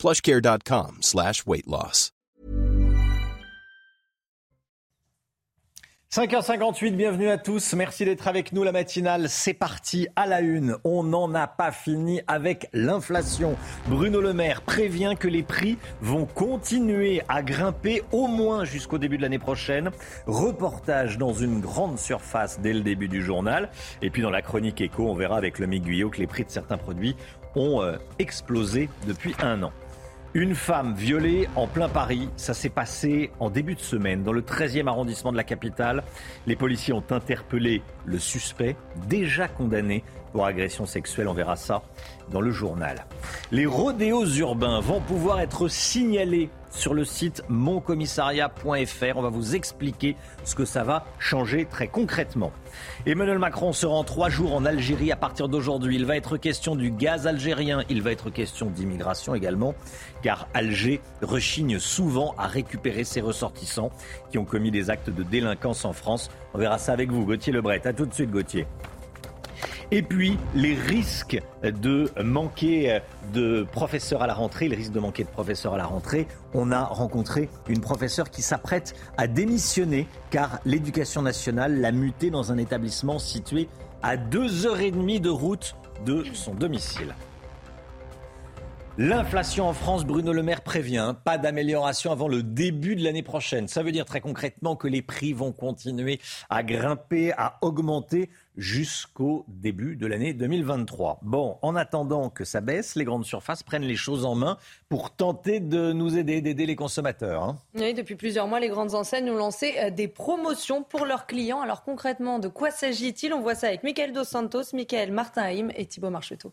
plushcare.com slash weight loss. 5h58, bienvenue à tous. Merci d'être avec nous. La matinale, c'est parti à la une. On n'en a pas fini avec l'inflation. Bruno Le Maire prévient que les prix vont continuer à grimper au moins jusqu'au début de l'année prochaine. Reportage dans une grande surface dès le début du journal. Et puis dans la chronique éco, on verra avec le Guyot que les prix de certains produits ont euh, explosé depuis un an. Une femme violée en plein Paris, ça s'est passé en début de semaine dans le 13e arrondissement de la capitale. Les policiers ont interpellé le suspect, déjà condamné pour agression sexuelle. On verra ça dans le journal. Les rodéos urbains vont pouvoir être signalés sur le site moncommissariat.fr. On va vous expliquer ce que ça va changer très concrètement. Emmanuel Macron se rend trois jours en Algérie à partir d'aujourd'hui. Il va être question du gaz algérien, il va être question d'immigration également, car Alger rechigne souvent à récupérer ses ressortissants qui ont commis des actes de délinquance en France. On verra ça avec vous, Gauthier Lebret. A tout de suite, Gauthier. Et puis, les risques de manquer de professeurs à la rentrée, les risques de manquer de professeurs à la rentrée. On a rencontré une professeure qui s'apprête à démissionner car l'éducation nationale l'a mutée dans un établissement situé à deux heures et demie de route de son domicile. L'inflation en France, Bruno Le Maire prévient, pas d'amélioration avant le début de l'année prochaine. Ça veut dire très concrètement que les prix vont continuer à grimper, à augmenter jusqu'au début de l'année 2023. Bon, en attendant que ça baisse, les grandes surfaces prennent les choses en main pour tenter de nous aider, d'aider les consommateurs. Hein. Oui, depuis plusieurs mois, les grandes enseignes ont lancé euh, des promotions pour leurs clients. Alors concrètement, de quoi s'agit-il? On voit ça avec Michael Dos Santos, Michael Martin Haïm et Thibault Marcheteau.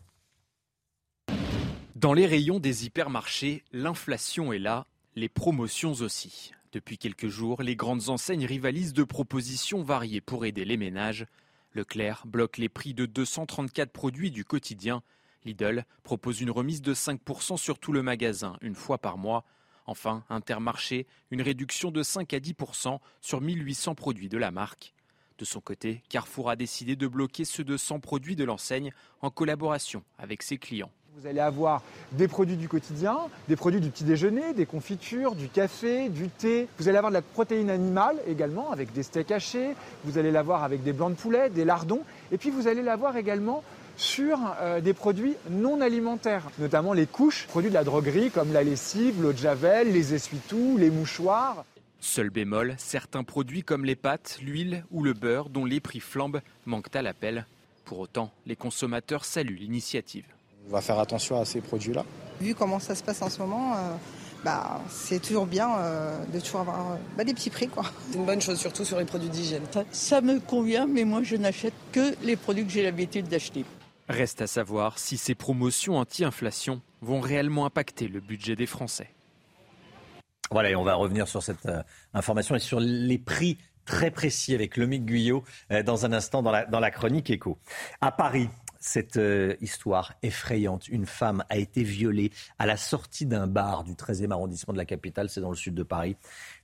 Dans les rayons des hypermarchés, l'inflation est là, les promotions aussi. Depuis quelques jours, les grandes enseignes rivalisent de propositions variées pour aider les ménages. Leclerc bloque les prix de 234 produits du quotidien. Lidl propose une remise de 5% sur tout le magasin, une fois par mois. Enfin, Intermarché, une réduction de 5 à 10% sur 1800 produits de la marque. De son côté, Carrefour a décidé de bloquer ceux de 100 produits de l'enseigne en collaboration avec ses clients. Vous allez avoir des produits du quotidien, des produits du petit déjeuner, des confitures, du café, du thé. Vous allez avoir de la protéine animale également avec des steaks hachés. Vous allez l'avoir avec des blancs de poulet, des lardons. Et puis vous allez l'avoir également sur euh, des produits non alimentaires, notamment les couches, produits de la droguerie comme la lessive, l'eau de javel, les essuie-tout, les mouchoirs. Seul bémol, certains produits comme les pâtes, l'huile ou le beurre dont les prix flambent manquent à l'appel. Pour autant, les consommateurs saluent l'initiative. On va faire attention à ces produits-là. Vu comment ça se passe en ce moment, euh, bah, c'est toujours bien euh, de toujours avoir euh, bah, des petits prix. C'est une bonne chose, surtout sur les produits d'hygiène. Ça, me convient, mais moi je n'achète que les produits que j'ai l'habitude d'acheter. Reste à savoir si ces promotions anti-inflation vont réellement impacter le budget des Français. Voilà, et on va revenir sur cette information et sur les prix très précis avec Lomique Guyot dans un instant dans la, dans la chronique écho. À Paris, cette euh, histoire effrayante. Une femme a été violée à la sortie d'un bar du 13e arrondissement de la capitale, c'est dans le sud de Paris.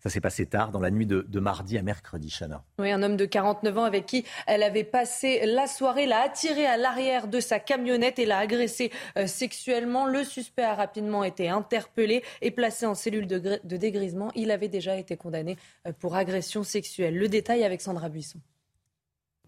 Ça s'est passé tard, dans la nuit de, mardi à mercredi, Chana. Oui, un homme de 49 ans avec qui elle avait passé la soirée l'a attiré à l'arrière de sa camionnette et l'a agressé euh, sexuellement. Le suspect a rapidement été interpellé et placé en cellule de, de dégrisement. Il avait déjà été condamné euh, pour agression sexuelle. Le détail avec Sandra Buisson.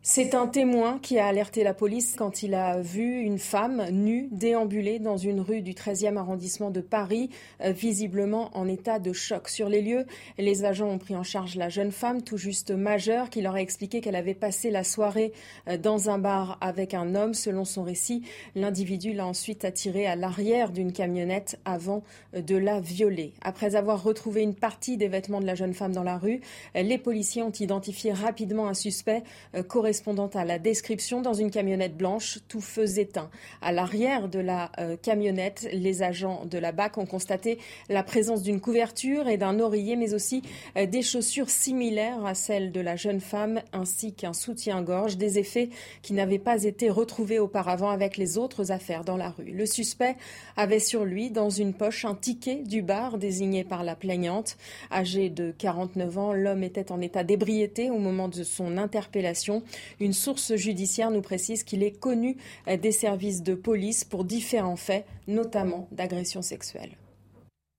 C'est un témoin qui a alerté la police quand il a vu une femme nue déambuler dans une rue du 13e arrondissement de Paris, euh, visiblement en état de choc. Sur les lieux, les agents ont pris en charge la jeune femme, tout juste majeure, qui leur a expliqué qu'elle avait passé la soirée euh, dans un bar avec un homme. Selon son récit, l'individu l'a ensuite attirée à l'arrière d'une camionnette avant euh, de la violer. Après avoir retrouvé une partie des vêtements de la jeune femme dans la rue, les policiers ont identifié rapidement un suspect correspondant correspondant à la description dans une camionnette blanche, tout feu éteint. À l'arrière de la euh, camionnette, les agents de la BAC ont constaté la présence d'une couverture et d'un oreiller, mais aussi euh, des chaussures similaires à celles de la jeune femme, ainsi qu'un soutien-gorge, des effets qui n'avaient pas été retrouvés auparavant avec les autres affaires dans la rue. Le suspect avait sur lui, dans une poche, un ticket du bar désigné par la plaignante. Âgé de 49 ans, l'homme était en état d'ébriété au moment de son interpellation. Une source judiciaire nous précise qu'il est connu des services de police pour différents faits, notamment d'agression sexuelle.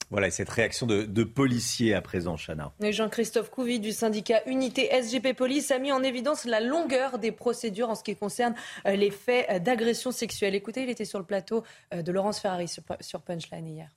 Voilà, cette réaction de, de policiers à présent, Chana. Jean-Christophe Couvi du syndicat Unité SGP Police a mis en évidence la longueur des procédures en ce qui concerne euh, les faits d'agression sexuelle. Écoutez, il était sur le plateau euh, de Laurence Ferrari sur Punchline hier.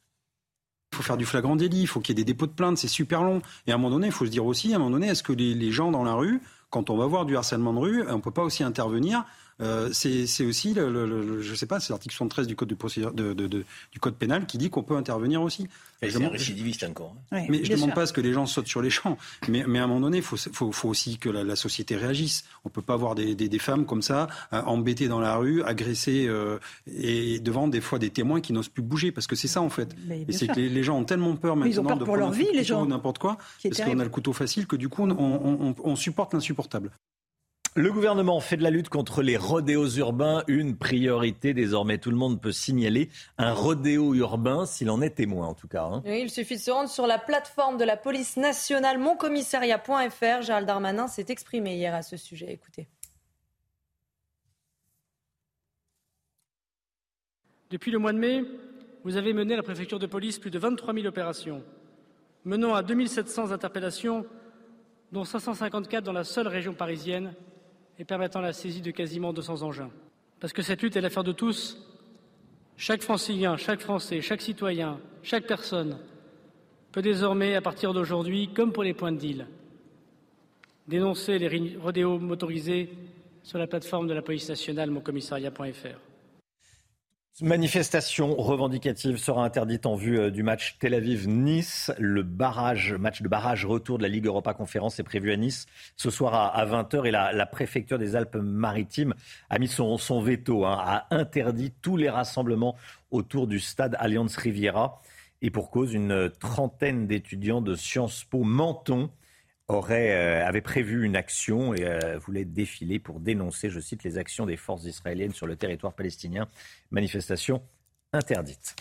Il faut faire du flagrant délit, il faut qu'il y ait des dépôts de plainte, c'est super long. Et à un moment donné, il faut se dire aussi, à un moment donné, est-ce que les, les gens dans la rue, quand on va voir du harcèlement de rue, on ne peut pas aussi intervenir euh, c'est aussi, le, le, je sais pas, c'est l'article 73 du code, de de, du code pénal qui dit qu'on peut intervenir aussi. C'est un récidiviste encore. Hein. mais je ne demande pas à ce que les gens sautent sur les champs. Mais, mais à un moment donné, il faut, faut, faut, aussi que la, la, société réagisse. On ne peut pas avoir des, des, des, femmes comme ça, euh, embêtées dans la rue, agressées, euh, et devant des fois des témoins qui n'osent plus bouger. Parce que c'est ça, en fait. et c'est que les, gens ont tellement peur maintenant ils ont peur de pour leur vie, les gens. n'importe quoi, parce qu'on a le couteau facile, que du coup, on, on, on supporte l'insupportable. Le gouvernement fait de la lutte contre les rodéos urbains une priorité. Désormais, tout le monde peut signaler un rodéo urbain s'il en est témoin, en tout cas. Hein. Oui, il suffit de se rendre sur la plateforme de la police nationale moncommissariat.fr. Gérald Darmanin s'est exprimé hier à ce sujet. Écoutez. Depuis le mois de mai, vous avez mené à la préfecture de police plus de 23 000 opérations, menant à 2700 interpellations, dont 554 dans la seule région parisienne et permettant la saisie de quasiment 200 engins. Parce que cette lutte est l'affaire de tous. Chaque francilien, chaque Français, chaque citoyen, chaque personne peut désormais, à partir d'aujourd'hui, comme pour les points de deal, dénoncer les rodéos motorisés sur la plateforme de la police nationale moncommissariat.fr. Manifestation revendicative sera interdite en vue euh, du match Tel Aviv-Nice. Le barrage, match de barrage retour de la Ligue Europa Conférence est prévu à Nice ce soir à, 20h et la, préfecture des Alpes-Maritimes a mis son, veto, hein, a interdit tous les rassemblements autour du stade Allianz Riviera. Et pour cause, une trentaine d'étudiants de Sciences Po Menton aurait, euh, avait prévu une action et euh, voulait défiler pour dénoncer, je cite, les actions des forces israéliennes sur le territoire palestinien. Manifestation interdite.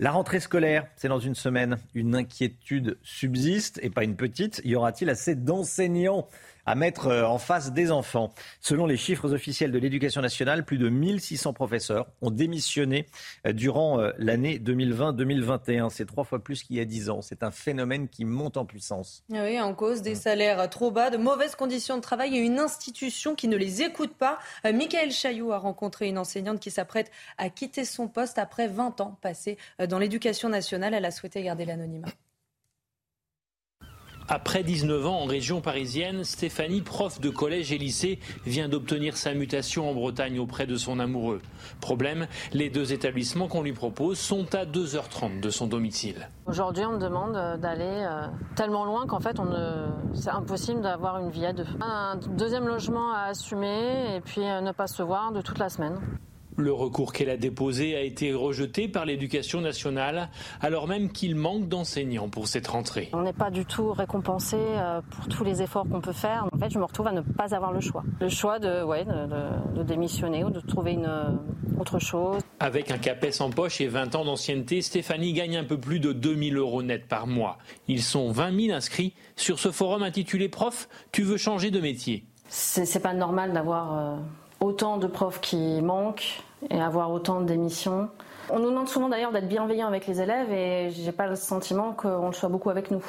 La rentrée scolaire, c'est dans une semaine. Une inquiétude subsiste, et pas une petite. Y aura-t-il assez d'enseignants à mettre euh, en face des enfants. Selon les chiffres officiels de l'éducation nationale, plus de 1600 professeurs ont démissionné euh, durant euh, l'année 2020-2021. C'est trois fois plus qu'il y a dix ans. C'est un phénomène qui monte en puissance. Ah oui, en cause des salaires trop bas, de mauvaises conditions de travail et une institution qui ne les écoute pas. Michael Chailloux a rencontré une enseignante qui s'apprête à quitter son poste après 20 ans passés dans l'éducation nationale. Elle a souhaité garder l'anonymat. Après 19 ans en région parisienne, Stéphanie, prof de collège et lycée, vient d'obtenir sa mutation en Bretagne auprès de son amoureux. Problème, les deux établissements qu'on lui propose sont à 2h30 de son domicile. Aujourd'hui, on me demande d'aller euh, tellement loin qu'en fait, c'est impossible d'avoir une vie à deux. Un deuxième logement à assumer et puis euh, ne pas se voir de toute la semaine. Le recours qu'elle a déposé a été rejeté par l'éducation nationale, alors même qu'il manque d'enseignants pour cette rentrée. On n'est pas du tout récompensé euh, pour tous les efforts qu'on peut faire. En fait, je me retrouve à ne pas avoir le choix. Le choix de, ouais, de, démissionner ou de trouver une, euh, autre chose. Avec un CAPES en poche et 20 ans d'ancienneté, Stéphanie gagne un peu plus de 2000 euros net par mois. Ils sont 20 000 inscrits sur ce forum intitulé Prof, tu veux changer de métier? C'est pas normal d'avoir... Euh, autant de profs qui manquent et avoir autant de démissions. On nous demande souvent d'ailleurs d'être bienveillants avec les élèves et j'ai pas le sentiment qu'on le soit beaucoup avec nous.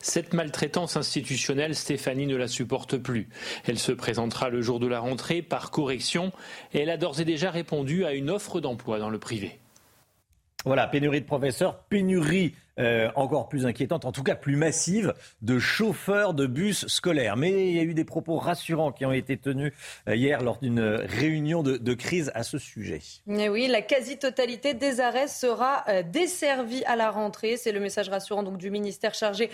Cette maltraitance institutionnelle, Stéphanie ne la supporte plus. Elle se présentera le jour de la rentrée par correction et elle a d'ores et déjà répondu à une offre d'emploi dans le privé. Voilà, pénurie de professeurs, pénurie euh, encore plus inquiétante, en tout cas plus massive, de chauffeurs de bus scolaires. Mais il y a eu des propos rassurants qui ont été tenus euh, hier lors d'une réunion de, crise à ce sujet. Mais oui, la quasi-totalité des arrêts sera euh, desservie à la rentrée. C'est le message rassurant donc, du ministère chargé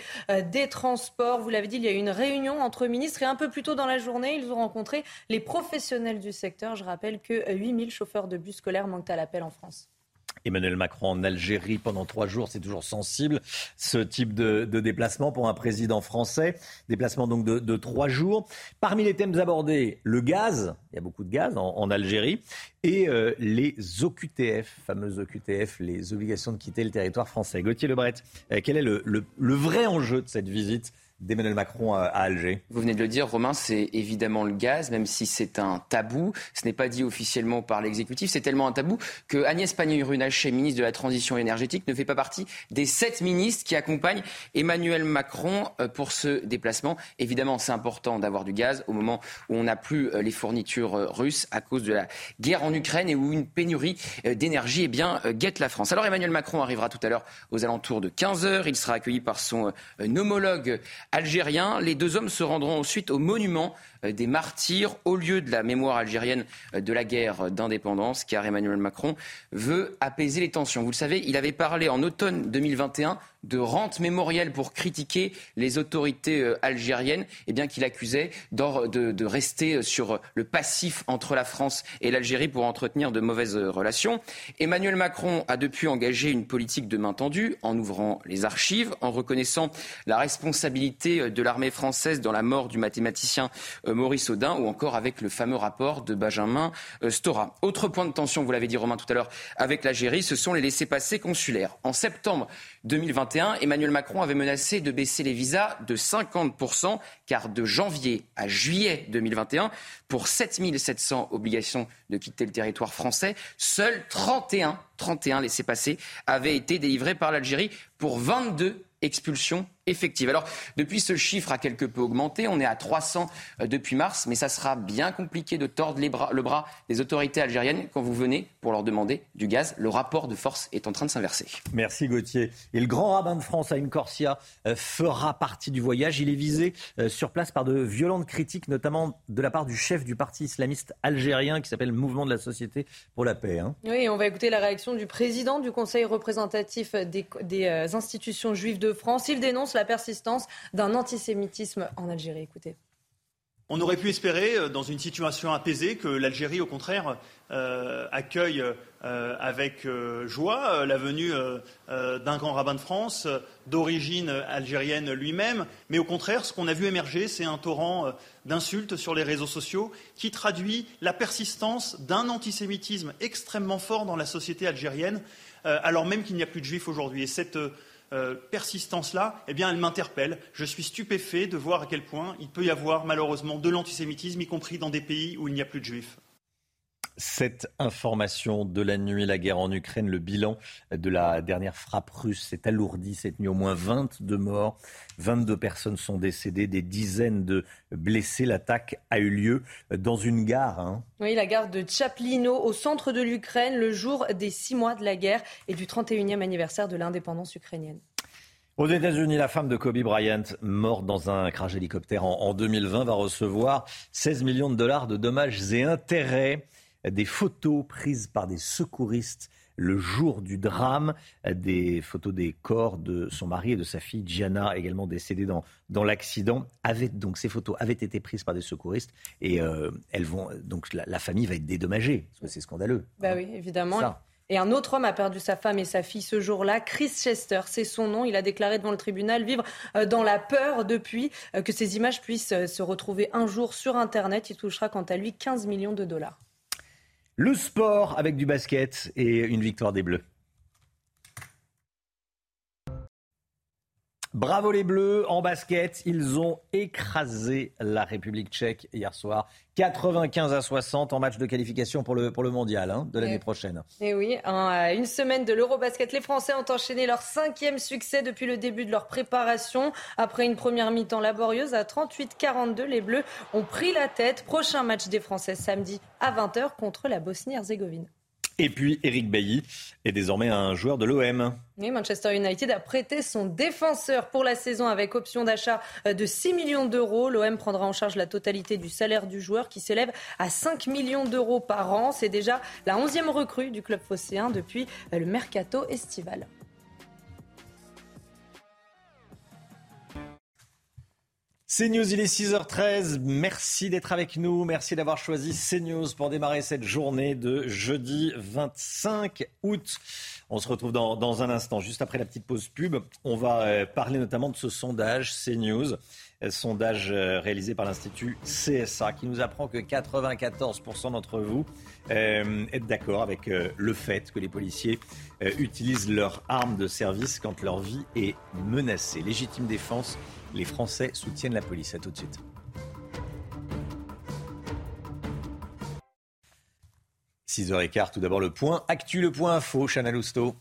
des Transports. Vous l'avez dit, il y a eu une réunion entre ministres et un peu plus tôt dans la journée, ils ont rencontré les professionnels du secteur. Je rappelle que 8000 chauffeurs de bus scolaires manquent à l'appel en France. Emmanuel Macron en Algérie pendant trois jours, c'est toujours sensible ce type de, déplacement pour un président français. Déplacement donc de, trois jours. Parmi les thèmes abordés, le gaz, il y a beaucoup de gaz en, Algérie, et euh, les OQTF, fameuses OQTF, les obligations de quitter le territoire français. Gauthier Lebret, euh, quel est le vrai enjeu de cette visite d'Emmanuel Macron à, Alger Vous venez de le dire, Romain, c'est évidemment le gaz, même si c'est un tabou. Ce n'est pas dit officiellement par l'exécutif. C'est tellement un tabou que Agnès Pannier-Runacher, ministre de la Transition énergétique, ne fait pas partie des sept ministres qui accompagnent Emmanuel Macron euh, pour ce déplacement. Évidemment, c'est important d'avoir du gaz au moment où on n'a plus euh, les fournitures euh, russes à cause de la guerre en Ukraine et où une pénurie d'énergie eh bien, guette la France. Alors Emmanuel Macron arrivera tout à l'heure aux alentours de 15 heures. Il sera accueilli par son homologue algérien. Les deux hommes se rendront ensuite au monument des martyrs au lieu de la mémoire algérienne euh, de la guerre d'indépendance, car Emmanuel Macron veut apaiser les tensions. Vous le savez, il avait parlé en automne 2021 de rente mémorielle pour critiquer les autorités euh, algériennes, eh bien qu'il accusait de, rester sur le passif entre la France et l'Algérie pour entretenir de mauvaises relations. Emmanuel Macron a depuis engagé une politique de main tendue en ouvrant les archives, en reconnaissant la responsabilité de l'armée française dans la mort du mathématicien euh, Maurice Audin ou encore avec le fameux rapport de Benjamin euh, Stora. Autre point de tension, vous l'avez dit Romain tout à l'heure, avec l'Algérie, ce sont les laissés-passer consulaires. En septembre 2021, Emmanuel Macron avait menacé de baisser les visas de 50%, car de janvier à juillet 2021, pour 7700 obligations de quitter le territoire français, seuls 31, 31 laissés-passer avaient été délivrés par l'Algérie pour 22 expulsions effective. Alors, depuis, ce chiffre a quelque peu augmenté. On est à 300 euh, depuis mars, mais ça sera bien compliqué de tordre le bras des autorités algériennes quand vous venez pour leur demander du gaz. Le rapport de force est en train de s'inverser. Merci Gauthier. Et le grand rabbin de France, Aïm Corsia, euh, fera partie du voyage. Il est visé euh, sur place par de violentes critiques, notamment de la part du chef du parti islamiste algérien qui s'appelle Mouvement de la Société pour la paix. Hein. Oui, on va écouter la réaction du président du Conseil représentatif des, des institutions juives de France. Il dénonce la persistance d'un antisémitisme en Algérie. On aurait pu espérer, euh, dans une situation apaisée, que l'Algérie, au contraire, euh, accueille euh, avec joie la venue d'un grand rabbin de France, d'origine algérienne lui-même. Mais au contraire, ce qu'on a vu émerger, c'est un torrent d'insultes sur les réseaux sociaux qui traduit la persistance d'un antisémitisme extrêmement fort dans la société algérienne, alors même qu'il n'y a plus de juifs aujourd'hui. Et cette euh, persistance-là, eh bien, elle m'interpelle. Je suis stupéfait de voir à quel point il peut y avoir malheureusement de l'antisémitisme, y compris dans des pays où il n'y a plus de juifs. Cette information de la nuit, la guerre en Ukraine, le bilan de la dernière frappe russe s'est alourdi cette nuit. Au moins 22 morts, 22 personnes sont décédées, des dizaines de blessés. L'attaque a eu lieu dans une gare. Hein. Oui, la gare de Tchaplino, au centre de l'Ukraine, le jour des six mois de la guerre et du 31e anniversaire de l'indépendance ukrainienne. Aux États-Unis, la femme de Kobe Bryant, morte dans un crash hélicoptère en 2020, va recevoir 16 millions de dollars de dommages et intérêts des photos prises par des secouristes le jour du drame, des photos des corps de son mari et de sa fille Gianna, également décédés dans, dans l'accident. Donc ces photos avaient été prises par des secouristes et euh, elles vont donc la, famille va être dédommagée parce que c'est scandaleux. Bah oui, évidemment. Et un autre homme a perdu sa femme et sa fille ce jour-là. Chris Chester, c'est son nom. Il a déclaré devant le tribunal vivre euh, dans la peur depuis euh, que ces images puissent se retrouver un jour sur Internet. Il touchera quant à lui 15 millions de dollars. Le sport avec du basket et une victoire des Bleus. Bravo les Bleus en basket, ils ont écrasé la République tchèque hier soir, 95 à 60 en match de qualification pour le, pour le mondial hein, de l'année prochaine. Et oui, en une semaine de l'Eurobasket, les Français ont enchaîné leur cinquième succès depuis le début de leur préparation. Après une première mi-temps laborieuse à 38-42, les Bleus ont pris la tête. Prochain match des Français samedi à 20h contre la Bosnie-Herzégovine. Et puis Eric Bailly est désormais un joueur de l'OM. Manchester United a prêté son défenseur pour la saison avec option d'achat de 6 millions d'euros. L'OM prendra en charge la totalité du salaire du joueur qui s'élève à 5 millions d'euros par an. C'est déjà la 11e recrue du club phocéen depuis le mercato estival. CNews, il est 6h13. Merci d'être avec nous. Merci d'avoir choisi CNews pour démarrer cette journée de jeudi 25 août. On se retrouve dans, un instant, juste après la petite pause pub. On va euh, parler notamment de ce sondage CNews, sondage euh, réalisé par l'Institut CSA, qui nous apprend que 94% d'entre vous êtes d'accord avec le fait que les policiers utilisent leur arme de service quand leur vie est menacée. Légitime défense les Français soutiennent la police. À tout de suite. 6h15, tout d'abord le point. Actu le point info, Chana Lousteau.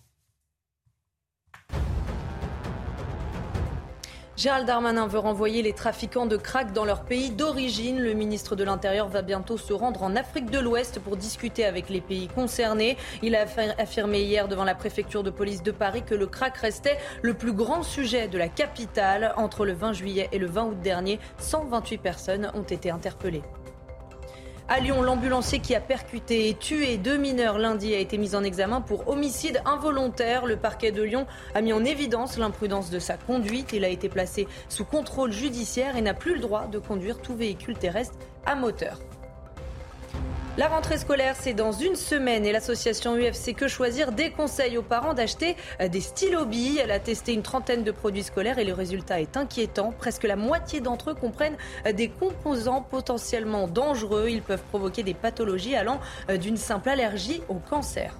Gérald Darmanin veut renvoyer les trafiquants de crack dans leur pays d'origine. Le ministre de l'Intérieur va bientôt se rendre en Afrique de l'Ouest pour discuter avec les pays concernés. Il a affirmé hier devant la préfecture de police de Paris que le crack restait le plus grand sujet de la capitale. Entre le 20 juillet et le 20 août dernier, 128 personnes ont été interpellées. À Lyon, l'ambulancier qui a percuté et tué deux mineurs lundi a été mis en examen pour homicide involontaire. Le parquet de Lyon a mis en évidence l'imprudence de sa conduite. Il a été placé sous contrôle judiciaire et n'a plus le droit de conduire tout véhicule terrestre à moteur. La rentrée scolaire, c'est dans une semaine et l'association UFC Que Choisir déconseille aux parents d'acheter euh, des stylos billes. Elle a testé une trentaine de produits scolaires et le résultat est inquiétant. Presque la moitié d'entre eux comprennent euh, des composants potentiellement dangereux. Ils peuvent provoquer des pathologies allant euh, d'une simple allergie au cancer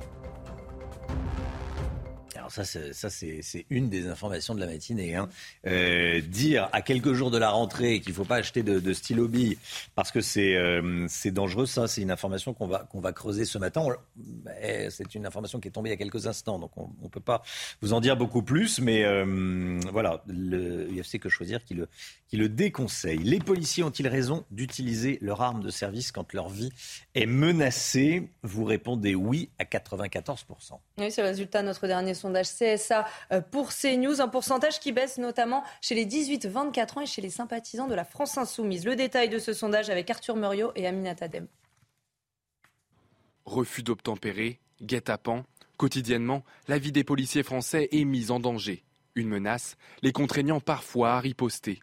ça, c'est une des informations de la matinée. Hein. Euh, dire à quelques jours de la rentrée qu'il ne faut pas acheter de, de stylo billes parce que euh, c'est dangereux, ça, c'est une information qu'on va, qu'on va creuser ce matin. C'est une information qui est tombée il y a quelques instants, donc on ne peut pas vous en dire beaucoup plus. Mais euh, voilà, le UFC que choisir qui le, qui le déconseille. Les policiers ont-ils raison d'utiliser leur arme de service quand leur vie est menacée? Vous répondez oui à 94%. Oui, c'est le résultat de notre dernier sondage CSA euh, pour CNews. Un pourcentage qui baisse notamment chez les 18-24 ans et chez les sympathisants de la France Insoumise. Le détail de ce sondage avec Arthur Muriot et Aminata Adem. Refus d'obtempérer, guet-apens, quotidiennement, la vie des policiers français est mise en danger. Une menace, les contraignant parfois à riposter.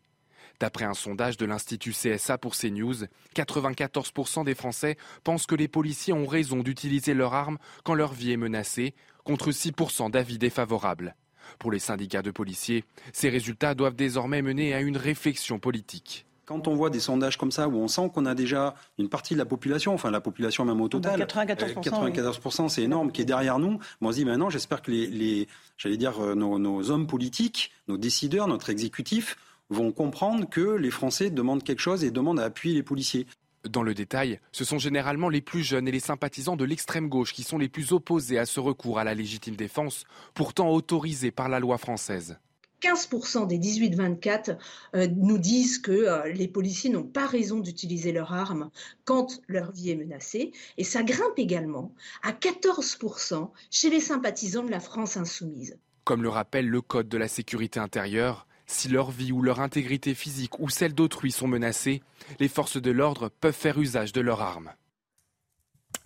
D'après un sondage de l'Institut CSA pour CNews, 94% des Français pensent que les policiers ont raison d'utiliser leur arme quand leur vie est menacée, contre 6% d'avis défavorables. Pour les syndicats de policiers, ces résultats doivent désormais mener à une réflexion politique. Quand on voit des sondages comme ça où on sent qu'on a déjà une partie de la population, enfin la population même au total, 94%, c'est énorme, qui est derrière nous, on se dit maintenant j'espère que les, j'allais dire euh, nos hommes politiques, nos décideurs, notre exécutif vont comprendre que les Français demandent quelque chose et demandent à appuyer les policiers. Dans le détail, ce sont généralement les plus jeunes et les sympathisants de l'extrême gauche qui sont les plus opposés à ce recours à la légitime défense, pourtant autorisé par la loi française. 15% des 18-24 euh, nous disent que euh, les policiers n'ont pas raison d'utiliser leur arme quand leur vie est menacée. Et ça grimpe également à 14% chez les sympathisants de la France insoumise. Comme le rappelle le Code de la sécurité intérieure, si leur vie ou leur intégrité physique ou celle d'autrui sont menacées, les forces de l'ordre peuvent faire usage de leurs armes.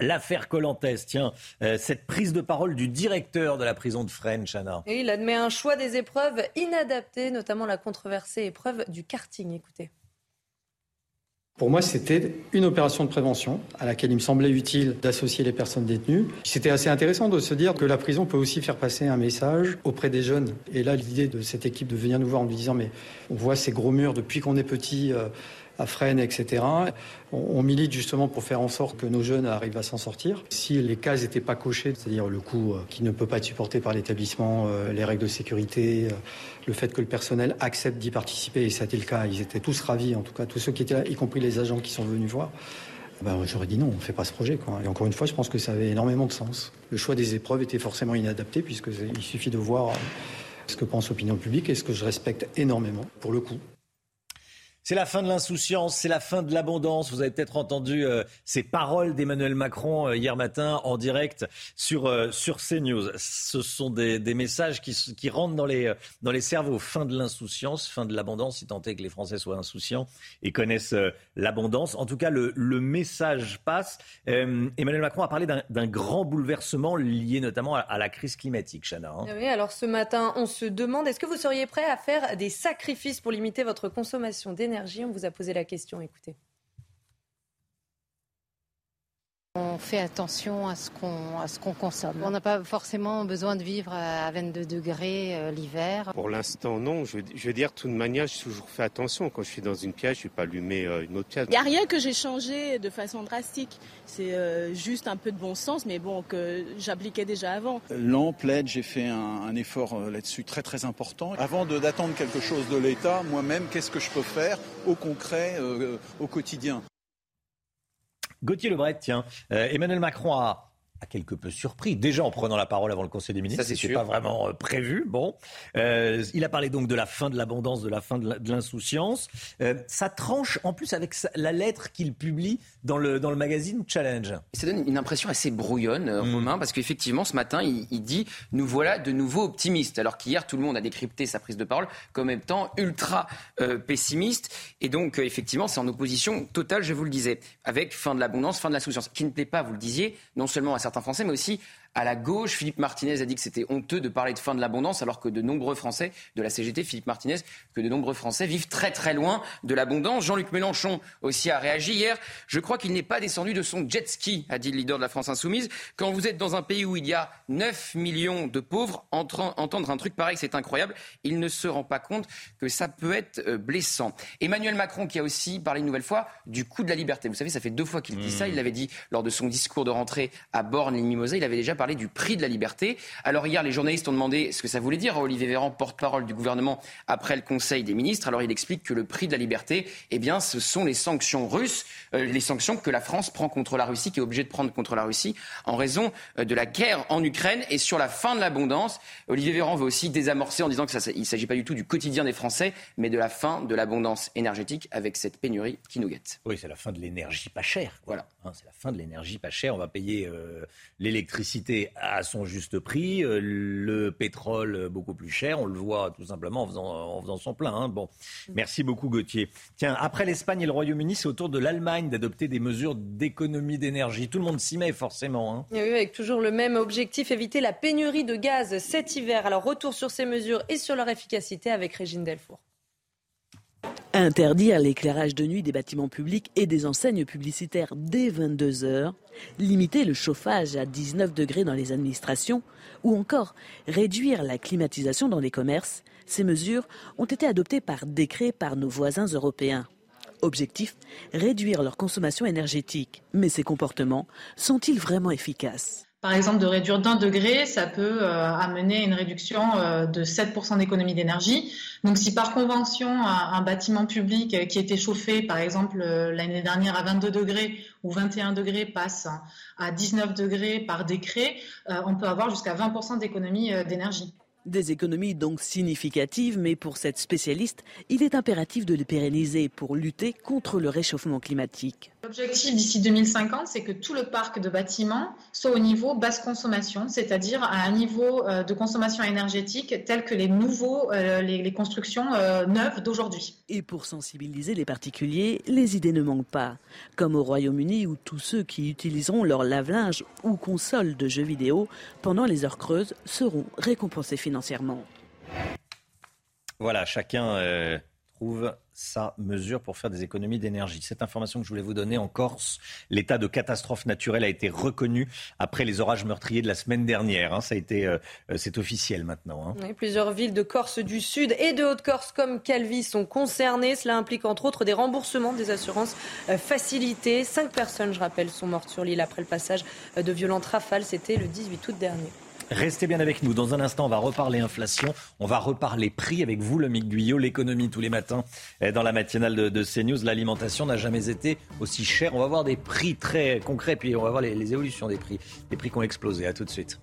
L'affaire Colantes, tiens, euh, cette prise de parole du directeur de la prison de Fresnes, Chana. il admet un choix des épreuves inadaptées, notamment la controversée épreuve du karting. Écoutez. Pour moi, c'était une opération de prévention à laquelle il me semblait utile d'associer les personnes détenues. C'était assez intéressant de se dire que la prison peut aussi faire passer un message auprès des jeunes. Et là, l'idée de cette équipe de venir nous voir en nous disant mais on voit ces gros murs depuis qu'on est petit. Euh, à Fresnes, etc. On, milite justement pour faire en sorte que nos jeunes arrivent à s'en sortir. Si les cases n'étaient pas cochées, c'est-à-dire le coût euh, qui ne peut pas être supporté par l'établissement, euh, les règles de sécurité, euh, le fait que le personnel accepte d'y participer, et ça a été le cas, ils étaient tous ravis, en tout cas tous ceux qui étaient là, y compris les agents qui sont venus voir. Ben, J'aurais dit non, on ne fait pas ce projet. Et encore une fois, je pense que ça avait énormément de sens. Le choix des épreuves était forcément inadapté, puisqu'il suffit de voir ce que pense l'opinion publique et ce que je respecte énormément, pour le coup. C'est la fin de l'insouciance, c'est la fin de l'abondance. Vous avez peut-être entendu euh, ces paroles d'Emmanuel Macron euh, hier matin en direct sur, euh, sur CNews. Ce sont des, messages qui, rentrent dans les, dans les cerveaux. Fin de l'insouciance, fin de l'abondance, si tant est que les Français soient insouciants et connaissent l'abondance. En tout cas, le, le message passe. Emmanuel Macron a parlé d'un grand bouleversement lié notamment à, la crise climatique, Chana. Hein. Oui, alors ce matin, on se demande, est-ce que vous seriez prêt à faire des sacrifices pour limiter votre consommation d'énergie? On vous a posé la question. Écoutez. On fait attention à ce qu'on ce qu'on consomme. On n'a pas forcément besoin de vivre à 22 degrés euh, l'hiver. Pour l'instant, non. Je, veux dire, de toute manière, j'ai toujours fait attention. Quand je suis dans une pièce, je ne vais pas allumer euh, une autre pièce. Il n'y a rien que j'ai changé de façon drastique. C'est euh, juste un peu de bon sens, mais bon, que j'appliquais déjà avant. Lampe, LED, j'ai fait un, un effort là-dessus très très important. Avant d'attendre quelque chose de l'État, moi-même, qu'est-ce que je peux faire au concret, au quotidien? Gauthier Lebret, tiens, euh, Emmanuel Macron a a quelque peu surpris, déjà en prenant la parole avant le Conseil des ministres. Ça, c'est pas vraiment euh, prévu. Bon, euh, il a parlé donc de la fin de l'abondance, de la fin de l'insouciance. Euh, ça tranche en plus avec la lettre qu'il publie dans le, dans le magazine Challenge. Ça donne une impression assez brouillonne, euh, mm. Romain, parce qu'effectivement, ce matin, il, il, dit Nous voilà de nouveau optimistes. Alors qu'hier, tout le monde a décrypté sa prise de parole comme étant ultra euh, pessimiste. Et donc, effectivement, c'est en opposition totale, je vous le disais, avec fin de l'abondance, fin de l'insouciance, qui ne plaît pas, vous le disiez, non seulement à certains Français, mais aussi à la gauche. Philippe Martinez a dit que c'était honteux de parler de fin de l'abondance, alors que de nombreux Français, de la CGT, Philippe Martinez, que de nombreux Français vivent très très loin de l'abondance. Jean-Luc Mélenchon aussi a réagi hier. Je crois qu'il n'est pas descendu de son jet ski, a dit le leader de la France insoumise. Quand vous êtes dans un pays où il y a 9 millions de pauvres, entendre un truc pareil, c'est incroyable. Il ne se rend pas compte que ça peut être euh, blessant. Emmanuel Macron qui a aussi parlé une nouvelle fois du coût de la liberté. Vous savez, ça fait deux fois qu'il dit ça. Mmh. Il l'avait dit lors de son discours de rentrée à Borne-les-Mimosas. Il avait déjà parler du prix de la liberté. Alors hier, les journalistes ont demandé ce que ça voulait dire à Olivier Véran, porte-parole du gouvernement, après le Conseil des ministres. Alors il explique que le prix de la liberté, eh bien, ce sont les sanctions russes, euh, les sanctions que la France prend contre la Russie, qui est obligée de prendre contre la Russie en raison euh, de la guerre en Ukraine et sur la fin de l'abondance. Olivier Véran veut aussi désamorcer en disant que ça, il ne s'agit pas du tout du quotidien des Français, mais de la fin de l'abondance énergétique avec cette pénurie qui nous guette. Oui, c'est la fin de l'énergie pas chère. Voilà, hein, c'est la fin de l'énergie pas chère. On va payer euh, l'électricité à son juste prix, euh, le pétrole beaucoup plus cher. On le voit tout simplement en faisant, en faisant son plein. Hein. Bon, merci beaucoup Gauthier. Tiens, après l'Espagne et le Royaume-Uni, c'est au tour de l'Allemagne d'adopter des mesures d'économie d'énergie. Tout le monde s'y met forcément. Hein. Oui, avec toujours le même objectif, éviter la pénurie de gaz cet hiver. Alors retour sur ces mesures et sur leur efficacité avec Régine Delfour. Interdire l'éclairage de nuit des bâtiments publics et des enseignes publicitaires dès 22 heures, limiter le chauffage à 19 degrés dans les administrations ou encore réduire la climatisation dans les commerces, ces mesures ont été adoptées par décret par nos voisins européens. Objectif, réduire leur consommation énergétique. Mais ces comportements sont-ils vraiment efficaces? Par exemple, de réduire d'un degré, ça peut euh, amener une réduction euh, de 7% d'économie d'énergie. Donc, si par convention, un, bâtiment public euh, qui était chauffé, par exemple, l'année dernière à 22 degrés ou 21 degrés passe à 19 degrés par décret, on peut avoir jusqu'à 20% d'économie d'énergie. Des économies donc significatives, mais pour cette spécialiste, il est impératif de les pérenniser pour lutter contre le réchauffement climatique. L'objectif d'ici 2050, c'est que tout le parc de bâtiments soit au niveau basse consommation, c'est-à-dire à un niveau euh, de consommation énergétique tel que les nouveaux, euh, les, constructions euh, neuves d'aujourd'hui. Et pour sensibiliser les particuliers, les idées ne manquent pas. Comme au Royaume-Uni où tous ceux qui utiliseront leur lave-linge ou console de jeux vidéo pendant les heures creuses seront récompensés financièrement. Voilà, chacun trouve sa mesure pour faire des économies d'énergie. Cette information que je voulais vous donner en Corse, l'état de catastrophe naturelle a été reconnu après les orages meurtriers de la semaine dernière. Hein. Ça a été, euh, euh, c'est officiel maintenant. Hein. plusieurs villes de Corse du Sud et de Haute-Corse comme Calvi sont concernées. Cela implique entre autres des remboursements des assurances euh, facilitées. Cinq personnes, je rappelle, sont mortes sur l'île après le passage de violentes rafales. C'était le 18 août dernier. Restez bien avec nous. Dans un instant, on va reparler inflation. On va reparler prix avec vous, le Mick Guyot, l'économie tous les matins eh, dans la matinale de, CNews. L'alimentation n'a jamais été aussi chère. On va voir des prix très concrets, puis on va voir les, les évolutions des prix. Les prix qui ont explosé. À tout de suite.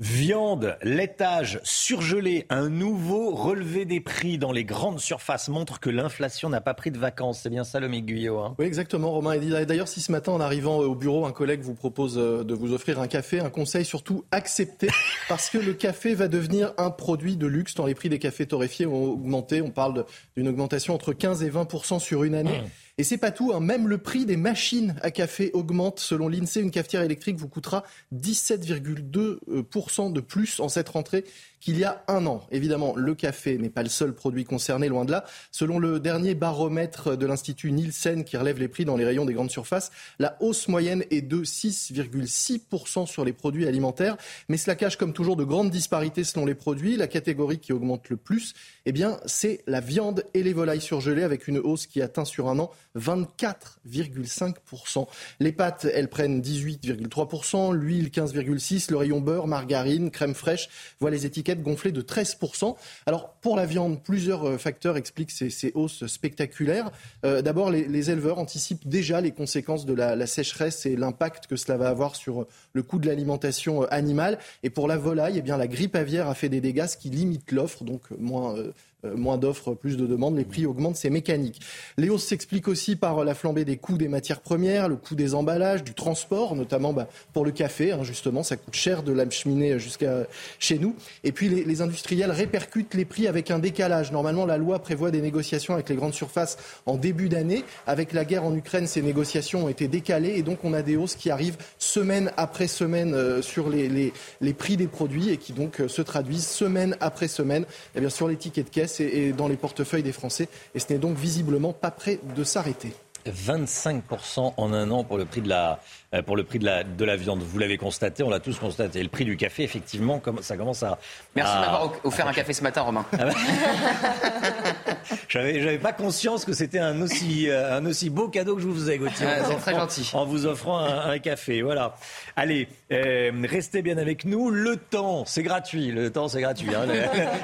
Viande, laitage, surgelé, un nouveau relevé des prix dans les grandes surfaces montre que l'inflation n'a pas pris de vacances. C'est bien ça le Guyot hein? Oui, exactement, Romain. Et d'ailleurs, si ce matin, en arrivant au bureau, un collègue vous propose euh, de vous offrir un café, un conseil surtout accepté, parce que le café va devenir un produit de luxe tant les prix des cafés torréfiés ont augmenté. On parle d'une augmentation entre 15 et 20 sur une année. Et c'est pas tout, hein. même le prix des machines à café augmente. Selon l'INSEE, une cafetière électrique vous coûtera 17,2% de plus en cette rentrée qu'il y a un an. Évidemment, le café n'est pas le seul produit concerné, loin de là. Selon le dernier baromètre de l'Institut Nielsen qui relève les prix dans les rayons des grandes surfaces, la hausse moyenne est de 6,6% sur les produits alimentaires. Mais cela cache comme toujours de grandes disparités selon les produits. La catégorie qui augmente le plus, eh bien, c'est la viande et les volailles surgelées avec une hausse qui atteint sur un an 24,5%. Les pâtes, elles prennent 18,3%, l'huile 15,6%, le rayon beurre, margarine, crème fraîche, voit les étiquettes gonflées de 13%. Alors pour la viande, plusieurs euh, facteurs expliquent ces, hausses spectaculaires. Euh, d'abord, les, éleveurs anticipent déjà les conséquences de la, sécheresse et l'impact que cela va avoir sur le coût de l'alimentation euh, animale. Et pour la volaille, eh bien, la grippe aviaire a fait des dégâts, ce qui limite l'offre, donc moins euh, moins d'offres, plus de demandes, les prix augmentent, c'est mécanique. Les hausses s'expliquent aussi par la flambée des coûts des matières premières, le coût des emballages, du transport, notamment bah, pour le café, hein, justement, ça coûte cher de l'acheminer jusqu'à chez nous. Et puis les, industriels répercutent les prix avec un décalage. Normalement, la loi prévoit des négociations avec les grandes surfaces en début d'année. Avec la guerre en Ukraine, ces négociations ont été décalées et donc on a des hausses qui arrivent semaine après semaine euh, sur les, prix des produits et qui donc euh, se traduisent semaine après semaine eh bien, sur les tickets de caisse et, dans les portefeuilles des Français. Et ce n'est donc visiblement pas prêt de s'arrêter. 25% en un an pour le prix de la, pour le prix de la, de la viande. Vous l'avez constaté, on l'a tous constaté. Le prix du café, effectivement, ça commence à. Merci de m'avoir offert un café ce matin, Romain. Ah bah. j'avais, j'avais pas conscience que c'était un aussi, euh, un aussi beau cadeau que je vous faisais, Gauthier. Ah, c'est très gentil. En vous offrant un, café, voilà. Allez, euh, restez bien avec nous. Le temps, c'est gratuit. Le temps, c'est gratuit. Hein.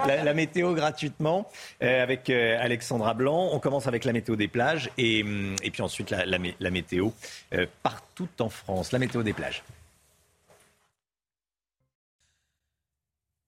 la, météo gratuitement avec Alexandra Blanc. On commence avec la météo des plages et, et puis ensuite la, la météo partout en France. France. La météo des plages.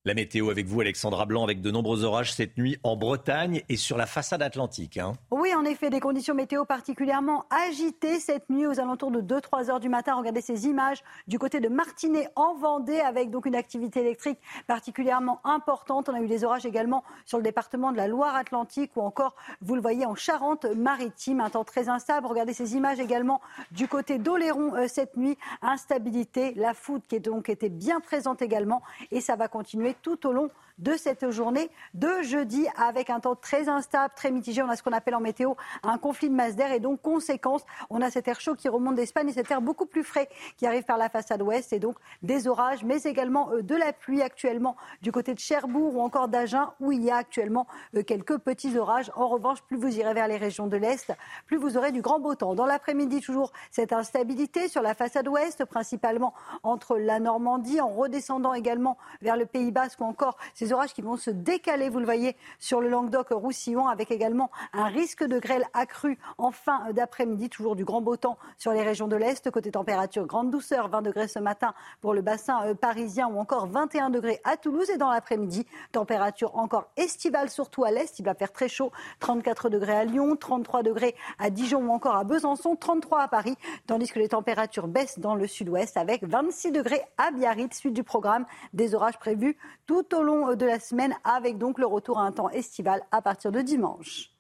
La météo avec vous, Alexandra Blanc, avec de nombreux orages cette nuit en Bretagne et sur la façade atlantique. Hein. Oui, en effet, des conditions météo particulièrement agitées cette nuit aux alentours de 2-3 heures du matin. Regardez ces images du côté de Martinet en Vendée avec donc une activité électrique particulièrement importante. On a eu des orages également sur le département de la Loire-Atlantique ou encore, vous le voyez, en Charente-Maritime. Un temps très instable. Regardez ces images également du côté d'Oléron euh, cette nuit. Instabilité, la foudre qui est donc été bien présente également et ça va continuer tout au long de cette journée de jeudi avec un temps très instable, très mitigé. On a ce qu'on appelle en météo un conflit de masse d'air et donc conséquence, on a cet air chaud qui remonte d'Espagne et cet air beaucoup plus frais qui arrive par la façade ouest et donc des orages, mais également euh, de la pluie actuellement du côté de Cherbourg ou encore d'Agen où il y a actuellement euh, quelques petits orages. En revanche, plus vous irez vers les régions de l'Est, plus vous aurez du grand beau temps. Dans l'après-midi, toujours cette instabilité sur la façade ouest, principalement entre la Normandie, en redescendant également vers le Pays Basque ou encore ces orages qui vont se décaler, vous le voyez, sur le Languedoc-Roussillon, avec également un risque de grêle accru en fin d'après-midi. Toujours du grand beau temps sur les régions de l'Est. Côté température, grande douceur, 20 degrés ce matin pour le bassin euh, parisien ou encore 21 degrés à Toulouse. Et dans l'après-midi, température encore estivale, surtout à l'Est. Il va faire très chaud, 34 degrés à Lyon, 33 degrés à Dijon ou encore à Besançon, 33 à Paris, tandis que les températures baissent dans le sud-ouest avec 26 degrés à Biarritz. Suite du programme, des orages prévus tout au long de la semaine, avec donc le retour à un temps estival à partir de dimanche.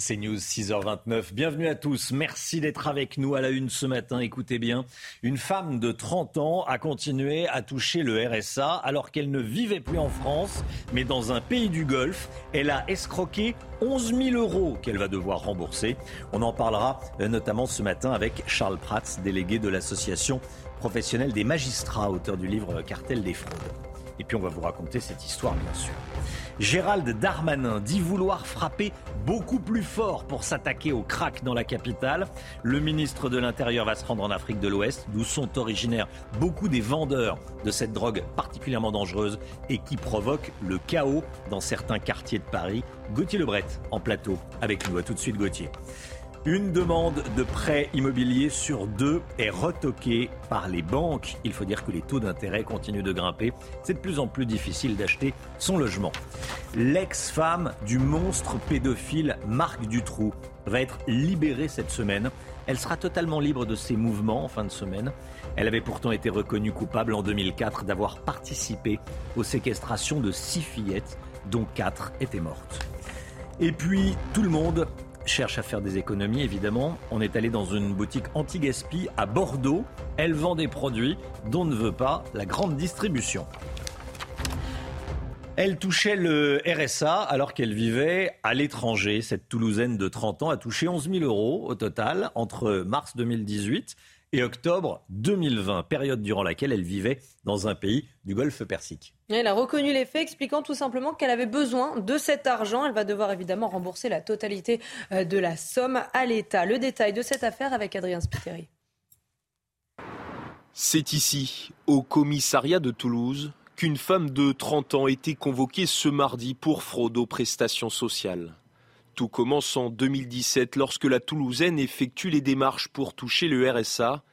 C'est News 6h29. Bienvenue à tous. Merci d'être avec nous à la une ce matin. Écoutez bien, une femme de 30 ans a continué à toucher le RSA alors qu'elle ne vivait plus en France, mais dans un pays du Golfe. Elle a escroqué 11 000 euros qu'elle va devoir rembourser. On en parlera euh, notamment ce matin avec Charles Prats, délégué de l'association professionnelle des magistrats, auteur du livre Cartel des fraudes. Et puis on va vous raconter cette histoire, bien sûr. Gérald Darmanin dit vouloir frapper beaucoup plus fort pour s'attaquer au crack dans la capitale. Le ministre de l'Intérieur va se rendre en Afrique de l'Ouest, d'où sont originaires beaucoup des vendeurs de cette drogue particulièrement dangereuse et qui provoque le chaos dans certains quartiers de Paris. Gauthier Lebret en plateau avec nous. A tout de suite Gauthier. Une demande de prêt immobilier sur deux est retoquée par les banques. Il faut dire que les taux d'intérêt continuent de grimper. C'est de plus en plus difficile d'acheter son logement. L'ex-femme du monstre pédophile Marc Dutroux va être libérée cette semaine. Elle sera totalement libre de ses mouvements en fin de semaine. Elle avait pourtant été reconnue coupable en 2004 d'avoir participé aux séquestrations de six fillettes, dont quatre étaient mortes. Et puis, tout le monde cherche à faire des économies, évidemment. On est allé dans une boutique anti-gaspi à Bordeaux. Elle vend des produits dont ne veut pas la grande distribution. Elle touchait le RSA alors qu'elle vivait à l'étranger. Cette Toulousaine de 30 ans a touché 11 000 euros au total entre mars 2018 et octobre 2020, période durant laquelle elle vivait dans un pays du Golfe Persique. Elle a reconnu les faits, expliquant tout simplement qu'elle avait besoin de cet argent. Elle va devoir évidemment rembourser la totalité euh, de la somme à l'État. Le détail de cette affaire avec Adrien Spiteri. C'est ici, au commissariat de Toulouse, qu'une femme de 30 ans était convoquée ce mardi pour fraude aux prestations sociales. Tout commence en 2017 lorsque la Toulousaine effectue les démarches pour toucher le RSA,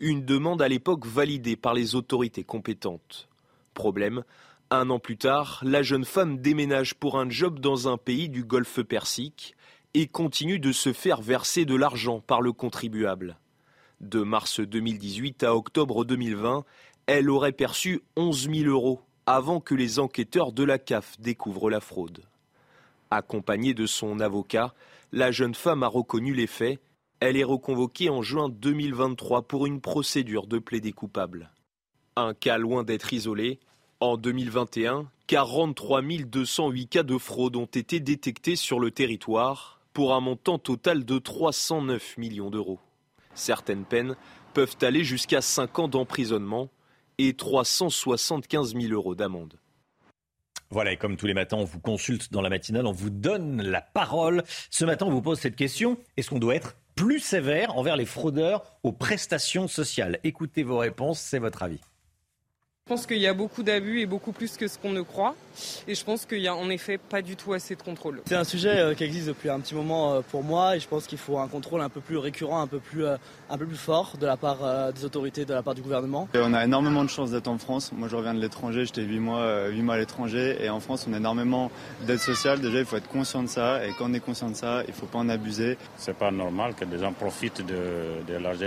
une demande à l'époque validée par les autorités compétentes. Problème, un an plus tard, la jeune femme déménage pour un job dans un pays du Golfe Persique et continue de se faire verser de l'argent par le contribuable. De mars 2018 à octobre 2020, elle aurait perçu 11 000 euros avant que les enquêteurs de la CAF découvrent la fraude. Accompagnée de son avocat, la jeune femme a reconnu les faits. Elle est reconvoquée en juin 2023 pour une procédure de plaidé coupable. Un cas loin d'être isolé. En 2021, 43 208 cas de fraude ont été détectés sur le territoire pour un montant total de 309 millions d'euros. Certaines peines peuvent aller jusqu'à 5 ans d'emprisonnement et 375 000 euros d'amende. Voilà, et comme tous les matins, on vous consulte dans la matinale, on vous donne la parole. Ce matin, on vous pose cette question est-ce qu'on doit être plus sévère envers les fraudeurs aux prestations sociales? Écoutez vos réponses, c'est votre avis. Je pense qu'il y a beaucoup d'abus et beaucoup plus que ce qu'on ne croit. Et je pense qu'il n'y a en effet pas du tout assez de contrôle. C'est un sujet euh, qui existe depuis un petit moment euh, pour moi et je pense qu'il faut un contrôle un peu plus récurrent, un peu plus, euh, un peu plus fort de la part des autorités, de la part du gouvernement. on a énormément de chance d'être en France. Moi je reviens de l'étranger, j'étais 8 mois, 8 mois à l'étranger et en France on a énormément d'aide sociale. Déjà il faut être conscient de ça et quand on est conscient de ça, il ne faut pas en abuser. C'est pas normal que des gens profitent de, de la de,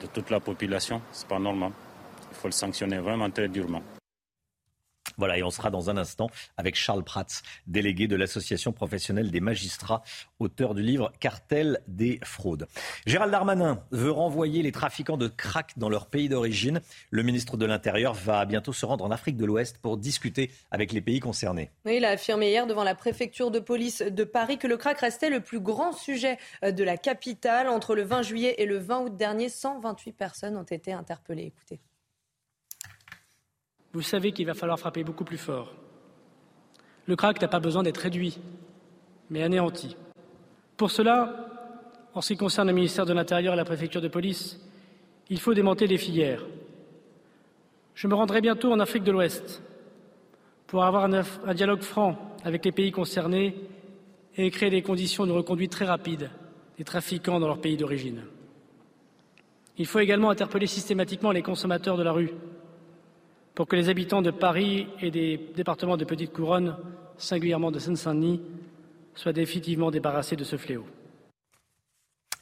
de toute la population. C'est pas normal. Il faut le sanctionner vraiment très durement. Voilà, et on sera dans un instant avec Charles Prats, délégué de l'Association professionnelle des magistrats, auteur du livre Cartel des fraudes. Gérald Darmanin veut renvoyer les trafiquants de crack dans leur pays d'origine. Le ministre de l'Intérieur va bientôt se rendre en Afrique de l'Ouest pour discuter avec les pays concernés. il a affirmé hier devant la préfecture de police de Paris que le crack restait le plus grand sujet euh, de la capitale. Entre le 20 juillet et le 20 août dernier, 128 personnes ont été interpellées. Écoutez. Vous savez qu'il va falloir frapper beaucoup plus fort. Le crack n'a pas besoin d'être réduit, mais anéanti. Pour cela, en ce qui concerne le ministère de l'Intérieur et la préfecture de police, il faut démonter les filières. Je me rendrai bientôt en Afrique de l'Ouest pour avoir un, dialogue franc avec les pays concernés et créer des conditions de reconduite très rapide des trafiquants dans leur pays d'origine. Il faut également interpeller systématiquement les consommateurs de la rue pour que les habitants de Paris et des départements de Petite Couronne, singulièrement de Seine-Saint-Denis, soient définitivement débarrassés de ce fléau.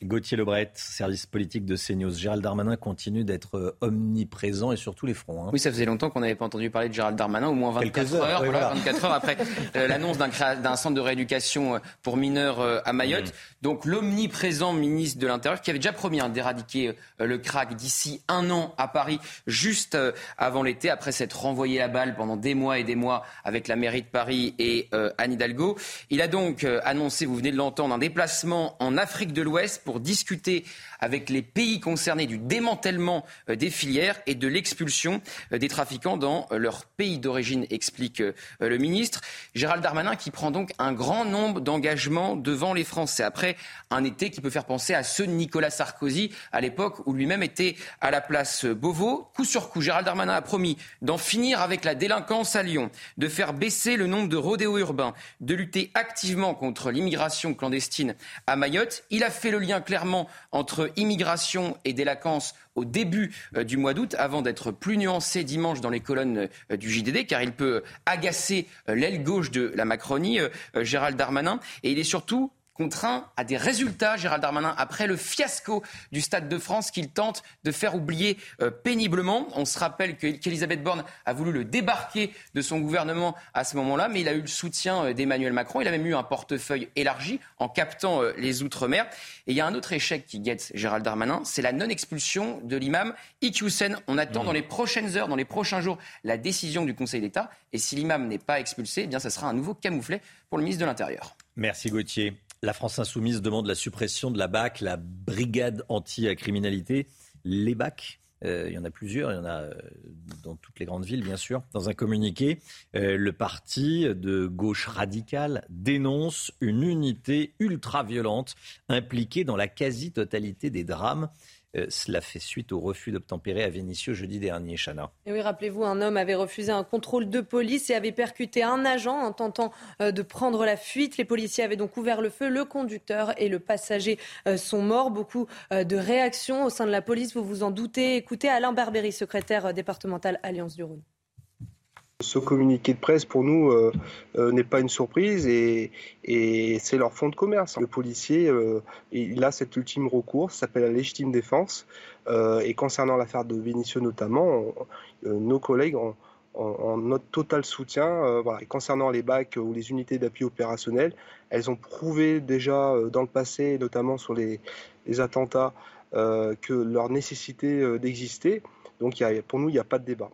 Gauthier Lebret, service politique de CNews. Gérald Darmanin continue d'être euh, omniprésent et sur tous les fronts. Hein. Oui, ça faisait longtemps qu'on n'avait pas entendu parler de Gérald Darmanin, au moins 24 heures, 24 heures après euh, l'annonce d'un centre de rééducation euh, pour mineurs à Mayotte. Mmh. Donc l'omniprésent ministre de l'Intérieur qui avait déjà promis hein, d'éradiquer le crack d'ici un an à Paris, juste avant l'été, après s'être renvoyé la balle pendant des mois et des mois avec la mairie de Paris et Anne Hidalgo. Il a donc annoncé, vous venez de l'entendre, un déplacement en Afrique de l'Ouest pour discuter avec les pays concernés du démantèlement euh, des filières et de l'expulsion euh, des trafiquants dans euh, leur pays d'origine, explique le ministre. Gérald Darmanin qui prend donc un grand nombre d'engagements devant les Français après un été qui peut faire penser à ceux de Nicolas Sarkozy à l'époque où lui-même était à la place Beauvau. Coup sur coup, Gérald Darmanin a promis d'en finir avec la délinquance à Lyon, de faire baisser le nombre de rodéos urbains, de lutter activement contre l'immigration clandestine à Mayotte. Il a fait le lien clairement entre immigration et délinquance au début euh, du mois d'août, avant d'être plus nuancé dimanche dans les colonnes euh, du JDD, car il peut agacer euh, l'aile gauche de la Macronie, Gérald Darmanin. Et il est surtout contraint à des résultats, Gérald Darmanin, après le fiasco du Stade de France qu'il tente de faire oublier euh, péniblement. On se rappelle qu'Elisabeth Borne a voulu le débarquer de son gouvernement à ce moment-là, mais il a eu le soutien euh, d'Emmanuel Macron. Il a même eu un portefeuille élargi en captant euh, les Outre-mer. Et il y a un autre échec qui guette Gérald Darmanin, c'est la non-expulsion de l'imam Iqiyoussen. On attend mmh. dans les prochaines heures, dans les prochains jours, la décision du Conseil d'État. Et si l'imam n'est pas expulsé, eh bien, ça sera un nouveau camouflet pour le ministre de l'Intérieur. Merci Gauthier. La France insoumise demande la suppression de la BAC, la brigade anti-criminalité. Les BAC, euh, il y en a plusieurs, il y en a euh, dans toutes les grandes villes, bien sûr. Dans un communiqué, euh, le parti de gauche radicale dénonce une unité ultra-violente impliquée dans la quasi-totalité des drames euh, cela fait suite au refus d'obtempérer à Vénissieux jeudi dernier, Chana. Et oui, rappelez-vous, un homme avait refusé un contrôle de police et avait percuté un agent en tentant euh, de prendre la fuite. Les policiers avaient donc ouvert le feu. Le conducteur et le passager euh, sont morts. Beaucoup de réactions au sein de la police, vous vous en doutez. Écoutez Alain Barbéry, secrétaire départemental Alliance du Rhône. Ce communiqué de presse, pour nous, euh, euh, n'est pas une surprise et, c'est leur fonds de commerce. Le policier, euh, il a cet ultime recours, ça s'appelle la légitime défense. et concernant l'affaire de Vénitieux notamment, nos collègues ont, notre total soutien. Et concernant les bacs ou les unités d'appui opérationnel, elles ont prouvé déjà dans le passé, notamment sur les, attentats, que leur nécessité d'exister. Donc pour nous, il n'y a pas de débat.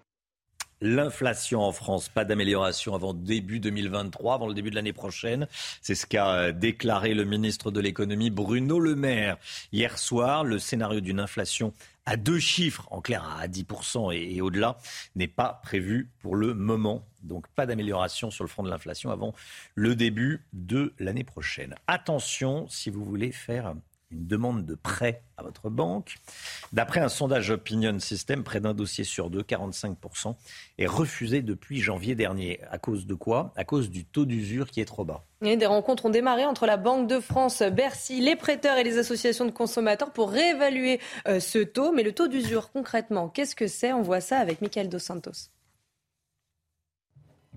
L'inflation en France, pas d'amélioration avant début 2023, avant le début de l'année prochaine. C'est ce qu'a euh, déclaré le ministre de l'économie Bruno Le Maire. Hier soir, le scénario d'une inflation à deux chiffres, en clair à 10% et, au-delà, n'est pas prévu pour le moment. Donc pas d'amélioration sur le front de l'inflation avant le début de l'année prochaine. Attention si vous voulez faire une demande de prêt à votre banque. D'après un sondage Opinion System, près d'un dossier sur deux, 45%, est refusé depuis janvier dernier. À cause de quoi? À cause du taux d'usure qui est trop bas. des rencontres ont démarré entre la Banque de France, Bercy, les prêteurs et les associations de consommateurs pour réévaluer euh, ce taux. Mais le taux d'usure, concrètement, qu'est-ce que c'est? On voit ça avec Michael Dos Santos.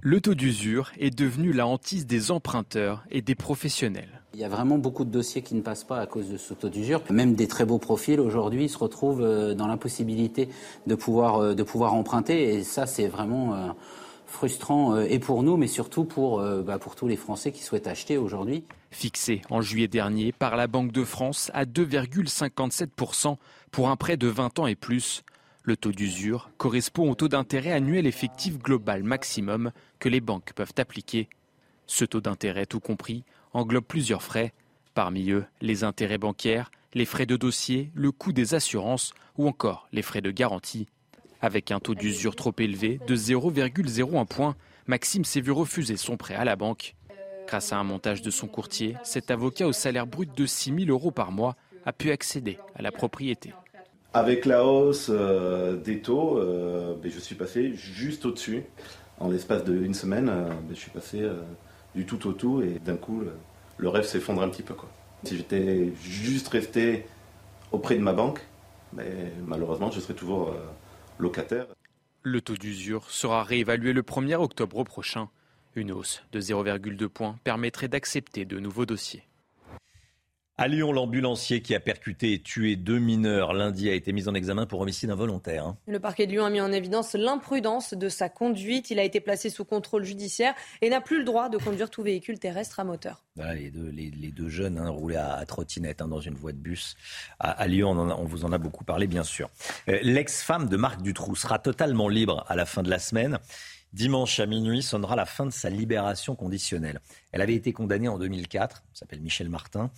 Le taux d'usure est devenu la hantise des emprunteurs et des professionnels. Il y a vraiment beaucoup de dossiers qui ne passent pas à cause de ce taux d'usure. Même des très beaux profils aujourd'hui se retrouvent euh, dans l'impossibilité de pouvoir, euh, de pouvoir emprunter. Et ça, c'est vraiment euh, frustrant et pour nous, mais surtout pour, bah, pour tous les Français qui souhaitent acheter aujourd'hui. Fixé en juillet dernier par la Banque de France à 2,57% pour un prêt de 20 ans et plus, le taux d'usure correspond au taux d'intérêt annuel effectif global maximum que les banques peuvent appliquer. Ce taux d'intérêt, tout compris, englobe plusieurs frais, parmi eux les intérêts bancaires, les frais de dossier, le coût des assurances ou encore les frais de garantie. Avec un taux d'usure trop élevé de 0,01 point, Maxime s'est vu refuser son prêt à la banque. Grâce à un montage de son courtier, cet avocat au salaire brut de 6 000 euros par mois a pu accéder à la propriété. Avec la hausse euh, des taux, euh, ben, je suis passé juste au-dessus. En l'espace d'une semaine, euh, ben, je suis passé du tout au tout et d'un coup, le, rêve s'effondre un petit peu. Si j'étais juste resté auprès de ma banque, ben, malheureusement, je serais toujours locataire. Le taux d'usure sera réévalué le 1er octobre prochain. Une hausse de 0,2 points permettrait d'accepter de nouveaux dossiers. À Lyon, l'ambulancier qui a percuté et tué deux mineurs lundi a été mis en examen pour homicide involontaire. Le parquet de Lyon a mis en évidence l'imprudence de sa conduite. Il a été placé sous contrôle judiciaire et n'a plus le droit de conduire tout véhicule terrestre à moteur. les, deux, jeunes hein, roulaient à, trottinette hein, dans une voie de bus à, Lyon. On, vous en a beaucoup parlé, bien sûr. Euh, l'ex-femme de Marc Dutroux sera totalement libre à la fin de la semaine. Dimanche à minuit sonnera la fin de sa libération conditionnelle. Elle avait été condamnée en 2004, s'appelle Michel Martin,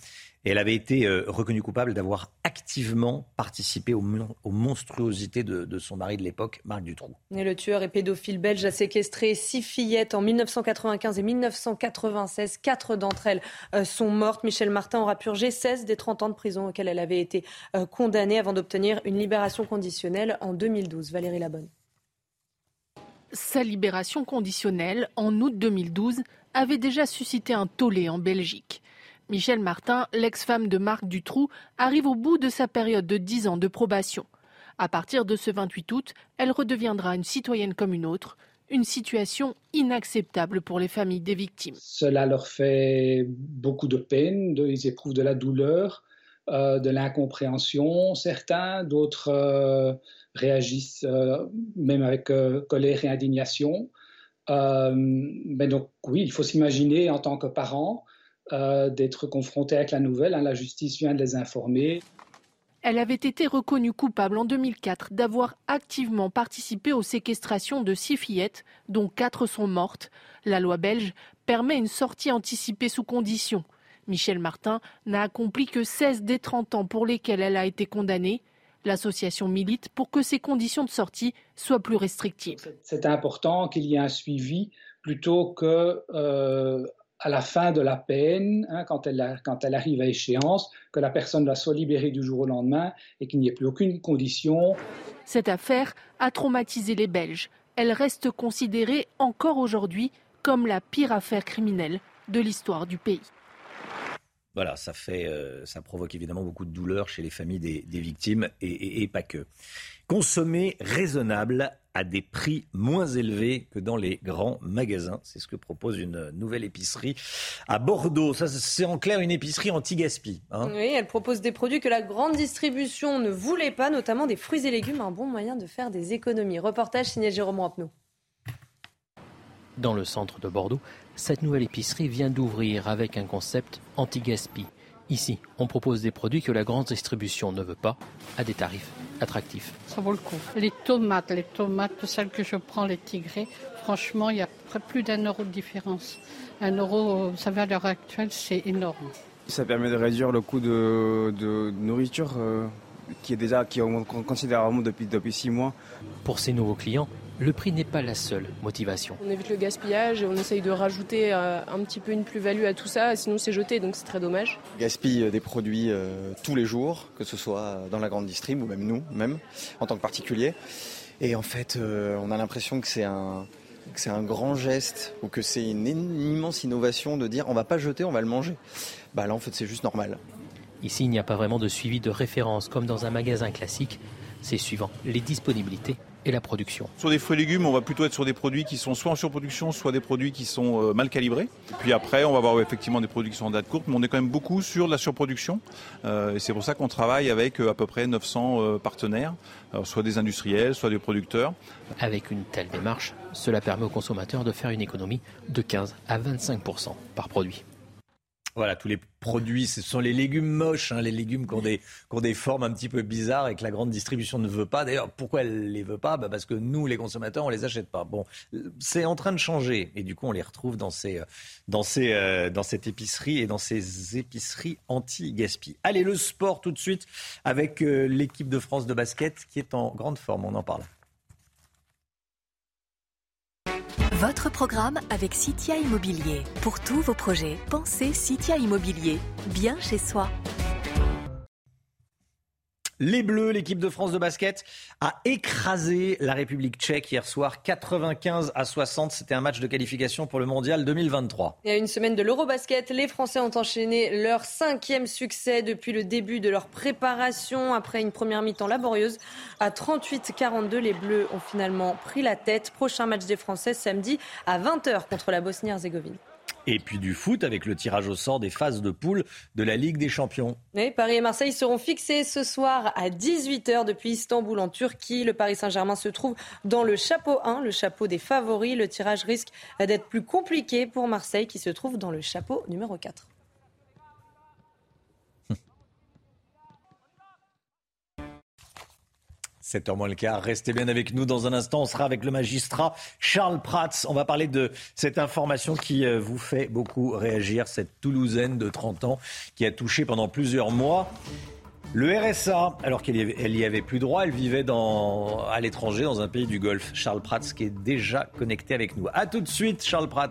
et elle avait été euh, reconnue coupable d'avoir activement participé aux, monstruosités de, son mari de l'époque, Marc Dutroux. Et le tueur et pédophile belge a séquestré six fillettes en 1995 et 1996. Quatre d'entre elles euh, sont mortes. Michel Martin aura purgé 16 des 30 ans de prison auxquels elle avait été euh, condamnée avant d'obtenir une libération conditionnelle en 2012. Valérie Labonne. Sa libération conditionnelle en août 2012 avait déjà suscité un tollé en Belgique. Michel Martin, l'ex-femme de Marc Dutroux, arrive au bout de sa période de 10 ans de probation. À partir de ce 28 août, elle redeviendra une citoyenne comme une autre, une situation inacceptable pour les familles des victimes. Cela leur fait beaucoup de peine, ils éprouvent de la douleur, euh, de l'incompréhension, certains, d'autres euh, réagissent euh, même avec colère et indignation. mais donc oui, il faut s'imaginer en tant que parent euh, d'être confrontée avec la nouvelle. Hein. la justice vient de les informer. Elle avait été reconnue coupable en 2004 d'avoir activement participé aux séquestrations de six fillettes, dont quatre sont mortes. La loi belge permet une sortie anticipée sous condition. Michel Martin n'a accompli que 16 des 30 ans pour lesquels elle a été condamnée. L'association milite pour que ces conditions de sortie soient plus restrictives. C'est important qu'il y ait un suivi plutôt que euh, à la fin de la peine, hein, quand, elle quand, elle arrive à échéance, que la personne soit libérée du jour au lendemain et qu'il n'y ait plus aucune condition. Cette affaire a traumatisé les Belges. Elle reste considérée encore aujourd'hui comme la pire affaire criminelle de l'histoire du pays. Voilà, ça fait, euh, ça provoque évidemment beaucoup de douleur chez les familles des, victimes et, et, pas que. Consommer raisonnable à des prix moins élevés que dans les grands magasins. C'est ce que propose une nouvelle épicerie à Bordeaux. Ça, c'est en clair une épicerie anti-gaspi. Hein. oui, elle propose des produits que la grande distribution ne voulait pas, notamment des fruits et légumes, un bon moyen de faire des économies. Reportage signé Jérôme Rampenou. Dans le centre de Bordeaux, cette nouvelle épicerie vient d'ouvrir avec un concept anti-gaspi. Ici, on propose des produits que la grande distribution ne veut pas à des tarifs attractifs. Ça vaut le coup. Les tomates, les tomates, celles que je prends, les tigrés, franchement, il y a plus d'un euro de différence. Un euro, vous savez, à l'heure actuelle, c'est énorme. Ça permet de réduire le coût de, nourriture euh, qui est déjà qui augmente considérablement depuis, depuis six mois. Pour ces nouveaux clients, le prix n'est pas la seule motivation. On évite le gaspillage et on essaye de rajouter euh, un petit peu une plus-value à tout ça, sinon c'est jeté, donc c'est très dommage. On gaspille euh, des produits euh, tous les jours, que ce soit dans la grande distrib ou même nous, même en tant que particulier. Et en fait, on a l'impression que c'est un, c'est un grand geste ou que c'est une, immense innovation de dire on va pas jeter, on va le manger. Bah là, en fait, c'est juste normal. Ici, il n'y a pas vraiment de suivi de référence comme dans un magasin classique. C'est suivant les disponibilités et la production. Sur des fruits et légumes, on va plutôt être sur des produits qui sont soit en surproduction, soit des produits qui sont euh, mal calibrés. Et puis après, on va avoir effectivement des produits qui sont en date courte, mais on est quand même beaucoup sur la surproduction. Euh, et c'est pour ça qu'on travaille avec euh, à peu près 900 partenaires, soit des industriels, soit des producteurs. Avec une telle démarche, cela permet aux consommateurs de faire une économie de 15 à 25% par produit. Voilà, tous les produits, ce sont les légumes moches, hein, les légumes qui ont, des, qui ont, des, formes un petit peu bizarres et que la grande distribution ne veut pas. D'ailleurs, pourquoi elle ne les veut pas? Bah Parce que nous, les consommateurs, on les achète pas. Bon, c'est en train de changer et du coup, on les retrouve dans, ces, dans, ces, euh, dans cette épicerie et dans ces épiceries anti-gaspi. Allez, le sport tout de suite avec euh, l'équipe de France de basket qui est en grande forme. On en parle. Votre programme avec Citia Immobilier. Pour tous vos projets, pensez Citia Immobilier. Bien chez soi. Les Bleus, l'équipe de France de basket, a écrasé la République tchèque hier soir, 95 à 60. C'était un match de qualification pour le Mondial 2023. Et à une semaine de l'Eurobasket, les Français ont enchaîné leur cinquième succès depuis le début de leur préparation. Après une première mi-temps laborieuse, à 38-42, les Bleus ont finalement pris la tête. Prochain match des Français samedi à 20h contre la Bosnie-Herzégovine. Et puis du foot avec le tirage au sort des phases de poule de la Ligue des Champions. Paris et Marseille seront fixés ce soir à 18h depuis Istanbul en Turquie. Le Paris Saint-Germain se trouve dans le chapeau 1, le chapeau des favoris. Le tirage risque d'être plus compliqué pour Marseille qui se trouve dans le chapeau numéro 4. 7h moins le quart. Restez bien avec nous. Dans un instant, on sera avec le magistrat Charles Prats. On va parler de cette information qui euh, vous fait beaucoup réagir. Cette Toulousaine de 30 ans qui a touché pendant plusieurs mois le RSA, alors qu'elle y, avait, plus droit, elle vivait à l'étranger, dans un pays du Golfe. Charles Prats qui est déjà connecté avec nous. A tout de suite, Charles Prats.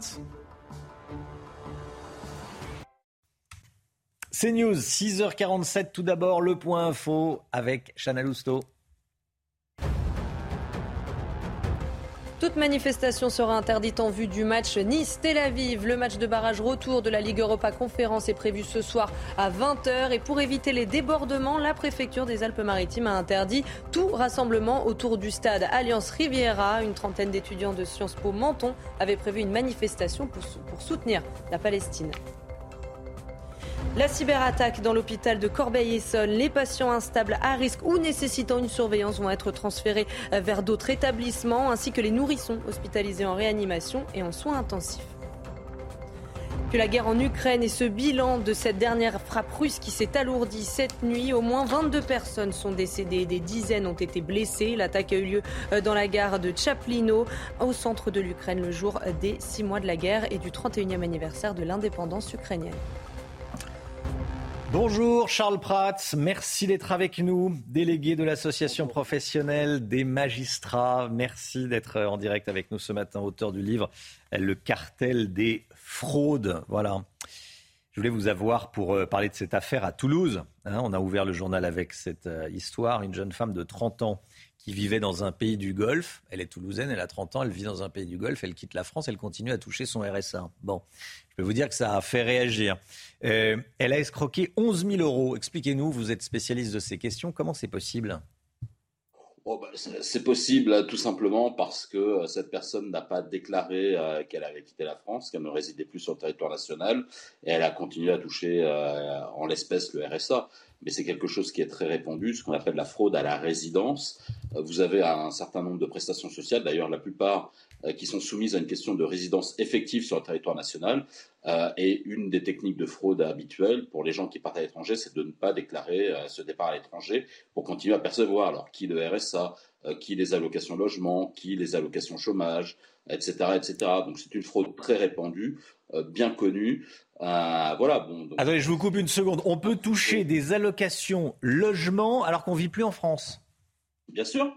C'est News, 6h47 tout d'abord, le point info avec Chana. Toute manifestation sera interdite en vue du match Nice-Tel Aviv. Le match de barrage retour de la Ligue Europa Conférence est prévu ce soir à 20h. Et pour éviter les débordements, la préfecture des Alpes-Maritimes a interdit tout rassemblement autour du stade Alliance Riviera. Une trentaine d'étudiants de Sciences Po Menton avaient prévu une manifestation pour soutenir la Palestine. La cyberattaque dans l'hôpital de Corbeil-Essonne. Les patients instables à risque ou nécessitant une surveillance vont être transférés vers d'autres établissements, ainsi que les nourrissons hospitalisés en réanimation et en soins intensifs. Puis la guerre en Ukraine et ce bilan de cette dernière frappe russe qui s'est alourdie cette nuit. Au moins 22 personnes sont décédées, des dizaines ont été blessées. L'attaque a eu lieu dans la gare de Chaplino, au centre de l'Ukraine, le jour des six mois de la guerre et du 31e anniversaire de l'indépendance ukrainienne. Bonjour Charles Prats, merci d'être avec nous, délégué de l'association professionnelle des magistrats. Merci d'être en direct avec nous ce matin, auteur du livre Le cartel des fraudes. Voilà. Je voulais vous avoir pour euh, parler de cette affaire à Toulouse. Hein. on a ouvert le journal avec cette euh, histoire. Une jeune femme de 30 ans qui vivait dans un pays du Golfe. Elle est toulousaine, elle a 30 ans, elle vit dans un pays du Golfe, elle quitte la France, elle continue à toucher son RSA. Bon, je peux vous dire que ça a fait réagir. Euh, elle a escroqué 11 000 euros. Expliquez-nous, vous êtes spécialiste de ces questions, comment c'est possible? Oh, bah, c'est possible tout simplement parce que euh, cette personne n'a pas déclaré euh, qu'elle avait quitté la France, qu'elle ne résidait plus sur le territoire national, et elle a continué à toucher en l'espèce le RSA mais c'est quelque chose qui est très répandu, ce qu'on appelle la fraude à la résidence. Vous avez un certain nombre de prestations sociales, d'ailleurs la plupart qui sont soumises à une question de résidence effective sur le territoire national. Euh, et une des techniques de fraude habituelles pour les gens qui partent à l'étranger, c'est de ne pas déclarer ce départ à l'étranger pour continuer à percevoir. Alors, qui le RSA, qui les allocations logement, qui les allocations chômage, etc., etc. Donc, c'est une fraude très répandue, bien connue. Euh, voilà. Bon, Attendez, je vous coupe une seconde. On peut toucher des allocations logement alors qu'on vit plus en France? Bien sûr.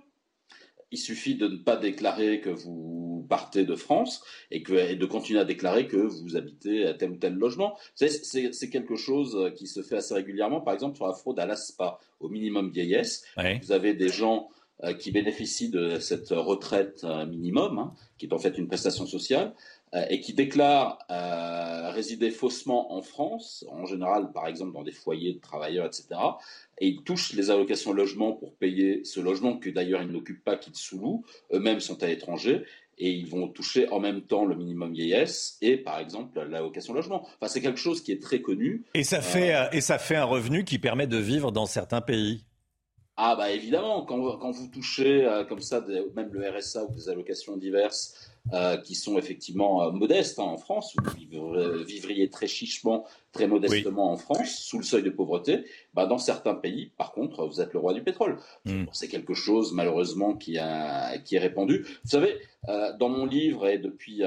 Il suffit de ne pas déclarer que vous partez de France et, que, de continuer à déclarer que vous habitez à tel ou tel logement. C'est quelque chose qui se fait assez régulièrement, par exemple sur la fraude à l'ASPA, au minimum vieillesse. Vous avez des gens euh, qui bénéficient de cette retraite euh, minimum, hein, qui est en fait une prestation sociale, euh, et qui déclarent euh, résider faussement en France, en général par exemple dans des foyers de travailleurs, etc. Et ils touchent les allocations logement pour payer ce logement que d'ailleurs ils n'occupent pas, qu'ils sous-louent, eux-mêmes sont à l'étranger, et ils vont toucher en même temps le minimum vieillesse et par exemple l'allocation logement. Enfin c'est quelque chose qui est très connu. Et ça fait, euh, et ça fait un revenu qui permet de vivre dans certains pays. Ah bah évidemment, quand, quand vous touchez comme ça même le RSA ou des allocations diverses euh, qui sont effectivement euh, modestes hein, en France. Vous vivriez très chichement, très modestement en France, sous le seuil de pauvreté. Bah, dans certains pays, par contre, vous êtes le roi du pétrole. Hmm. C'est quelque chose, malheureusement, qui, a, qui est répandu. Vous savez, euh, dans mon livre, et depuis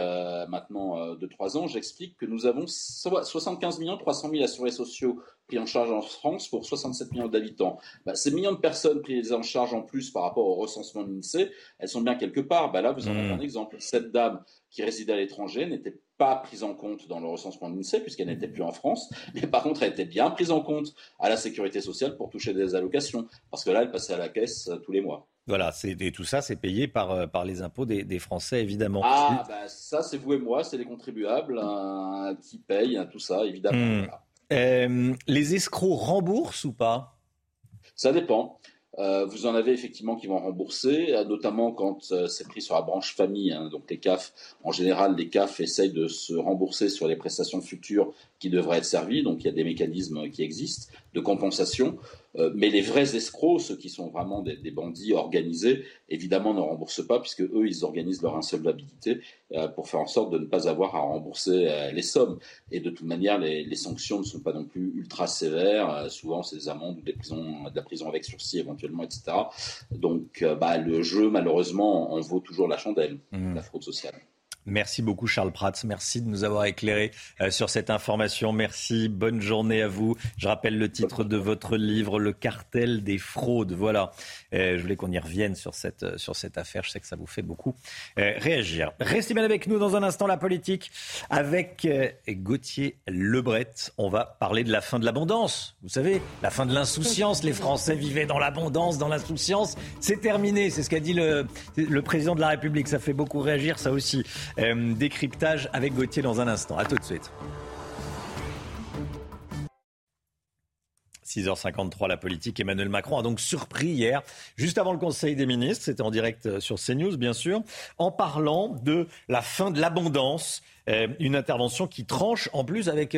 maintenant 2-3 ans, j'explique que nous avons 75 millions 300 000 assurés sociaux pris en charge en France pour 67 millions d'habitants. Bah, ces millions de personnes prises en charge en plus par rapport au recensement de l'INSEE, elles sont bien quelque part. Bah, là, vous en avez hmm. un exemple dame qui résidait à l'étranger n'était pas prise en compte dans le recensement de l'INSEE puisqu'elle n'était plus en France, mais par contre elle était bien prise en compte à la sécurité sociale pour toucher des allocations, parce que là elle passait à la caisse euh, tous les mois. Voilà, et tout ça, c'est payé par, euh, par les impôts des, Français, évidemment. Ah, bah, ça, c'est vous et moi, c'est les contribuables hein, qui payent hein, tout ça, évidemment. Hmm. Euh, les escrocs remboursent ou pas? Ça dépend. Euh, vous en avez effectivement qui vont rembourser, notamment quand euh, c'est pris sur la branche famille. Hein. donc les CAF, en général, les CAF essayent de se rembourser sur les prestations futures qui devraient être servies. Donc il y a des mécanismes qui existent de compensation. Mais les vrais escrocs, ceux qui sont vraiment des, bandits organisés, évidemment ne remboursent pas puisque eux, ils organisent leur insolvabilité pour faire en sorte de ne pas avoir à rembourser les sommes. Et de toute manière, les, sanctions ne sont pas non plus ultra sévères. souvent, c'est des amendes ou des prisons, de la prison avec sursis éventuellement, etc. Donc, bah, le jeu, malheureusement, en vaut toujours la chandelle, mmh. la fraude sociale. Merci beaucoup Charles Prats. Merci de nous avoir éclairé euh, sur cette information. Merci. Bonne journée à vous. Je rappelle le titre de votre livre, Le cartel des fraudes. Voilà. Euh, je voulais qu'on y revienne sur cette, euh, sur cette affaire. Je sais que ça vous fait beaucoup réagir. Restez bien avec nous dans un instant, la politique, avec Gauthier Lebret. On va parler de la fin de l'abondance. Vous savez, la fin de l'insouciance. Les Français vivaient dans l'abondance, dans l'insouciance. C'est terminé. C'est ce qu'a dit le, le président de la République. Ça fait beaucoup réagir, ça aussi. Euh, décryptage avec Gauthier dans un instant. À tout de suite. 6h53, la politique. Emmanuel Macron a donc surpris hier, juste avant le Conseil des ministres, c'était en direct euh, sur CNews bien sûr, en parlant de la fin de l'abondance. Euh, une intervention qui tranche en plus avec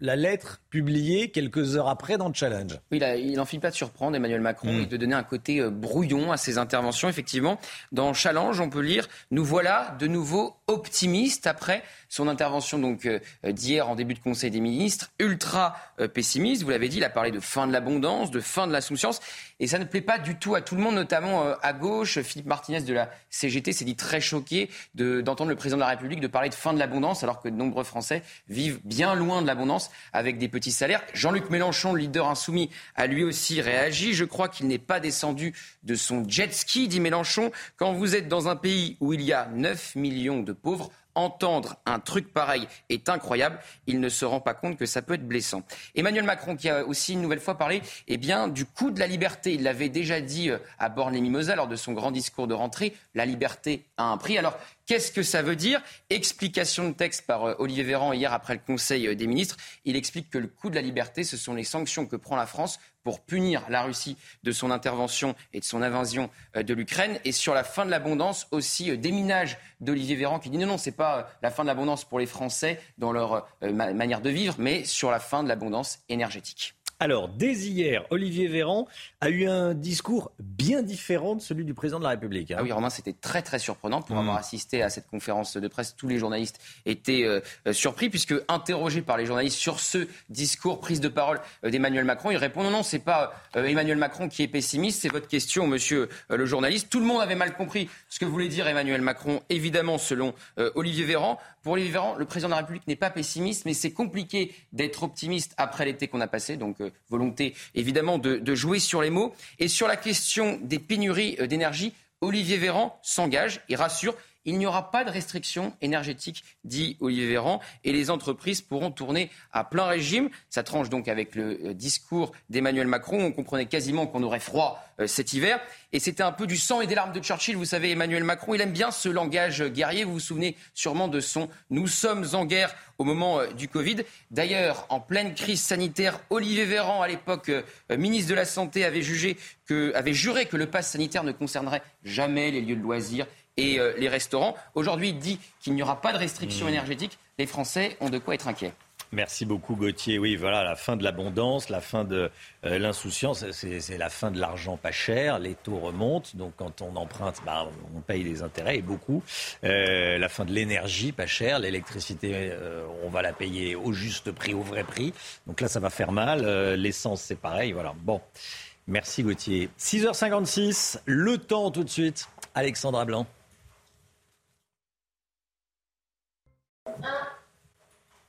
la lettre publiée quelques heures après dans le challenge. Oui, il n'en finit pas de surprendre Emmanuel Macron hmm. et de donner un côté euh, brouillon à ses interventions. Effectivement, dans Challenge, on peut lire Nous voilà de nouveau optimistes après son intervention donc euh, d'hier en début de Conseil des ministres, ultra euh, pessimiste. Vous l'avez dit, il a parlé de fin de l'abondance, de fin de la souciance. Et ça ne plaît pas du tout à tout le monde, notamment à gauche. Philippe Martinez de la CGT s'est dit très choqué d'entendre le président de la République de parler de fin de l'abondance, alors que de nombreux Français vivent bien loin de l'abondance avec des petits salaires. Jean-Luc Mélenchon, le leader insoumis, a lui aussi réagi. Je crois qu'il n'est pas descendu de son jet ski, dit Mélenchon. Quand vous êtes dans un pays où il y a 9 millions de pauvres, entendre un truc pareil est incroyable. Il ne se rend pas compte que ça peut être blessant. Emmanuel Macron, qui a aussi une nouvelle fois parlé eh du coût de la liberté. Il l'avait déjà dit euh, à Borne-les-Mimosas lors de son grand discours de rentrée. La liberté a un prix. Alors, Qu'est-ce que ça veut dire? Explication de texte par euh, Olivier Véran hier après le Conseil euh, des ministres. Il explique que le coût de la liberté, ce sont les sanctions que prend la France pour punir la Russie de son intervention et de son invasion euh, de l'Ukraine. Et sur la fin de l'abondance, aussi déminage d'Olivier Véran qui dit non, non, c'est pas la fin de l'abondance pour les Français dans leur manière de vivre, mais sur la fin de l'abondance énergétique. Alors, dès hier, Olivier Véran a eu un discours bien différent de celui du président de la République. Hein. Ah oui, Romain, c'était très très surprenant pour avoir hmm. assisté à cette conférence de presse. Tous les journalistes étaient euh, euh, surpris puisque interrogé par les journalistes sur ce discours, prise de parole euh, d'Emmanuel Macron, il répond non, non, c'est pas Emmanuel Macron qui est pessimiste, c'est votre question, monsieur le journaliste. Tout le monde avait mal compris ce que voulait dire Emmanuel Macron, évidemment, selon Olivier Véran. Pour Olivier Véran, le président de la République n'est pas pessimiste, mais c'est compliqué d'être optimiste après l'été qu'on a passé. Donc, volonté évidemment de, jouer sur les mots. Et sur la question des pénuries euh, d'énergie, Olivier Véran s'engage et rassure. Il n'y aura pas de restrictions énergétiques, dit Olivier Véran, et les entreprises pourront tourner à plein régime. Ça tranche donc avec le euh, discours d'Emmanuel Macron. On comprenait quasiment qu'on aurait froid euh, cet hiver. Et c'était un peu du sang et des larmes de Churchill. Vous savez, Emmanuel Macron, il aime bien ce langage guerrier. Vous vous souvenez sûrement de son Nous sommes en guerre au moment euh, du Covid. D'ailleurs, en pleine crise sanitaire, Olivier Véran, à l'époque ministre de la Santé, avait, jugé avait juré que le pass sanitaire ne concernerait jamais les lieux de loisirs et les restaurants. Aujourd'hui, il dit qu'il n'y aura pas de restrictions mmh. énergétiques. Les Français ont de quoi être inquiets. Merci beaucoup Gauthier. Oui, voilà, la fin de l'abondance, la fin de euh, l'insouciance, c'est la fin de l'argent pas cher, les taux remontent, donc quand on emprunte, bah, on paye des intérêts et beaucoup. Euh, la fin de l'énergie pas cher, l'électricité, euh, on va la payer au juste prix, au vrai prix. Donc là, ça va faire mal. L'essence, c'est pareil. Voilà. Bon, merci Gauthier. 6h56, le temps tout de suite. Alexandra Blanc.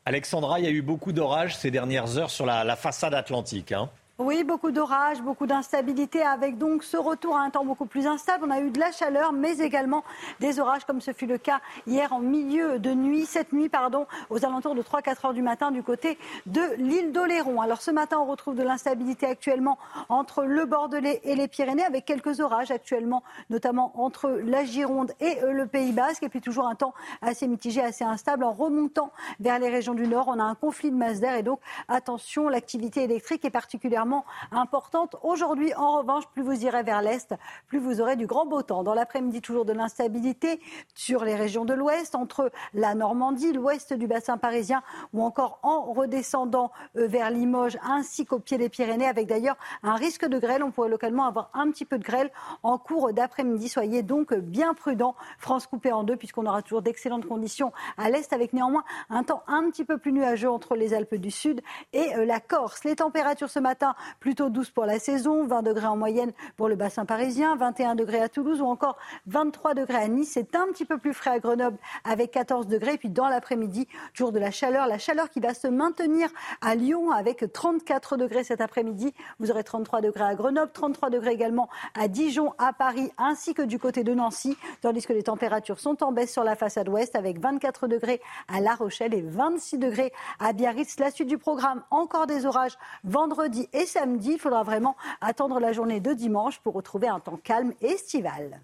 Alexandra, il y a eu beaucoup d'orages ces dernières heures sur la, façade atlantique. Hein. Oui, beaucoup d'orages, beaucoup d'instabilité, avec donc ce retour à un temps beaucoup plus instable. On a eu de la chaleur, mais également des orages, comme ce fut le cas hier en milieu de nuit, cette nuit, pardon, aux alentours de 3-4 heures du matin du côté de l'île d'Oléron. Alors ce matin, on retrouve de l'instabilité actuellement entre le Bordelais et les Pyrénées, avec quelques orages actuellement, notamment entre la Gironde et le Pays Basque, et puis toujours un temps assez mitigé, assez instable. En remontant vers les régions du Nord, on a un conflit de masse d'air, et donc attention, l'activité électrique est particulièrement importante. Aujourd'hui, en revanche, plus vous irez vers l'est, plus vous aurez du grand beau temps. Dans l'après-midi, toujours de l'instabilité sur les régions de l'ouest, entre la Normandie, l'ouest du bassin parisien, ou encore en redescendant euh, vers Limoges, ainsi qu'au pied des Pyrénées, avec d'ailleurs un risque de grêle. On pourrait localement avoir un petit peu de grêle en cours d'après-midi. Soyez donc bien prudents. France coupée en deux, puisqu'on aura toujours d'excellentes conditions à l'est, avec néanmoins un temps un petit peu plus nuageux entre les Alpes du Sud et euh, la Corse. Les températures ce matin plutôt douces pour la saison, 20 degrés en moyenne pour le bassin parisien, 21 degrés à Toulouse ou encore 23 degrés à Nice. C'est un petit peu plus frais à Grenoble avec 14 degrés. Puis dans l'après-midi, jour de la chaleur, la chaleur qui va se maintenir à Lyon avec 34 degrés cet après-midi. Vous aurez 33 degrés à Grenoble, 33 degrés également à Dijon, à Paris ainsi que du côté de Nancy, tandis que les températures sont en baisse sur la façade ouest avec 24 degrés à La Rochelle et 26 degrés à Biarritz. La suite du programme, encore des orages vendredi et samedi. Il faudra vraiment attendre la journée de dimanche pour retrouver un temps calme et estival.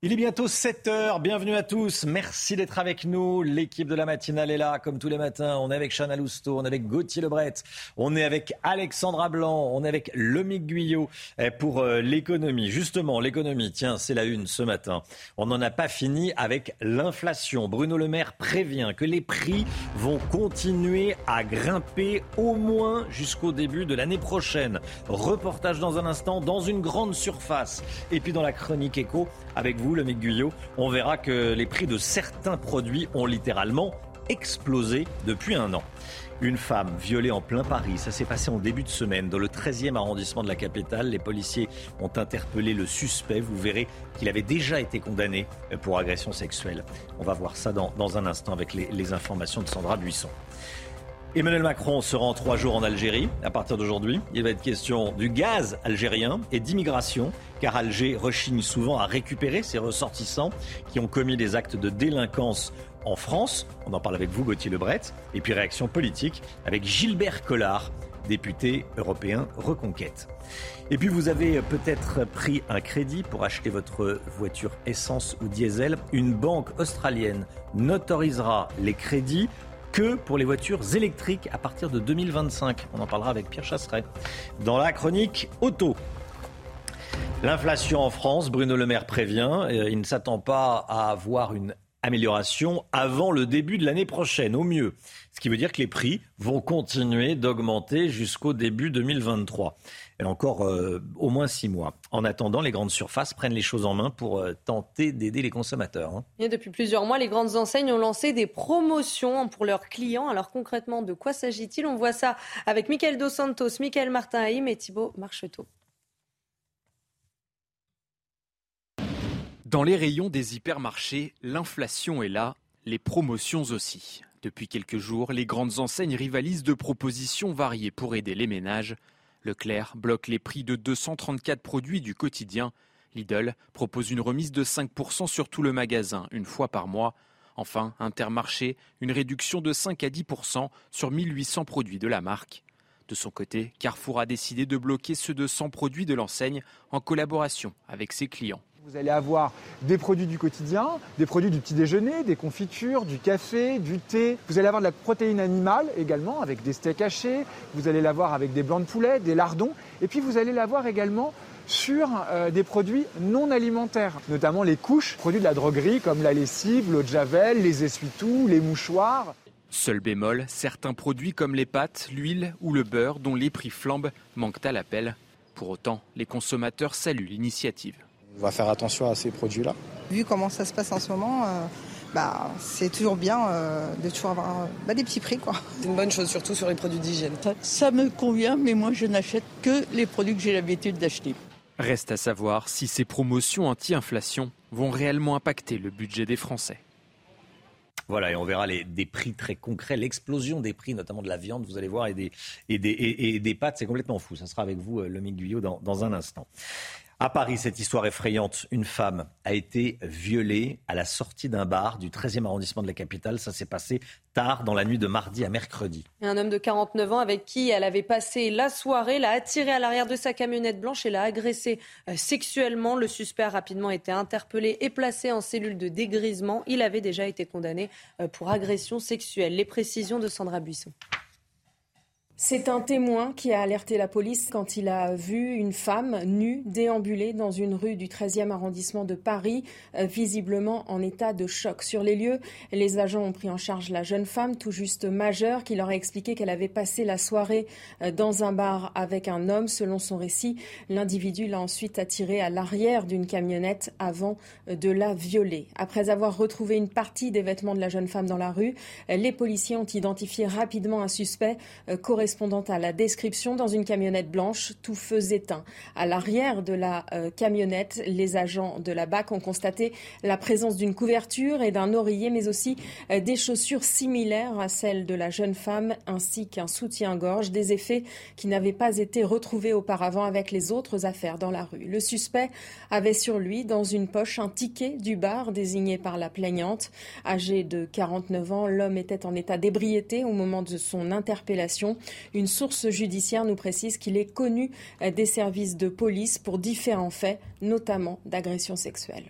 Il est bientôt 7 heures. Bienvenue à tous. Merci d'être avec nous. L'équipe de la matinale est là, comme tous les matins. On est avec Chana Lousteau, on est avec Gauthier Lebret, on est avec Alexandra Blanc, on est avec Lomic Guyot eh, pour euh, l'économie. Justement, l'économie, tiens, c'est la une ce matin. On n'en a pas fini avec l'inflation. Bruno Le Maire prévient que les prix vont continuer à grimper au moins jusqu'au début de l'année prochaine. Reportage dans un instant dans une grande surface. Et puis dans la chronique éco, avec vous, le Guyot, on verra que les prix de certains produits ont littéralement explosé depuis un an. Une femme violée en plein Paris, ça s'est passé en début de semaine dans le 13e arrondissement de la capitale. Les policiers ont interpellé le suspect. Vous verrez qu'il avait déjà été condamné pour agression sexuelle. On va voir ça dans, un instant avec les, les informations de Sandra Buisson. Emmanuel Macron se rend trois jours en Algérie. À partir d'aujourd'hui, il va être question du gaz algérien et d'immigration, car Alger rechigne souvent à récupérer ses ressortissants qui ont commis des actes de délinquance en France. On en parle avec vous, Gauthier Lebret. Et puis réaction politique avec Gilbert Collard, député européen Reconquête. Et puis vous avez peut-être pris un crédit pour acheter votre voiture essence ou diesel. Une banque australienne n'autorisera les crédits que pour les voitures électriques à partir de 2025. On en parlera avec Pierre Chasseret dans la chronique auto. L'inflation en France, Bruno Le Maire prévient, euh, il ne s'attend pas à avoir une amélioration avant le début de l'année prochaine, au mieux. Ce qui veut dire que les prix vont continuer d'augmenter jusqu'au début 2023 et encore euh, au moins six mois. En attendant, les grandes surfaces prennent les choses en main pour euh, tenter d'aider les consommateurs. Hein. Et depuis plusieurs mois, les grandes enseignes ont lancé des promotions pour leurs clients. Alors concrètement, de quoi s'agit-il? On voit ça avec Michael Dos Santos, Michael Martin Haïm et Thibault Marcheteau. Dans les rayons des hypermarchés, l'inflation est là, les promotions aussi. Depuis quelques jours, les grandes enseignes rivalisent de propositions variées pour aider les ménages. Leclerc bloque les prix de 234 produits du quotidien. Lidl propose une remise de 5% sur tout le magasin, une fois par mois. Enfin, Intermarché, une réduction de 5 à 10% sur 1800 produits de la marque. De son côté, Carrefour a décidé de bloquer ceux de 100 produits de l'enseigne en collaboration avec ses clients. Vous allez avoir des produits du quotidien, des produits du petit déjeuner, des confitures, du café, du thé. Vous allez avoir de la protéine animale également avec des steaks hachés. Vous allez l'avoir avec des blancs de poulet, des lardons. Et puis vous allez l'avoir également sur euh, des produits non alimentaires, notamment les couches, produits de la droguerie comme la lessive, l'eau de javel, les essuie-tout, les mouchoirs. Seul bémol, certains produits comme les pâtes, l'huile ou le beurre dont les prix flambent manquent à l'appel. Pour autant, les consommateurs saluent l'initiative. On va faire attention à ces produits-là. Vu comment ça se passe en ce moment, euh, bah, c'est toujours bien euh, de toujours avoir euh, bah, des petits prix. C'est une bonne chose, surtout sur les produits d'hygiène. Ça, me convient, mais moi je n'achète que les produits que j'ai l'habitude d'acheter. Reste à savoir si ces promotions anti-inflation vont réellement impacter le budget des Français. Voilà, et on verra les, des prix très concrets, l'explosion des prix, notamment de la viande, vous allez voir, et des, et des, et, des pâtes, c'est complètement fou. Ça sera avec vous, le Guyot, dans, dans un instant. À Paris, cette histoire effrayante, une femme a été violée à la sortie d'un bar du 13e arrondissement de la capitale. Ça s'est passé tard dans la nuit de mardi à mercredi. Un homme de 49 ans avec qui elle avait passé la soirée l'a attiré à l'arrière de sa camionnette blanche et l'a agressé euh, sexuellement. Le suspect a rapidement été interpellé et placé en cellule de dégrisement. Il avait déjà été condamné euh, pour agression sexuelle. Les précisions de Sandra Buisson. C'est un témoin qui a alerté la police quand il a vu une femme nue déambuler dans une rue du 13e arrondissement de Paris, euh, visiblement en état de choc. Sur les lieux, les agents ont pris en charge la jeune femme, tout juste majeure, qui leur a expliqué qu'elle avait passé la soirée euh, dans un bar avec un homme. Selon son récit, l'individu l'a ensuite attirée à l'arrière d'une camionnette avant euh, de la violer. Après avoir retrouvé une partie des vêtements de la jeune femme dans la rue, les policiers ont identifié rapidement un suspect correspondant à la description dans une camionnette blanche, tout feu éteint. À l'arrière de la euh, camionnette, les agents de la BAC ont constaté la présence d'une couverture et d'un oreiller, mais aussi euh, des chaussures similaires à celles de la jeune femme, ainsi qu'un soutien-gorge, des effets qui n'avaient pas été retrouvés auparavant avec les autres affaires dans la rue. Le suspect avait sur lui, dans une poche, un ticket du bar désigné par la plaignante. Âgé de 49 ans, l'homme était en état d'ébriété au moment de son interpellation. Une source judiciaire nous précise qu'il est connu des services de police pour différents faits, notamment d'agression sexuelle.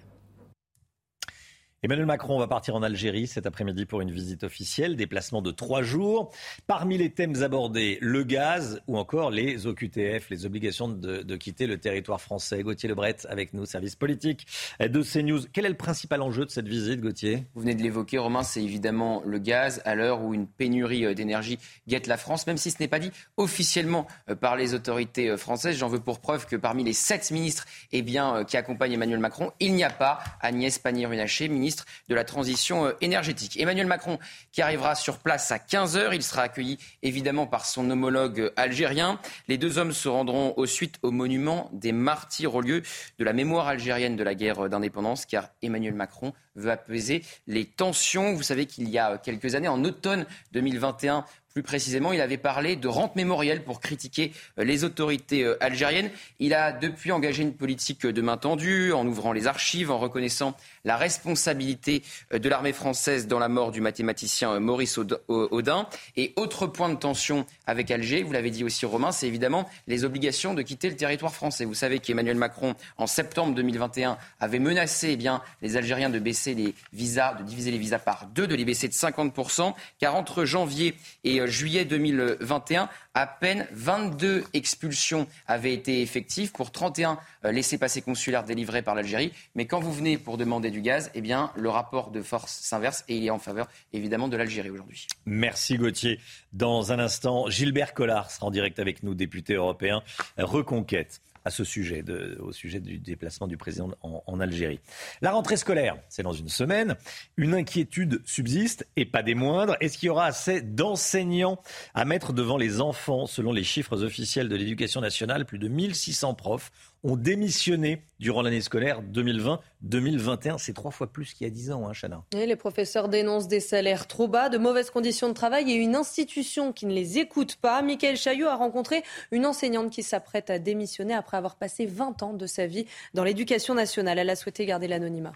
Emmanuel Macron va partir en Algérie cet après-midi pour une visite officielle, déplacement de trois jours. Parmi les thèmes abordés, le gaz ou encore les OQTF, les obligations de, quitter le territoire français. Gauthier Lebret avec nous, service politique de CNews. Quel est le principal enjeu de cette visite, Gauthier? Vous venez de l'évoquer, Romain, c'est évidemment le gaz à l'heure où une pénurie euh, d'énergie guette la France, même si ce n'est pas dit officiellement euh, par les autorités euh, françaises. J'en veux pour preuve que parmi les sept ministres eh bien, qui accompagnent Emmanuel Macron, il n'y a pas Agnès Pannier-Runacher, ministre de la transition euh, énergétique. Emmanuel Macron qui arrivera sur place à 15h. Il sera accueilli évidemment par son homologue algérien. Les deux hommes se rendront au suite au monument des martyrs au lieu de la mémoire algérienne de la guerre d'indépendance car Emmanuel Macron veut apaiser les tensions. Vous savez qu'il y a quelques années, en automne 2021, plus précisément, il avait parlé de rente mémorielle pour critiquer euh, les autorités euh, algériennes. Il a depuis engagé une politique de main tendue en ouvrant les archives, en reconnaissant la responsabilité euh, de l'armée française dans la mort du mathématicien Maurice Audin. Et autre point de tension avec Alger, vous l'avez dit aussi Romain, c'est évidemment les obligations de quitter le territoire français. Vous savez qu'Emmanuel Macron, en septembre 2021, avait menacé eh bien, les Algériens de baisser les visas, de diviser les visas par deux, de les baisser de 50%, car entre janvier et juillet 2021, à peine 22 expulsions avaient été effectives pour 31 euh, laissés-passer consulaires délivrés par l'Algérie. Mais quand vous venez pour demander du gaz, eh bien, le rapport de force s'inverse et il est en faveur évidemment de l'Algérie aujourd'hui. Merci Gauthier. Dans un instant, Gilbert Collard sera en direct avec nous, député européen. Reconquête à ce sujet, au sujet du déplacement du président en, Algérie. La rentrée scolaire, c'est dans une semaine. Une inquiétude subsiste, et pas des moindres. Est-ce qu'il y aura assez d'enseignants à mettre devant les enfants? Selon les chiffres officiels de l'éducation nationale, plus de 1600 profs ont démissionné durant l'année scolaire 2020-2021. C'est trois fois plus qu'il y a dix ans, hein, Chana. les professeurs dénoncent des salaires trop bas, de mauvaises conditions de travail et une institution qui ne les écoute pas. Michael Chaillot a rencontré une enseignante qui s'apprête à démissionner après avoir passé 20 ans de sa vie dans l'éducation nationale. Elle a souhaité garder l'anonymat.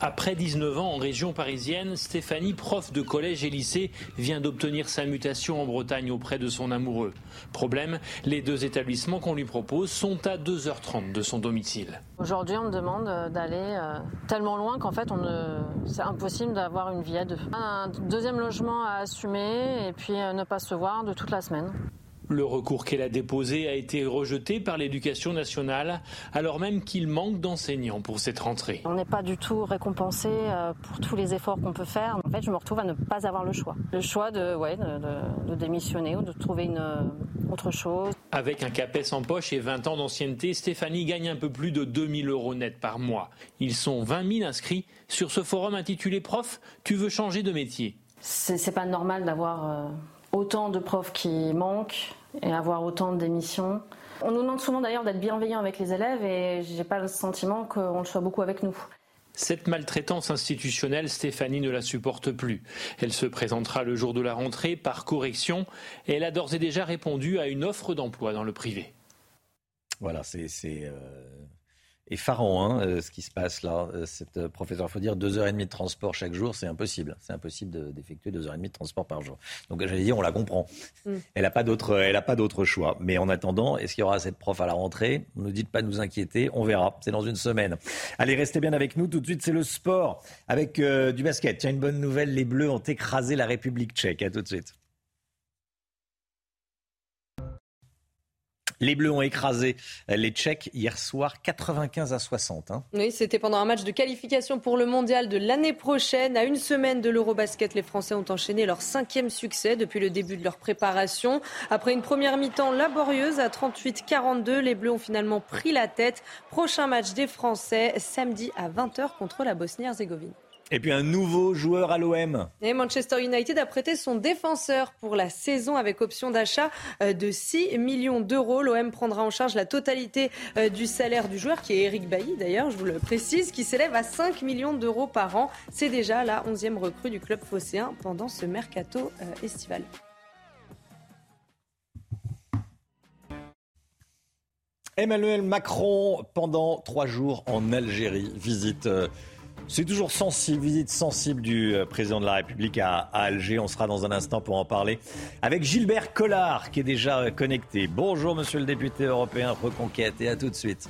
Après 19 ans en région parisienne, Stéphanie, prof de collège et lycée, vient d'obtenir sa mutation en Bretagne auprès de son amoureux. Problème, les deux établissements qu'on lui propose sont à 2h30 de son domicile. Aujourd'hui, on me demande d'aller euh, tellement loin qu'en fait, c'est impossible d'avoir une vie à deux. Un deuxième logement à assumer et puis euh, ne pas se voir de toute la semaine. Le recours qu'elle a déposé a été rejeté par l'éducation nationale, alors même qu'il manque d'enseignants pour cette rentrée. On n'est pas du tout récompensé euh, pour tous les efforts qu'on peut faire. En fait, je me retrouve à ne pas avoir le choix. Le choix de, ouais, de, démissionner ou de trouver une, euh, autre chose. Avec un CAPES en poche et 20 ans d'ancienneté, Stéphanie gagne un peu plus de 2000 euros net par mois. Ils sont 20 000 inscrits sur ce forum intitulé Prof, tu veux changer de métier? C'est pas normal d'avoir... Euh, autant de profs qui manquent et avoir autant de démissions. On nous demande souvent d'ailleurs d'être bienveillants avec les élèves et j'ai pas le sentiment qu'on le soit beaucoup avec nous. Cette maltraitance institutionnelle, Stéphanie ne la supporte plus. Elle se présentera le jour de la rentrée par correction et elle a d'ores et déjà répondu à une offre d'emploi dans le privé. Voilà, c'est effarant hein, euh, ce qui se passe là. Euh, cette euh, professeur, il faut dire deux heures et demie de transport chaque jour, c'est impossible. C'est impossible d'effectuer deux heures et demie de transport par jour. Donc j'allais dire, on la comprend. Mm. Elle n'a pas d'autre, elle a pas d'autre choix. Mais en attendant, est-ce qu'il y aura cette prof à la rentrée? Ne nous dites pas de nous inquiéter, on verra. C'est dans une semaine. Allez, restez bien avec nous. Tout de suite, c'est le sport avec du basket. Tiens, une bonne nouvelle, les Bleus ont écrasé la République tchèque. À tout de suite. Les Bleus ont écrasé les Tchèques hier soir 95 à 60. Hein. Oui, c'était pendant un match de qualification pour le mondial de l'année prochaine. À une semaine de l'Eurobasket, les Français ont enchaîné leur cinquième succès depuis le début de leur préparation. Après une première mi-temps laborieuse à 38-42, les Bleus ont finalement pris la tête. Prochain match des Français samedi à 20h contre la Bosnie-Herzégovine. Et puis un nouveau joueur à l'OM. Et Manchester United a prêté son défenseur pour la saison avec option d'achat euh, de 6 millions d'euros. L'OM prendra en charge la totalité euh, du salaire du joueur, qui est Eric Bailly d'ailleurs, je vous le précise, qui s'élève à 5 millions d'euros par an. C'est déjà la 11e recrue du club phocéen pendant ce mercato euh, estival. Emmanuel Macron, pendant trois jours en Algérie, visite c'est toujours sensible, visite sensible du euh, président de la République à, Alger. On sera dans un instant pour en parler avec Gilbert Collard qui est déjà euh, connecté. Bonjour monsieur le député européen Reconquête et à tout de suite.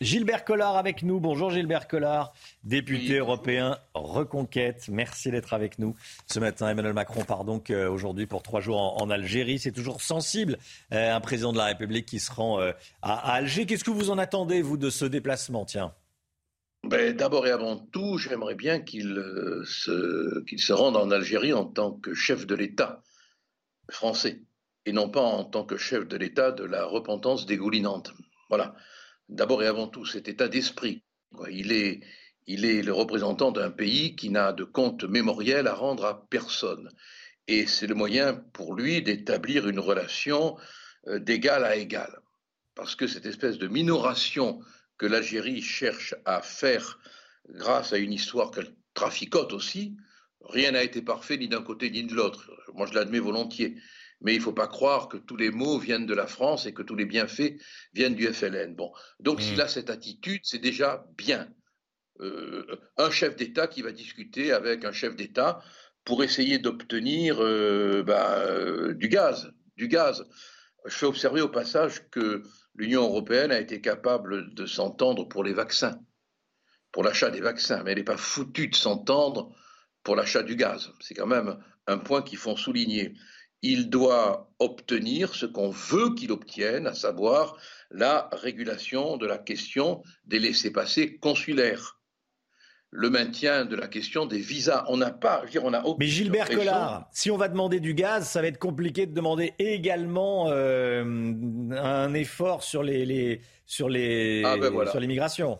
Gilbert Collard avec nous. Bonjour Gilbert Collard, député européen Reconquête. Merci d'être avec nous ce matin. Emmanuel Macron part donc euh, aujourd'hui pour trois jours en, Algérie. C'est toujours sensible, euh, un président de la République qui se rend euh, à, Alger. Qu'est-ce que vous en attendez, vous, de ce déplacement? Tiens. Ben, D'abord et avant tout, j'aimerais bien qu'il se, qu'il se rende en Algérie en tant que chef de l'État français et non pas en tant que chef de l'État de la repentance dégoulinante. Voilà d'abord et avant tout cet état d'esprit. Il est, le représentant d'un pays qui n'a de compte mémoriel à rendre à personne. Et c'est le moyen pour lui d'établir une relation euh, d'égal à égal. Parce que cette espèce de minoration que l'Algérie cherche à faire grâce à une histoire qu'elle traficote aussi, rien n'a été parfait ni d'un côté ni de l'autre. Moi, je l'admets volontiers. Mais il ne faut pas croire que tous les maux viennent de la France et que tous les bienfaits viennent du FLN. Bon, donc s'il hmm. a cette attitude, c'est déjà bien. Euh, un chef d'État qui va discuter avec un chef d'État pour essayer d'obtenir euh, ben, euh, du gaz, du gaz. Je fais observer au passage que l'Union européenne a été capable de s'entendre pour les vaccins, pour l'achat des vaccins, mais elle n'est pas foutue de s'entendre pour l'achat du gaz. C'est quand même un point qu'il faut souligner il doit obtenir ce qu'on veut qu'il obtienne, à savoir la régulation de la question des laissés-passer consulaires le maintien de la question des visas. On n'a pas, je dire, on a Mais Gilbert Collard, si on va demander du gaz, ça va être compliqué de demander également euh, un effort sur les, sur les ah, ben sur l'immigration.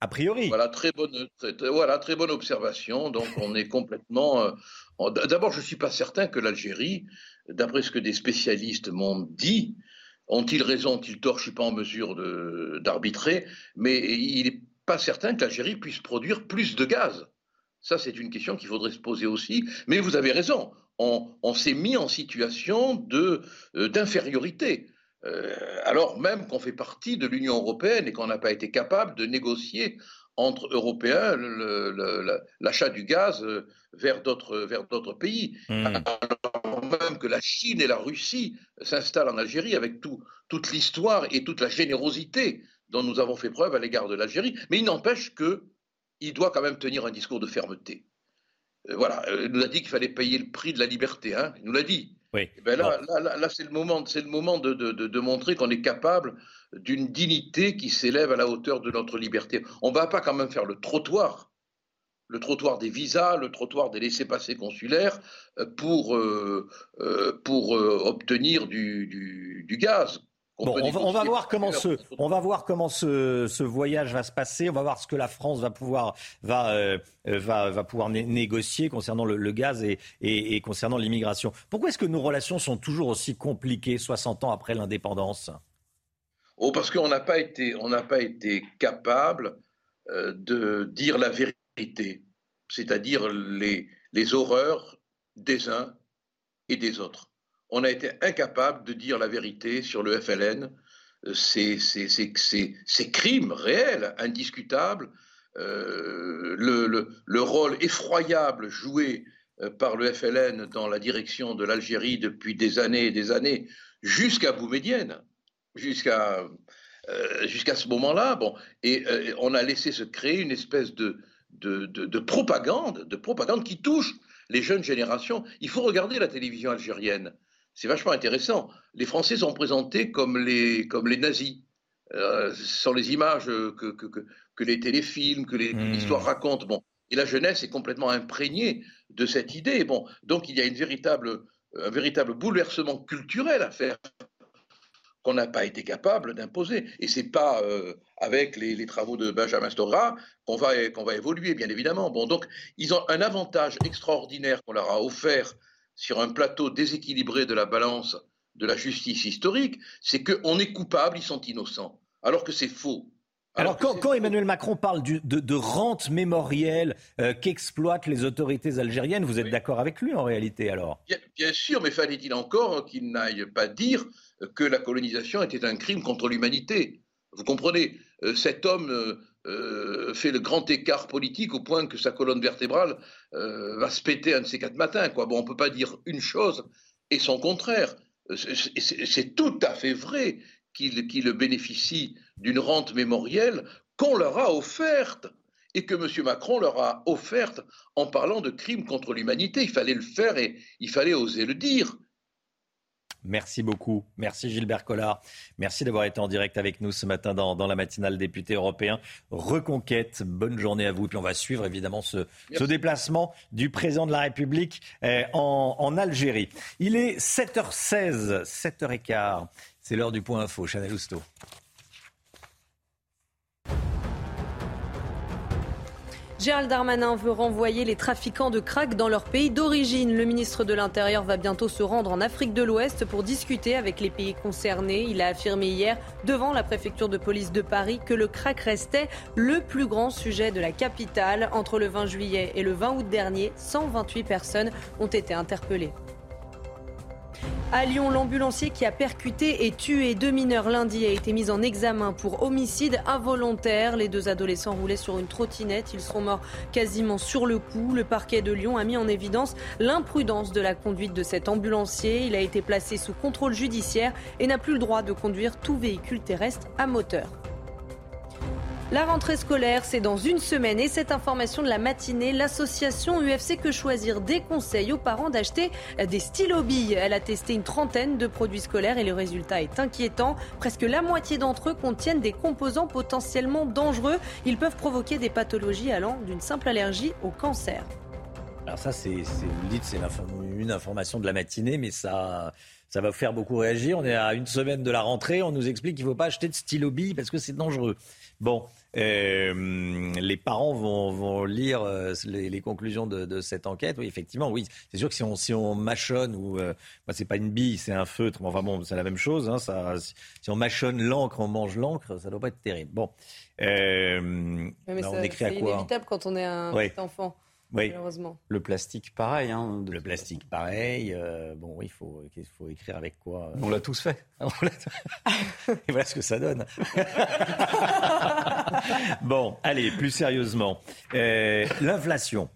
A priori. Voilà très bonne voilà très bonne observation. Donc on est complètement euh, D'abord, je ne suis pas certain que l'Algérie, d'après ce que des spécialistes m'ont dit, ont-ils raison, ont-ils tort, je ne suis pas en mesure d'arbitrer, mais il n'est pas certain que l'Algérie puisse produire plus de gaz. Ça, c'est une question qu'il faudrait se poser aussi. Mais vous avez raison, on, s'est mis en situation euh, d'infériorité. Euh, alors même qu'on fait partie de l'Union européenne et qu'on n'a pas été capable de négocier entre Européens l'achat du gaz euh, vers d'autres pays. Hmm. Alors même que la Chine et la Russie s'installent en Algérie avec tout, toute l'histoire et toute la générosité dont nous avons fait preuve à l'égard de l'Algérie. Mais il n'empêche qu'il doit quand même tenir un discours de fermeté. Euh, voilà, il nous a dit qu'il fallait payer le prix de la liberté. Hein. il nous l'a dit. Oui. Eh ben là, là, c'est le moment, c'est le moment de, de, de, montrer qu'on est capable d'une dignité qui s'élève à la hauteur de notre liberté. On ne va pas quand même faire le trottoir, le trottoir des visas, le trottoir des laissés-passer consulaires euh, pour, euh, euh, obtenir du, du, du gaz. Bon, on va, voir comment ce, on va voir comment ce, ce, voyage va se passer. On va voir ce que la France va pouvoir, va, va, va pouvoir négocier concernant le, gaz et, et, et concernant l'immigration. Pourquoi est-ce que nos relations sont toujours aussi compliquées 60 ans après l'indépendance? Oh, parce qu'on n'a pas été, on n'a pas été capable euh, de dire la vérité, c'est-à-dire les, les horreurs des uns et des autres. On a été incapable de dire la vérité sur le FLN, euh, ces, crimes réels, indiscutables, euh, le, rôle effroyable joué euh, par le FLN dans la direction de l'Algérie depuis des années et des années, jusqu'à Boumedienne, jusqu'à ce moment-là. Bon, et on a laissé se créer une espèce de, propagande, de propagande qui touche les jeunes générations. Il faut regarder la télévision algérienne. C'est vachement intéressant. Les Français sont présentés comme les, comme les nazis. Euh, ce sont les images que, que, que, les téléfilms, que hmm. l'histoire raconte. Bon. Et la jeunesse est complètement imprégnée de cette idée. Bon. Donc il y a une véritable, un véritable bouleversement culturel à faire qu'on n'a pas été capable d'imposer. Et ce n'est pas euh, avec les, travaux de Benjamin Stora qu'on va, qu'on va évoluer, bien évidemment. Bon, donc, ils ont un avantage extraordinaire qu'on leur a offert sur un plateau déséquilibré de la balance de la justice historique, c'est qu'on est coupable, ils sont innocents, alors que c'est faux. Alors, quand, Emmanuel Macron parle de, rente mémorielle euh, qu'exploitent les autorités algériennes, vous êtes d'accord avec lui en réalité alors? Bien, sûr, mais fallait-il encore qu'il n'aille pas dire que la colonisation était un crime contre l'humanité? Vous comprenez euh, Cet homme euh, fait le grand écart politique au point que sa colonne vertébrale va se péter un de ces quatre matins. Quoi. On ne peut pas dire une chose et son contraire. C'est tout à fait vrai qu'ils bénéficient d'une rente mémorielle qu'on leur a offerte et que M. Macron leur a offerte en parlant de crimes contre l'humanité. Il fallait le faire et il fallait oser le dire. Merci beaucoup. Merci Gilbert Collard. Merci d'avoir été en direct avec nous ce matin dans, la matinale député européen. Reconquête, bonne journée à vous. Et puis on va suivre évidemment ce, déplacement du président de la République eh, en, en Algérie. Il est 7h16, 7h15. C'est l'heure du point info. Chanel Housteau. Gérald Darmanin veut renvoyer les trafiquants de crack dans leur pays d'origine. Le ministre de l'Intérieur va bientôt se rendre en Afrique de l'Ouest pour discuter avec les pays concernés. Il a affirmé hier devant la préfecture de police de Paris que le crack restait le plus grand sujet de la capitale. Entre le 20 juillet et le 20 août dernier, 128 personnes ont été interpellées. À Lyon, l'ambulancier qui a percuté et tué deux mineurs lundi a été mis en examen pour homicide involontaire. Les deux adolescents roulaient sur une trottinette. Ils sont morts quasiment sur le coup. Le parquet de Lyon a mis en évidence l'imprudence de la conduite de cet ambulancier. Il a été placé sous contrôle judiciaire et n'a plus le droit de conduire tout véhicule terrestre à moteur. La rentrée scolaire, c'est dans une semaine et cette information de la matinée, l'association UFC Que Choisir déconseille aux parents d'acheter des stylos billes. Elle a testé une trentaine de produits scolaires et le résultat est inquiétant. Presque la moitié d'entre eux contiennent des composants potentiellement dangereux. Ils peuvent provoquer des pathologies allant d'une simple allergie au cancer. Alors ça, c'est, vous dites, c'est une information de la matinée, mais ça, ça va faire beaucoup réagir. On est à une semaine de la rentrée, on nous explique qu'il ne faut pas acheter de stylo billes parce que c'est dangereux. Bon, euh, les parents vont, lire euh, les, conclusions de, cette enquête. Oui, effectivement, oui. C'est sûr que si on, si on mâchonne, ou euh, c'est pas une bille, c'est un feutre, enfin bon, c'est la même chose. Hein, ça, si on mâchonne l'encre, on mange l'encre, ça doit pas être terrible. Bon, mais on écrit à quoi C'est inévitable quand on est un petit enfant. Oui. Le plastique, pareil. Hein, le plastique, pareil. Euh, bon, il faut, il faut écrire avec quoi On l'a tous fait. Et voilà ce que ça donne. bon, allez, plus sérieusement. Euh, l'inflation,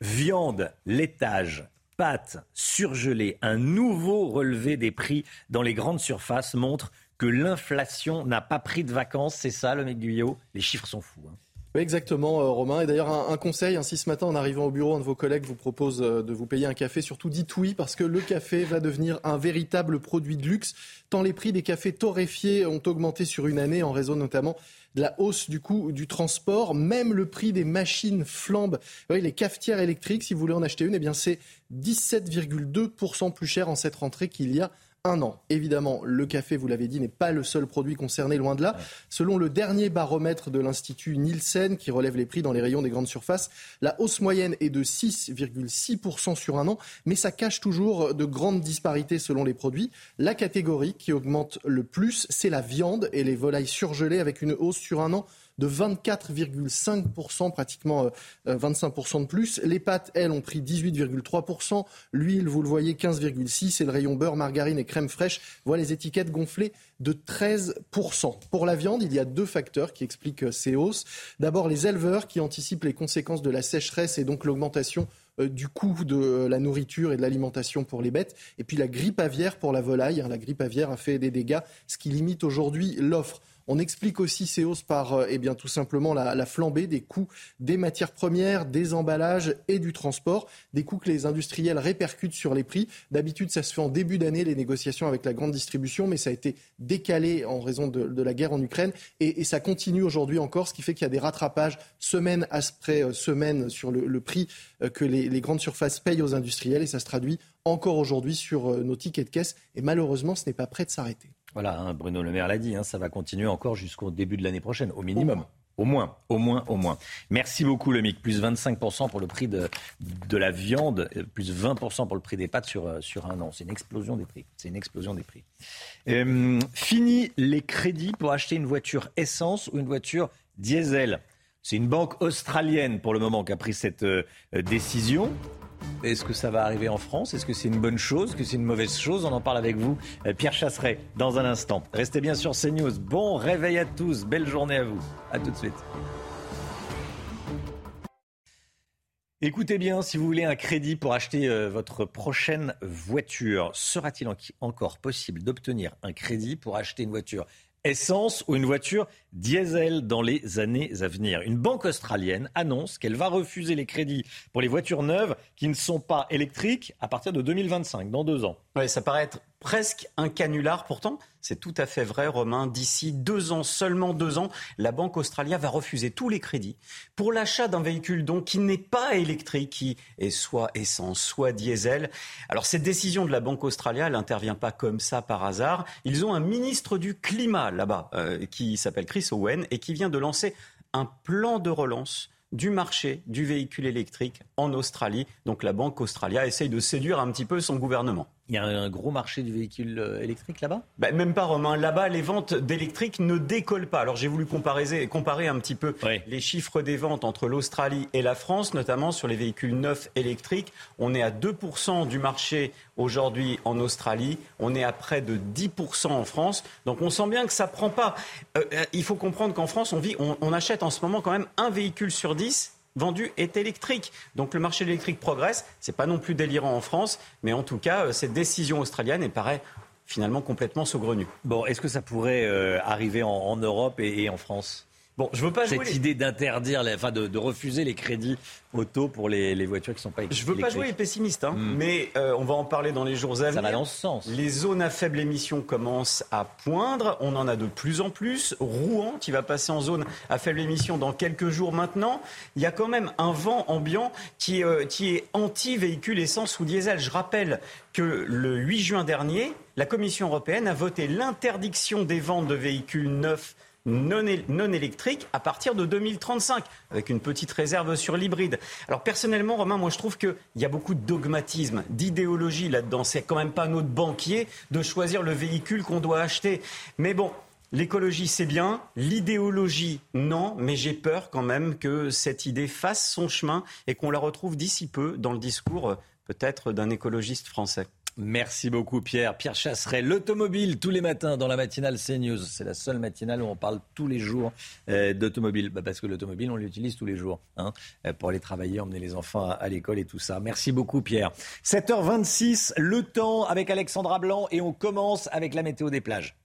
viande, laitage, pâtes, surgelées, un nouveau relevé des prix dans les grandes surfaces montre que l'inflation n'a pas pris de vacances. C'est ça, le mec Guyot Les chiffres sont fous. Hein. Oui, exactement, euh, Romain. Et d'ailleurs, un, conseil, ainsi ce matin, en arrivant au bureau, un de vos collègues vous propose euh, de vous payer un café. Surtout, dites oui, parce que le café va devenir un véritable produit de luxe, tant les prix des cafés torréfiés ont augmenté sur une année, en raison notamment de la hausse du coût du transport. Même le prix des machines flambe. Oui, les cafetières électriques, si vous voulez en acheter une, eh bien c'est 17,2% plus cher en cette rentrée qu'il y a un an. Évidemment, le café, vous l'avez dit, n'est pas le seul produit concerné, loin de là. Selon le dernier baromètre de l'Institut Nielsen, qui relève les prix dans les rayons des grandes surfaces, la hausse moyenne est de 6,6% sur un an, mais ça cache toujours de grandes disparités selon les produits. La catégorie qui augmente le plus, c'est la viande et les volailles surgelées, avec une hausse sur un an de 24,5%, pratiquement 25% de plus. Les pâtes, elles, ont pris 18,3%. L'huile, vous le voyez, 15,6%. Et le rayon beurre, margarine et crème fraîche voit les étiquettes gonflées de 13%. Pour la viande, il y a deux facteurs qui expliquent ces hausses. D'abord, les éleveurs qui anticipent les conséquences de la sécheresse et donc l'augmentation euh, du coût de la nourriture et de l'alimentation pour les bêtes. Et puis la grippe aviaire pour la volaille. Hein. La grippe aviaire a fait des dégâts, ce qui limite aujourd'hui l'offre. On explique aussi ces hausses par euh, eh bien, tout simplement la, flambée des coûts des matières premières, des emballages et du transport, des coûts que les industriels répercutent sur les prix. D'habitude, ça se fait en début d'année, les négociations avec la grande distribution, mais ça a été décalé en raison de, la guerre en Ukraine et, ça continue aujourd'hui encore, ce qui fait qu'il y a des rattrapages semaine après euh, semaine sur le, prix euh, que les, les grandes surfaces payent aux industriels et ça se traduit encore aujourd'hui sur nos tickets de caisse et malheureusement, ce n'est pas prêt de s'arrêter. Voilà, hein, Bruno Le Maire l'a dit, hein, ça va continuer encore jusqu'au début de l'année prochaine, au minimum. Au moins, au moins, au moins. Merci beaucoup, le MIC. Plus 25% pour le prix de, de la viande, euh, plus 20% pour le prix des pâtes sur, euh, sur un an. C'est une explosion des prix. C'est une explosion des prix. Euh, fini les crédits pour acheter une voiture essence ou une voiture diesel. C'est une banque australienne pour le moment qui a pris cette décision. Est-ce que ça va arriver en France? Est-ce que c'est une bonne chose? Est-ce que c'est une mauvaise chose? On en parle avec vous, euh, Pierre Chasseret, dans un instant. Restez bien sur CNews. Bon réveil à tous. Belle journée à vous. À tout de suite. Écoutez bien, si vous voulez un crédit pour acheter euh, votre prochaine voiture, sera-t-il encore possible d'obtenir un crédit pour acheter une voiture? Essence ou une voiture diesel dans les années à venir. Une banque australienne annonce qu'elle va refuser les crédits pour les voitures neuves qui ne sont pas électriques à partir de 2025, dans deux ans. Oui, ça paraît être presque un canular. Pourtant, c'est tout à fait vrai, Romain. D'ici deux ans, seulement deux ans, la Banque australienne va refuser tous les crédits pour l'achat d'un véhicule donc qui n'est pas électrique, qui est soit essence, soit diesel. Alors cette décision de la Banque australienne, n'intervient pas comme ça par hasard. Ils ont un ministre du climat là-bas euh, qui s'appelle Chris Owen et qui vient de lancer un plan de relance du marché du véhicule électrique en Australie. Donc la Banque australienne essaye de séduire un petit peu son gouvernement. Il y a un gros marché du véhicule euh, électrique là-bas? Ben, Même pas, Romain. Là-bas, les ventes d'électriques ne décollent pas. Alors j'ai voulu comparer, comparer un petit peu les chiffres des ventes entre l'Australie et la France, notamment sur les véhicules neufs électriques. On est à 2% du marché aujourd'hui en Australie. On est à près de 10% en France. Donc on sent bien que ça prend pas. Euh, euh, il faut comprendre qu'en France, on, vit, on, on achète en ce moment quand même un véhicule sur 10 vendu est électrique. Donc le marché de l'électrique progresse. Ce n'est pas non plus délirant en France, mais en tout cas, euh, cette décision australienne, elle paraît finalement complètement saugrenue. Bon, est-ce que ça pourrait euh, arriver en, Europe et en France? Bon, je veux pas jouer Cette idée d'interdire, enfin de, refuser les crédits auto pour les, voitures qui ne sont pas électriques. Je veux pas jouer les pessimistes, hein, hmm. mais euh, on va en parler dans les jours à venir. Ça va dans ce sens. Les zones à faible émission commencent à poindre. On en a de plus en plus. Rouen, qui va passer en zone à faible émission dans quelques jours maintenant. Il y a quand même un vent ambiant qui, euh, qui est anti-véhicule essence ou diesel. Je rappelle que le 8 juin dernier, la Commission européenne a voté l'interdiction des ventes de véhicules neufs non, non électriques à partir de 2035, avec une petite réserve sur l'hybride. Alors personnellement, Romain, moi je trouve qu'il y a beaucoup de dogmatisme, d'idéologie là-dedans. C'est quand même pas notre banquier de choisir le véhicule qu'on doit acheter. Mais bon, L'écologie, c'est bien. L'idéologie, non. Mais j'ai peur quand même que cette idée fasse son chemin et qu'on la retrouve d'ici peu dans le discours peut-être d'un écologiste français. Merci beaucoup Pierre. Pierre Chasseret, l'automobile tous les matins dans la matinale CNews. C'est la seule matinale où on parle tous les jours euh, d'automobile. Bah, parce que l'automobile, on l'utilise tous les jours hein, euh, pour aller travailler, emmener les enfants à, l'école et tout ça. Merci beaucoup Pierre. 7h26, le temps avec Alexandra Blanc et on commence avec la météo des plages.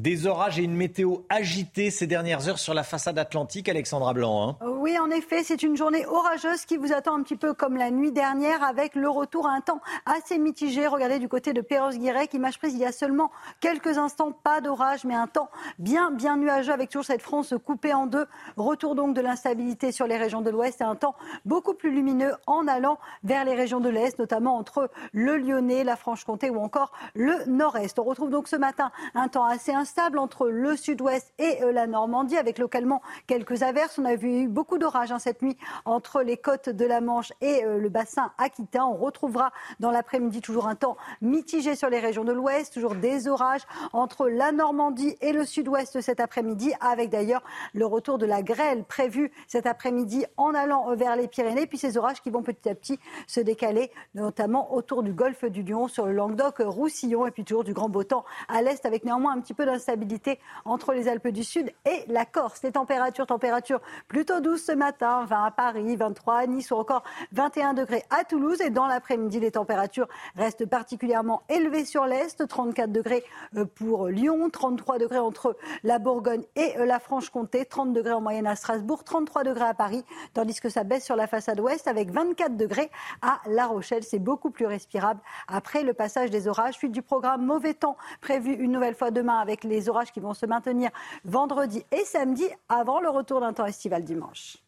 Des orages et une météo agitée ces dernières heures sur la façade atlantique, Alexandra Blanc. Hein. Oui, en effet, c'est une journée orageuse qui vous attend un petit peu comme la nuit dernière avec le retour à un temps assez mitigé. Regardez du côté de Perros-Guirec, image prise il y a seulement quelques instants, pas d'orage, mais un temps bien, bien nuageux avec toujours cette France coupée en deux. Retour donc de l'instabilité sur les régions de l'ouest et un temps beaucoup plus lumineux en allant vers les régions de l'est, notamment entre le Lyonnais, la Franche-Comté ou encore le nord-est. On retrouve donc ce matin un temps assez instable entre le sud-ouest et euh, la Normandie, avec localement quelques averses. On a vu beaucoup d'orages hein, cette nuit entre les côtes de la Manche et euh, le bassin aquitain. On retrouvera dans l'après-midi toujours un temps mitigé sur les régions de l'ouest, toujours des orages entre la Normandie et le sud-ouest cet après-midi, avec d'ailleurs le retour de la grêle prévue cet après-midi en allant vers les Pyrénées, puis ces orages qui vont petit à petit se décaler, notamment autour du golfe du Lion, sur le Languedoc-Roussillon, et puis toujours du grand beau temps à l'est, avec néanmoins un petit peu d'instabilité entre les Alpes du Sud et la Corse. Les températures, températures plutôt douces ce matin, 20 à Paris, 23 à Nice ou encore 21 degrés à Toulouse. Et dans l'après-midi, les températures restent particulièrement élevées sur l'est, 34 degrés euh, pour Lyon, 33 degrés entre la Bourgogne et euh, la Franche-Comté, 30 degrés en moyenne à Strasbourg, 33 degrés à Paris, tandis que ça baisse sur la façade ouest avec 24 degrés à La Rochelle. C'est beaucoup plus respirable après le passage des orages. Suite du programme mauvais temps prévu une nouvelle fois demain avec les orages qui vont se maintenir vendredi et samedi avant le retour d'un temps estival dimanche.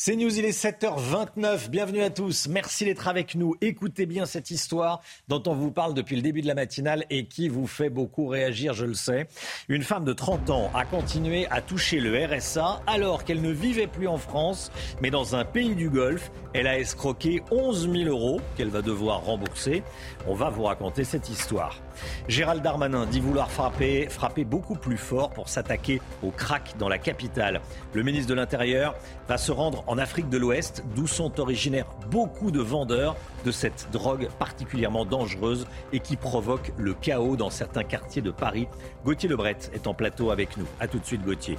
C'est News, il est 7h29. Bienvenue à tous. Merci d'être avec nous. Écoutez bien cette histoire dont on vous parle depuis le début de la matinale et qui vous fait beaucoup réagir, je le sais. Une femme de 30 ans a continué à toucher le RSA alors qu'elle ne vivait plus en France, mais dans un pays du Golfe. Elle a escroqué 11 000 euros qu'elle va devoir rembourser. On va vous raconter cette histoire. Gérald Darmanin dit vouloir frapper, frapper beaucoup plus fort pour s'attaquer au crack dans la capitale. Le ministre de l'Intérieur va se rendre en Afrique de l'Ouest, d'où sont originaires beaucoup de vendeurs de cette drogue particulièrement dangereuse et qui provoque le chaos dans certains quartiers de Paris. Gauthier Lebret est en plateau avec nous. A tout de suite, Gauthier.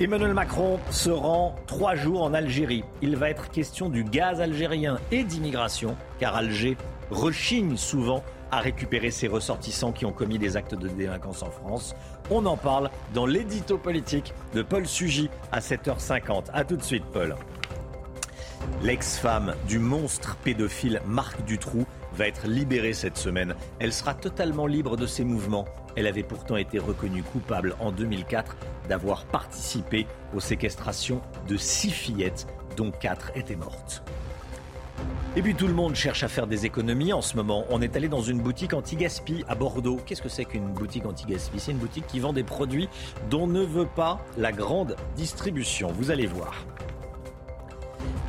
Emmanuel Macron se rend trois jours en Algérie. Il va être question du gaz algérien et d'immigration, car Alger rechigne souvent à récupérer ses ressortissants qui ont commis des actes de délinquance en France. On en parle dans l'édito politique de Paul Sugy à 7h50. A tout de suite, Paul. L'ex-femme du monstre pédophile Marc Dutroux va être libérée cette semaine. Elle sera totalement libre de ses mouvements. Elle avait pourtant été reconnue coupable en 2004 d'avoir participé aux séquestrations de six fillettes, dont quatre étaient mortes. Et puis tout le monde cherche à faire des économies en ce moment. On est allé dans une boutique anti-gaspi à Bordeaux. Qu'est-ce que c'est qu'une boutique anti-gaspi? C'est une boutique qui vend des produits dont ne veut pas la grande distribution. Vous allez voir.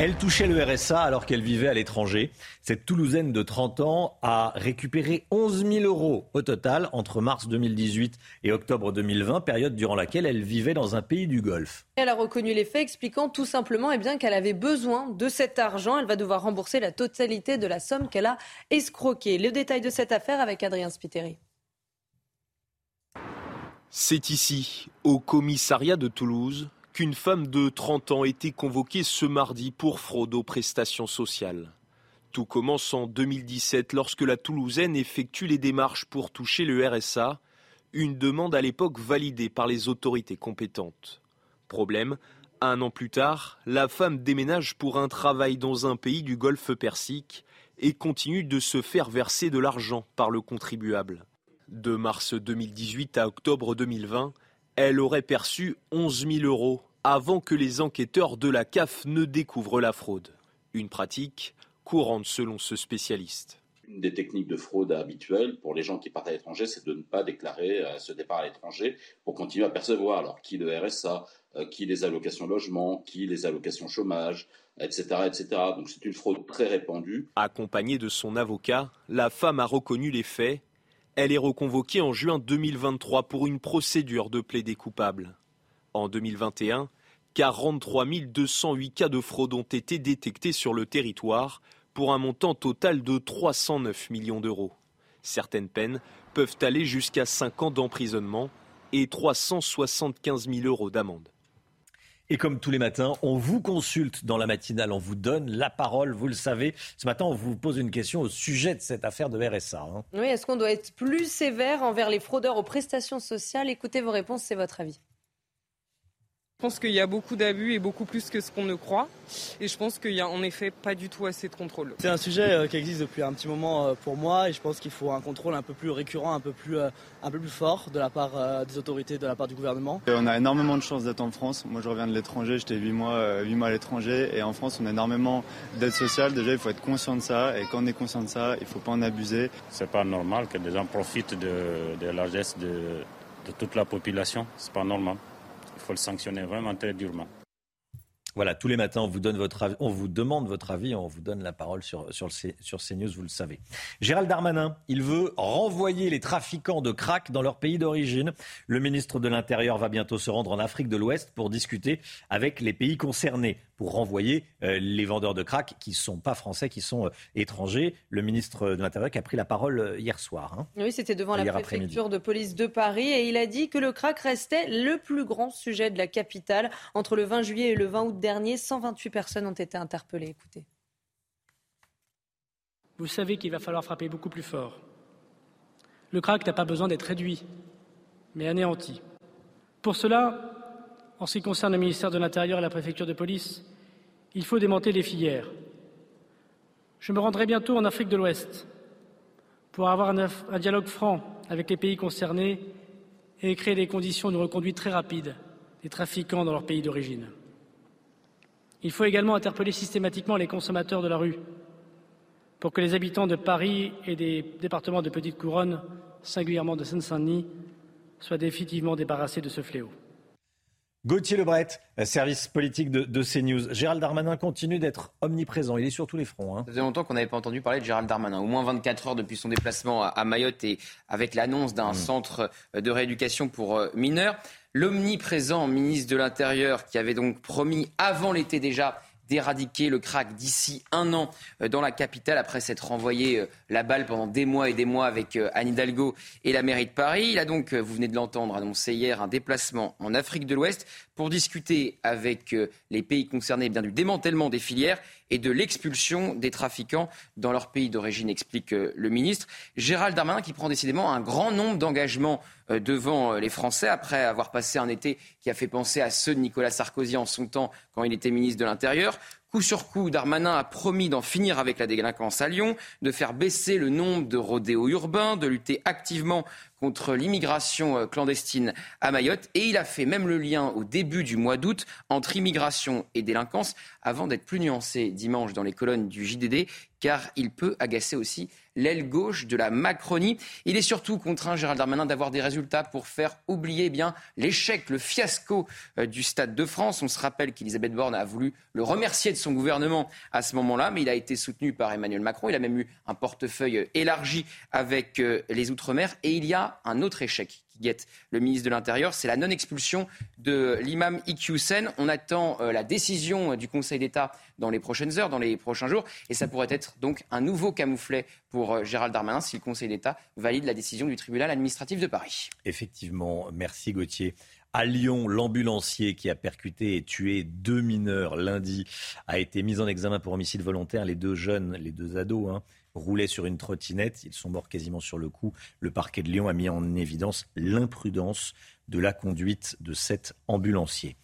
Elle touchait le RSA alors qu'elle vivait à l'étranger. Cette Toulousaine de 30 ans a récupéré 11 000 euros au total entre mars 2018 et octobre 2020, période durant laquelle elle vivait dans un pays du Golfe. Elle a reconnu les faits, expliquant tout simplement eh bien, qu'elle avait besoin de cet argent. Elle va devoir rembourser la totalité de la somme qu'elle a escroquée. Le détail de cette affaire avec Adrien Spiteri. C'est ici, au commissariat de Toulouse, qu'une femme de 30 ans était convoquée ce mardi pour fraude aux prestations sociales. Tout commence en 2017 lorsque la Toulousaine effectue les démarches pour toucher le RSA, une demande à l'époque validée par les autorités compétentes. Problème, un an plus tard, la femme déménage pour un travail dans un pays du Golfe Persique et continue de se faire verser de l'argent par le contribuable. De mars 2018 à octobre 2020, elle aurait perçu 11 000 euros avant que les enquêteurs de la CAF ne découvrent la fraude. Une pratique courante selon ce spécialiste. Une des techniques de fraude habituelles pour les gens qui partent à l'étranger, c'est de ne pas déclarer euh, ce départ à l'étranger pour continuer à percevoir. Alors, qui le RSA, euh, qui les allocations logement, qui les allocations chômage, etc. etc. Donc, c'est une fraude très répandue. Accompagnée de son avocat, la femme a reconnu les faits. Elle est reconvoquée en juin 2023 pour une procédure de plaidé coupable. En 2021, 43 208 cas de fraude ont été détectés sur le territoire pour un montant total de 309 millions d'euros. Certaines peines peuvent aller jusqu'à 5 ans d'emprisonnement et 375 000 euros d'amende. Et comme tous les matins, on vous consulte dans la matinale, on vous donne la parole, vous le savez. Ce matin, on vous pose une question au sujet de cette affaire de RSA. Hein. Oui, est-ce qu'on doit être plus sévère envers les fraudeurs aux prestations sociales? Écoutez vos réponses, c'est votre avis. Je pense qu'il y a beaucoup d'abus et beaucoup plus que ce qu'on ne croit. Et je pense qu'il n'y a en effet pas du tout assez de contrôle. C'est un sujet euh, qui existe depuis un petit moment euh, pour moi et je pense qu'il faut un contrôle un peu plus récurrent, un peu plus, euh, un peu plus fort de la part des autorités, de la part du gouvernement. on a énormément de chance d'être en France. Moi je reviens de l'étranger, j'étais 8 mois, 8 mois à l'étranger et en France on a énormément d'aide sociale. Déjà il faut être conscient de ça et quand on est conscient de ça, il ne faut pas en abuser. C'est pas normal que des gens profitent de, de la geste de, de toute la population. C'est pas normal faut le sanctionner vraiment très durement. Voilà, tous les matins, on vous, donne votre on vous demande votre avis, on vous donne la parole sur, sur, le, sur CNews, vous le savez. Gérald Darmanin, il veut renvoyer les trafiquants de crack dans leur pays d'origine. Le ministre de l'Intérieur va bientôt se rendre en Afrique de l'Ouest pour discuter avec les pays concernés pour renvoyer euh, les vendeurs de crack qui ne sont pas français, qui sont euh, étrangers. Le ministre de l'Intérieur qui a pris la parole euh, hier soir. Hein. oui, c'était devant la préfecture de police de Paris et il a dit que le crack restait le plus grand sujet de la capitale. Entre le 20 juillet et le 20 août dernier, 128 personnes ont été interpellées. Écoutez. Vous savez qu'il va falloir frapper beaucoup plus fort. Le crack n'a pas besoin d'être réduit, mais anéanti. Pour cela, en ce qui concerne le ministère de l'Intérieur et la préfecture de police, il faut démonter les filières. Je me rendrai bientôt en Afrique de l'Ouest pour avoir un, dialogue franc avec les pays concernés et créer les conditions de reconduite très rapide des trafiquants dans leur pays d'origine. Il faut également interpeller systématiquement les consommateurs de la rue pour que les habitants de Paris et des départements de Petite Couronne, singulièrement de Seine-Saint-Denis, soient définitivement débarrassés de ce fléau. Gauthier Lebret, service politique de, CNews. Gérald Darmanin continue d'être omniprésent. Il est sur tous les fronts. Hein. Ça faisait longtemps qu'on n'avait pas entendu parler de Gérald Darmanin. Au moins 24 heures depuis son déplacement à, Mayotte et avec l'annonce d'un mmh. centre de rééducation pour euh, mineurs. L'omniprésent ministre de l'Intérieur qui avait donc promis avant l'été déjà d'éradiquer le crack d'ici un an euh, dans la capitale après s'être renvoyé euh, la balle pendant des mois et des mois avec euh, Anne Hidalgo et la mairie de Paris. Il a donc, vous venez de l'entendre, annoncé hier un déplacement en Afrique de l'Ouest pour discuter avec les pays concernés eh du démantèlement des filières et de l'expulsion des trafiquants dans leur pays d'origine, explique le ministre. Gérald Darmanin qui prend décidément un grand nombre d'engagements devant les Français après avoir passé un été qui a fait penser à ceux de Nicolas Sarkozy en son temps quand il était ministre de l'Intérieur. Coup sur coup, Darmanin a promis d'en finir avec la délinquance à Lyon, de faire baisser le nombre de rodéos urbains, de lutter activement contre l'immigration euh, clandestine à Mayotte. Et il a fait même le lien au début du mois d'août entre immigration et délinquance, avant d'être plus nuancé dimanche dans les colonnes du JDD, car il peut agacer aussi l'aile gauche de la Macronie. Il est surtout contraint, Gérald Darmanin, d'avoir des résultats pour faire oublier bien l'échec, le fiasco euh, du Stade de France. On se rappelle qu'Elisabeth Borne a voulu le remercier de son gouvernement à ce moment-là, mais il a été soutenu par Emmanuel Macron. Il a même eu un portefeuille élargi avec euh, les Outre-mer. Et il y a un autre échec guette le ministre de l'Intérieur, c'est la non-expulsion de l'imam Iqiyoussen. On attend euh, la décision du Conseil d'État dans les prochaines heures, dans les prochains jours, et ça pourrait être donc un nouveau camouflet pour euh, Gérald Darmanin si le Conseil d'État valide la décision du tribunal administratif de Paris. Effectivement, merci Gauthier. À Lyon, l'ambulancier qui a percuté et tué deux mineurs lundi a été mis en examen pour homicide volontaire. Les deux jeunes, les deux ados, hein, roulaient sur une trottinette. Ils sont morts quasiment sur le coup. Le parquet de Lyon a mis en évidence l'imprudence de la conduite de cet ambulancier.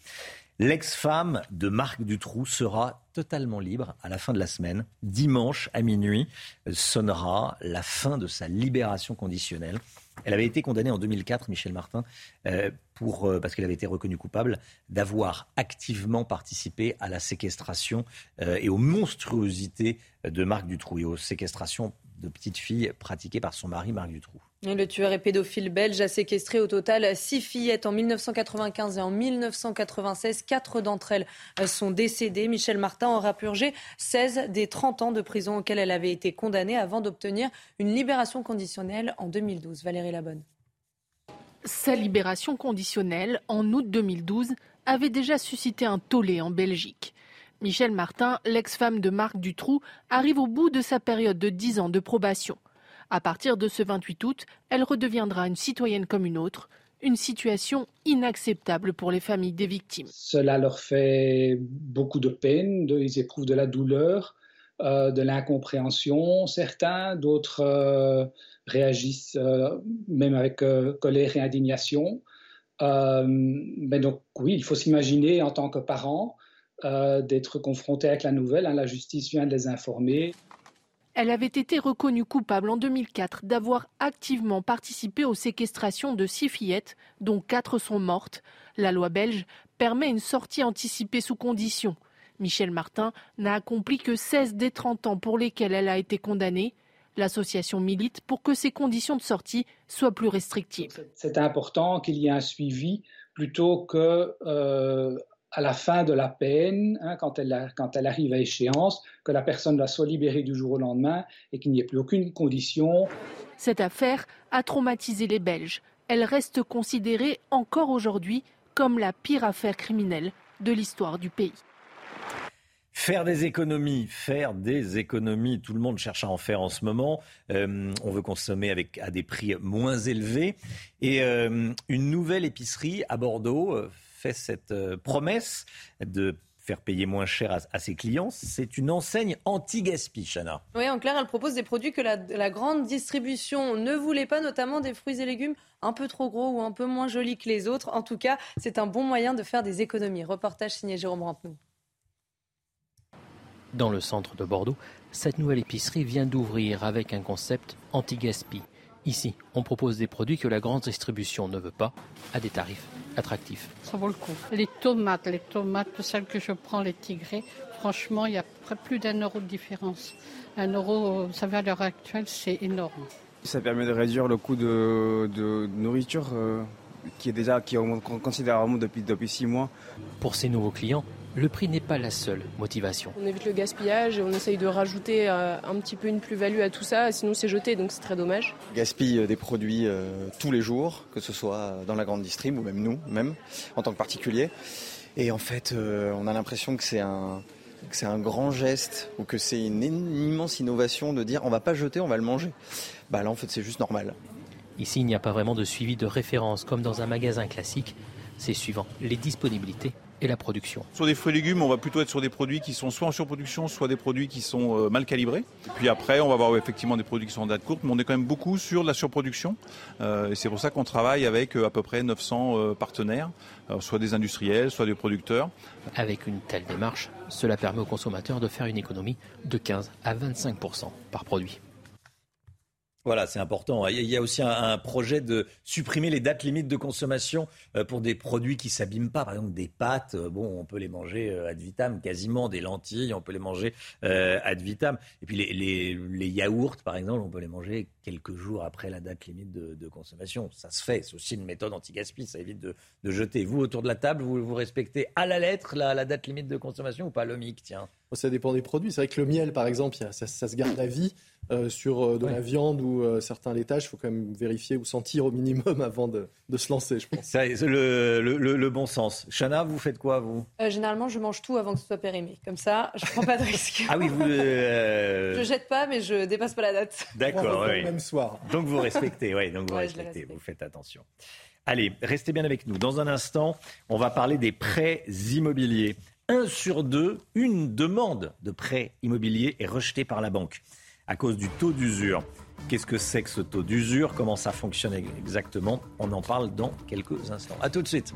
L'ex-femme de Marc Dutroux sera totalement libre à la fin de la semaine. Dimanche à minuit sonnera la fin de sa libération conditionnelle. Elle avait été condamnée en 2004, Michel Martin, euh, euh, parce qu'elle avait été reconnue coupable d'avoir activement participé à la séquestration euh, et aux monstruosités de Marc Dutroux et aux séquestrations de petites filles pratiquées par son mari Marc Dutroux. Le tueur et pédophile belge a séquestré au total six fillettes en 1995 et en 1996. Quatre d'entre elles sont décédées. Michel Martin aura purgé 16 des 30 ans de prison auxquels elle avait été condamnée avant d'obtenir une libération conditionnelle en 2012. Valérie Labonne. Sa libération conditionnelle en août 2012 avait déjà suscité un tollé en Belgique. Michel Martin, l'ex-femme de Marc Dutroux, arrive au bout de sa période de 10 ans de probation. À partir de ce 28 août, elle redeviendra une citoyenne comme une autre, une situation inacceptable pour les familles des victimes. Cela leur fait beaucoup de peine, ils éprouvent de la douleur, euh, de l'incompréhension, certains, d'autres euh, réagissent euh, même avec colère et indignation. mais donc oui, il faut s'imaginer en tant que parent d'être confronté avec la nouvelle. Hein, la justice vient de les informer. Elle avait été reconnue coupable en 2004 d'avoir activement participé aux séquestrations de six fillettes, dont quatre sont mortes. La loi belge permet une sortie anticipée sous condition. Michel Martin n'a accompli que 16 des 30 ans pour lesquels elle a été condamnée. L'association milite pour que ces conditions de sortie soient plus restrictives. C'est important qu'il y ait un suivi plutôt que euh, à la fin de la peine, hein, quand, elle quand, elle arrive à échéance, que la personne soit libérée du jour au lendemain et qu'il n'y ait plus aucune condition. Cette affaire a traumatisé les Belges. Elle reste considérée encore aujourd'hui comme la pire affaire criminelle de l'histoire du pays. Faire des économies, faire des économies, tout le monde cherche à en faire en ce moment. Euh, on veut consommer avec, à des prix moins élevés. Et euh, une nouvelle épicerie à Bordeaux euh, fait cette euh, promesse de faire payer moins cher à, ses clients. C'est une enseigne anti-gaspi, Chana. Oui, en clair, elle propose des produits que la, la, grande distribution ne voulait pas, notamment des fruits et légumes un peu trop gros ou un peu moins jolis que les autres. En tout cas, c'est un bon moyen de faire des économies. Reportage signé Jérôme Rampenou. Dans le centre de Bordeaux, cette nouvelle épicerie vient d'ouvrir avec un concept anti-gaspi. Ici, on propose des produits que la grande distribution ne veut pas à des tarifs attractifs. Ça vaut le coup. Les tomates, les tomates, celles que je prends, les tigrés, franchement, il y a plus d'un euro de différence. Un euro, vous savez, à l'heure actuelle, c'est énorme. Ça permet de réduire le coût de, nourriture euh, qui est déjà qui augmente considérablement depuis, depuis six mois. Pour ces nouveaux clients, le prix n'est pas la seule motivation. On évite le gaspillage et on essaye de rajouter euh, un petit peu une plus-value à tout ça, sinon c'est jeté, donc c'est très dommage. Gaspille euh, des produits euh, tous les jours, que ce soit dans la grande distrib ou même nous, même en tant que particulier. Et en fait, on a l'impression que c'est un, c'est un grand geste ou que c'est une, immense innovation de dire on va pas jeter, on va le manger. Bah là, en fait, c'est juste normal. Ici, il n'y a pas vraiment de suivi de référence comme dans un magasin classique. C'est suivant les disponibilités et la production. Sur des fruits et légumes, on va plutôt être sur des produits qui sont soit en surproduction, soit des produits qui sont euh, mal calibrés. Et puis après, on va avoir effectivement des produits qui sont en date courte, mais on est quand même beaucoup sur la surproduction. Euh, et c'est pour ça qu'on travaille avec euh, à peu près 900 partenaires, soit des industriels, soit des producteurs. Avec une telle démarche, cela permet aux consommateurs de faire une économie de 15 à 25% par produit. Voilà, c'est important. Il y a aussi un, projet de supprimer les dates limites de consommation euh, pour des produits qui s'abîment pas. Par exemple, des pâtes, euh, bon, on peut les manger euh, ad vitam, quasiment des lentilles, on peut les manger ad vitam. Et puis les, yaourts, par exemple, on peut les manger quelques jours après la date limite de, consommation. Ça se fait. C'est aussi une méthode anti-gaspi. Ça évite de, jeter. Vous, autour de la table, vous, respectez à la lettre la, date limite de consommation ou pas, l'OMIC Tiens. Ça dépend des produits. C'est vrai que le miel, par exemple, ça, ça se garde à vie. Euh, sur euh, de la viande ou euh, certains laitages, il faut quand même vérifier ou sentir au minimum avant de, se lancer, je pense. C'est le, le, bon sens. Chana, vous faites quoi, vous? Généralement, je mange tout avant que ce soit périmé. Comme ça, je ne prends pas de risque. ah oui, vous... je jette pas, mais je dépasse pas la date. D'accord, oui. Même soir. Donc vous respectez, oui, donc vous respectez, vous faites attention. Allez, restez bien avec nous. Dans un instant, on va parler des prêts immobiliers. Un sur deux, une demande de prêt immobilier est rejetée par la banque à cause du taux d'usure. Qu'est-ce que c'est que ce taux d'usure? Comment ça fonctionne exactement? On en parle dans quelques instants. A tout de suite.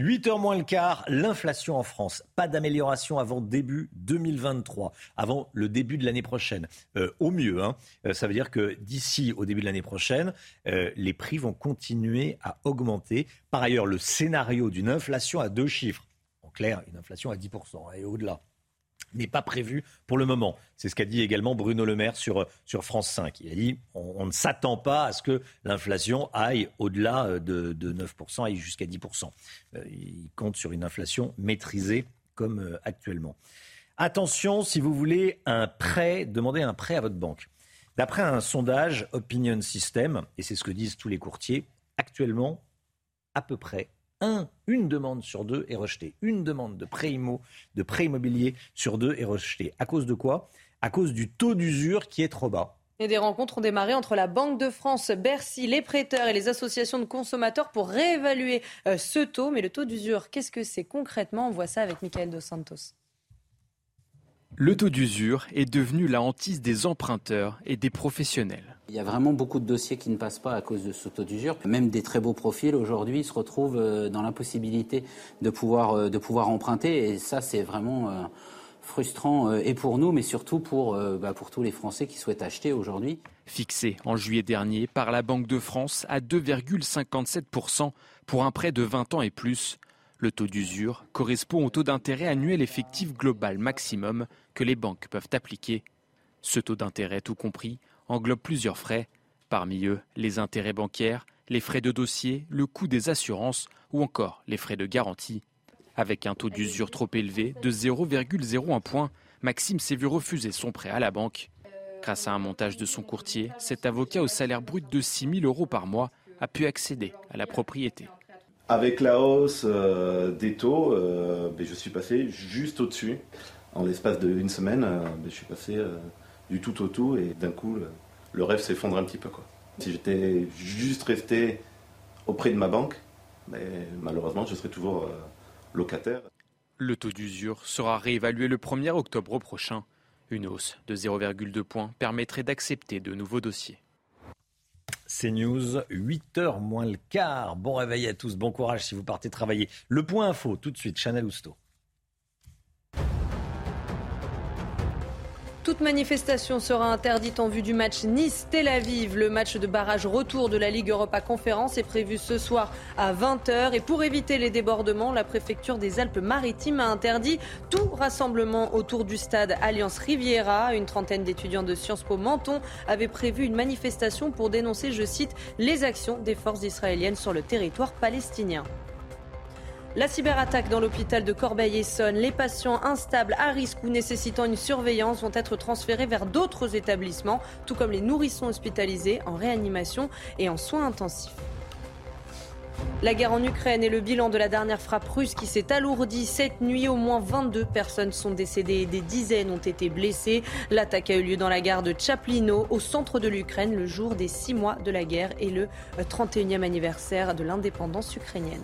8 heures moins le quart, l'inflation en France. Pas d'amélioration avant début 2023, avant le début de l'année prochaine. Euh, au mieux, hein. euh, ça veut dire que d'ici au début de l'année prochaine, euh, les prix vont continuer à augmenter. Par ailleurs, le scénario d'une inflation à deux chiffres, clair, une inflation à 10% et au-delà n'est pas prévu pour le moment. C'est ce qu'a dit également Bruno Le Maire sur, sur France 5. Il a dit on, ne s'attend pas à ce que l'inflation aille au-delà euh, de, de 9%, aille jusqu'à 10%. Euh, il compte sur une inflation maîtrisée comme euh, actuellement. Attention, si vous voulez un prêt, demandez un prêt à votre banque. D'après un sondage Opinion System, et c'est ce que disent tous les courtiers, actuellement, à peu près une demande sur deux est rejetée. Une demande de prêt, de prêt immobilier sur deux est rejetée. À cause de quoi? À cause du taux d'usure qui est trop bas. Et des rencontres ont démarré entre la Banque de France, Bercy, les prêteurs et les associations de consommateurs pour réévaluer euh, ce taux. Mais le taux d'usure, qu'est-ce que c'est concrètement? On voit ça avec Michael Dos Santos. Le taux d'usure est devenu la hantise des emprunteurs et des professionnels. Il y a vraiment beaucoup de dossiers qui ne passent pas à cause de ce taux d'usure. Même des très beaux profils aujourd'hui se retrouvent euh, dans l'impossibilité de pouvoir, euh, de pouvoir emprunter. Et ça, c'est vraiment euh, frustrant et pour nous, mais surtout pour, bah, pour tous les Français qui souhaitent acheter aujourd'hui. Fixé en juillet dernier par la Banque de France à 2,57% pour un prêt de 20 ans et plus, le taux d'usure correspond au taux d'intérêt annuel effectif global maximum que les banques peuvent appliquer. Ce taux d'intérêt, tout compris, englobe plusieurs frais, parmi eux les intérêts bancaires, les frais de dossier, le coût des assurances ou encore les frais de garantie. Avec un taux d'usure trop élevé de 0,01 point, Maxime s'est vu refuser son prêt à la banque. Grâce à un montage de son courtier, cet avocat au salaire brut de 6 000 euros par mois a pu accéder à la propriété. Avec la hausse euh, des taux, euh, ben, je suis passé juste au-dessus. En l'espace d'une semaine, euh, ben, je suis passé du tout au tout et d'un coup, le, rêve s'effondre un petit peu. Si j'étais juste resté auprès de ma banque, ben, malheureusement, je serais toujours locataire. Le taux d'usure sera réévalué le 1er octobre prochain. Une hausse de 0,2 points permettrait d'accepter de nouveaux dossiers. C'est News, 8h moins le quart. Bon réveil à tous, bon courage si vous partez travailler. Le point info, tout de suite, Chanel Housteau. Toute manifestation sera interdite en vue du match Nice-Tel Aviv. Le match de barrage retour de la Ligue Europa Conférence est prévu ce soir à 20h. Et pour éviter les débordements, la préfecture des Alpes-Maritimes a interdit tout rassemblement autour du stade Alliance Riviera. Une trentaine d'étudiants de Sciences Po Menton avaient prévu une manifestation pour dénoncer, je cite, les actions des forces israéliennes sur le territoire palestinien. La cyberattaque dans l'hôpital de Corbeil-Essonne. Les patients instables, à risque ou nécessitant une surveillance vont être transférés vers d'autres établissements, tout comme les nourrissons hospitalisés en réanimation et en soins intensifs. La guerre en Ukraine et le bilan de la dernière frappe russe qui s'est alourdi. Cette nuit, au moins 22 personnes sont décédées et des dizaines ont été blessées. L'attaque a eu lieu dans la gare de Chaplino, au centre de l'Ukraine, le jour des six mois de la guerre et le 31e anniversaire de l'indépendance ukrainienne.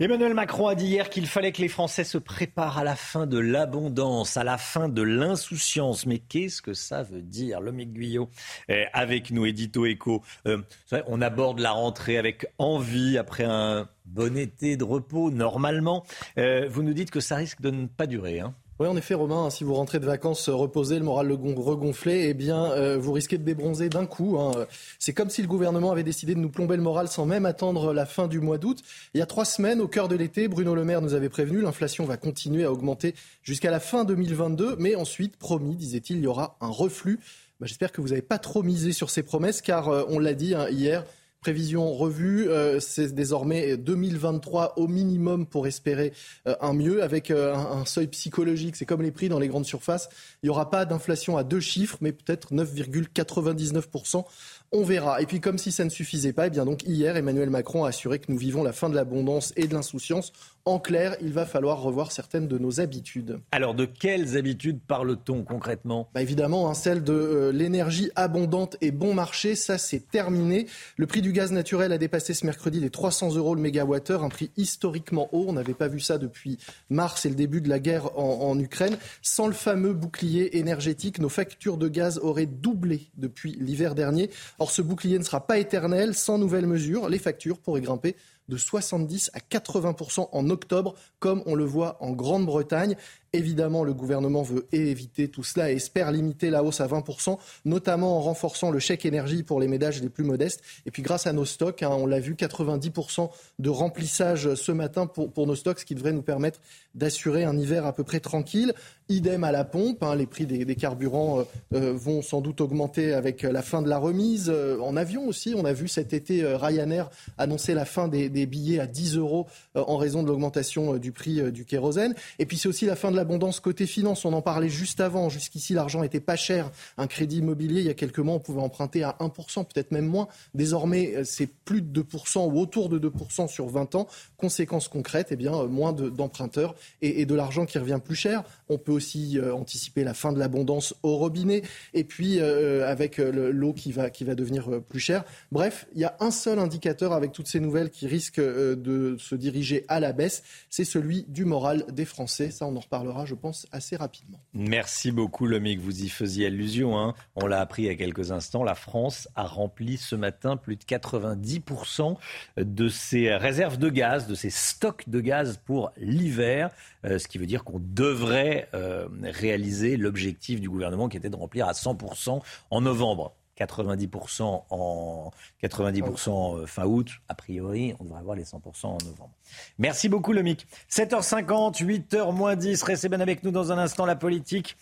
Emmanuel Macron a dit hier qu'il fallait que les Français se préparent à la fin de l'abondance, à la fin de l'insouciance. Mais qu'est-ce que ça veut dire Lomique Guyot, eh, avec nous, édito écho. Euh, on aborde la rentrée avec envie après un bon été de repos, normalement. Euh, vous nous dites que ça risque de ne pas durer. Hein oui, en effet, Romain, hein, si vous rentrez de vacances euh, reposé, le moral regonflé, eh bien, euh, vous risquez de débronzer d'un coup. Hein. C'est comme si le gouvernement avait décidé de nous plomber le moral sans même attendre la fin du mois d'août. Il y a trois semaines, au cœur de l'été, Bruno Le Maire nous avait prévenu, l'inflation va continuer à augmenter jusqu'à la fin 2022, mais ensuite, promis, disait-il, il y aura un reflux. Bah, j'espère que vous n'avez pas trop misé sur ces promesses, car euh, on l'a dit hein, hier, Prévision revue, euh, c'est désormais 2023 au minimum pour espérer euh, un mieux avec euh, un, seuil psychologique. C'est comme les prix dans les grandes surfaces. Il n'y aura pas d'inflation à deux chiffres, mais peut-être 9,99%. On verra. Et puis, comme si ça ne suffisait pas, eh bien donc hier, Emmanuel Macron a assuré que nous vivons la fin de l'abondance et de l'insouciance. En clair, il va falloir revoir certaines de nos habitudes. Alors, de quelles habitudes parle-t-on concrètement? Bah Évidemment, hein, celle de euh, l'énergie abondante et bon marché, ça c'est terminé. Le prix du gaz naturel a dépassé ce mercredi les 300 euros le mégawattheure, un prix historiquement haut. On n'avait pas vu ça depuis mars et le début de la guerre en, en Ukraine. Sans le fameux bouclier énergétique, nos factures de gaz auraient doublé depuis l'hiver dernier. Or, ce bouclier ne sera pas éternel. Sans nouvelles mesures, les factures pourraient grimper de 70 à 80 en octobre, comme on le voit en Grande-Bretagne. Évidemment, le gouvernement veut éviter tout cela et espère limiter la hausse à 20%, notamment en renforçant le chèque énergie pour les ménages les plus modestes. Et puis grâce à nos stocks, hein, on l'a vu, 90% de remplissage ce matin pour, nos stocks, ce qui devrait nous permettre d'assurer un hiver à peu près tranquille. Idem à la pompe, hein, les prix des, carburants euh, euh, vont sans doute augmenter avec la fin de la remise. Euh, en avion aussi, on a vu cet été Ryanair annoncer la fin des, des billets à 10 euros en raison de l'augmentation du prix du kérosène. Et puis c'est aussi la fin de l'abondance côté finance. On en parlait juste avant. Jusqu'ici, l'argent était pas cher. Un crédit immobilier, il y a quelques mois, on pouvait emprunter à 1%, peut-être même moins. Désormais, c'est plus de 2% ou autour de 2% sur 20 ans. Conséquence concrète, eh bien, moins d'emprunteurs et, de l'argent qui revient plus cher. On peut aussi euh, anticiper la fin de l'abondance au robinet et puis euh, avec euh, l'eau qui va, qui va devenir plus chère. Bref, il y a un seul indicateur avec toutes ces nouvelles qui risque de se diriger à la baisse, c'est celui du moral des Français. Ça, on en reparlera je pense, assez rapidement. Merci beaucoup, Lomic. Vous y faisiez allusion. Hein. On l'a appris il y a quelques instants. La France a rempli ce matin plus de 90% de ses réserves de gaz, de ses stocks de gaz pour l'hiver. Euh, ce qui veut dire qu'on devrait euh, réaliser l'objectif du gouvernement qui était de remplir à 100% en novembre. 90% en 90% euh, fin août, a priori, on devrait avoir les 100% en novembre. Merci beaucoup, Lomic. 7h50, 8h moins 10. Restez bien avec nous dans un instant, la politique.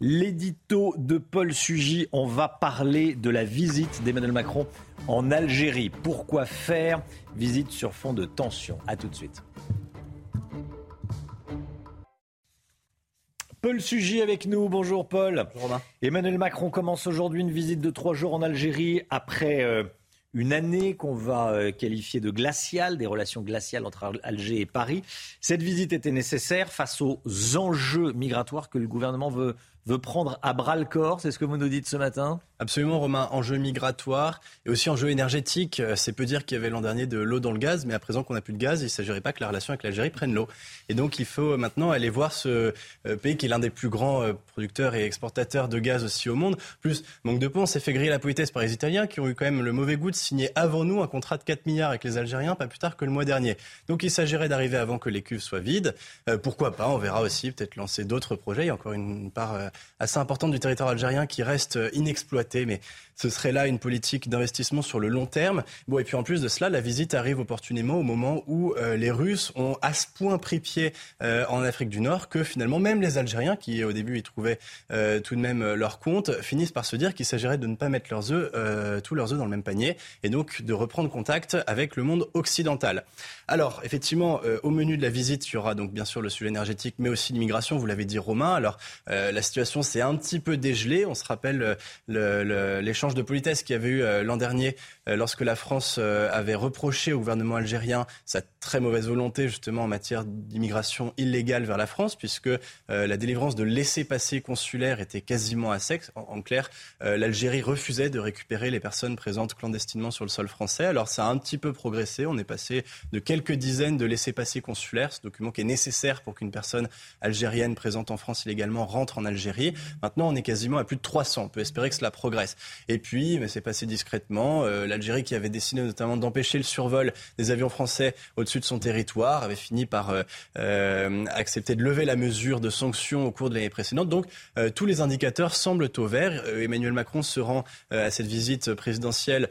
L'édito de Paul Sugy, on va parler de la visite d'Emmanuel Macron en Algérie. Pourquoi faire Visite sur fond de tension? A tout de suite. Paul Sugy avec nous. Bonjour Paul. Bonjour Emmanuel Macron commence aujourd'hui une visite de trois jours en Algérie après euh, une année qu'on va euh, qualifier de glaciale, des relations glaciales entre Alger et Paris. Cette visite était nécessaire face aux enjeux migratoires que le gouvernement veut veut prendre à bras le corps. C'est ce que vous nous dites ce matin Absolument, Romain. Enjeu migratoire et aussi enjeu énergétique. Euh, c'est peu dire qu'il y avait l'an dernier de l'eau dans le gaz, mais à présent qu'on n'a plus de gaz, il ne s'agirait pas que la relation avec l'Algérie prenne l'eau. Et donc, il faut maintenant aller voir ce euh, pays qui est l'un des plus grands euh, producteurs et exportateurs de gaz aussi au monde. Plus, manque de pont, on s'est fait griller la politesse par les Italiens qui ont eu quand même le mauvais goût de signer avant nous un contrat de 4 milliards avec les Algériens, pas plus tard que le mois dernier. Donc, il s'agirait d'arriver avant que les cuves soient vides. pourquoi pas? On verra aussi peut-être lancer d'autres projets. Il y a encore une part assez importante du territoire algérien qui reste inexploité, mais ce serait là une politique d'investissement sur le long terme. Bon, et puis en plus de cela, la visite arrive opportunément au moment où euh, les Russes ont à ce point pris pied euh, en Afrique du Nord que finalement même les Algériens, qui au début y trouvaient euh, tout de même leur compte, finissent par se dire qu'il s'agirait de ne pas mettre leurs œufs, tous leurs œufs dans le même panier, et donc de reprendre contact avec le monde occidental. Alors, effectivement, au menu de la visite, il y aura donc bien sûr le sujet énergétique, mais aussi l'immigration, vous l'avez dit Romain. Alors, la situation s'est un petit peu dégelée. On se rappelle l'échange de politesse qu'il y avait eu euh, l'an dernier euh, lorsque la France euh, avait reproché au gouvernement algérien sa très mauvaise volonté justement en matière d'immigration illégale vers la France, puisque la délivrance de laissés-passer consulaires était quasiment à sec. En, clair, l'Algérie refusait de récupérer les personnes présentes clandestinement sur le sol français. Alors ça a un petit peu progressé. On est passé de quelques dizaines de laissés-passer consulaires, ce document qui est nécessaire pour qu'une personne algérienne présente en France illégalement rentre en Algérie. Maintenant, on est quasiment à plus de 300. On peut espérer que cela progresse. Puis, mais c'est passé discrètement. Euh, L'Algérie, qui avait décidé notamment d'empêcher le survol des avions français au-dessus de son territoire, avait fini par euh, euh, accepter de lever la mesure de sanctions au cours de l'année précédente. Donc, tous les indicateurs semblent au vert. Emmanuel Macron se rend à cette visite présidentielle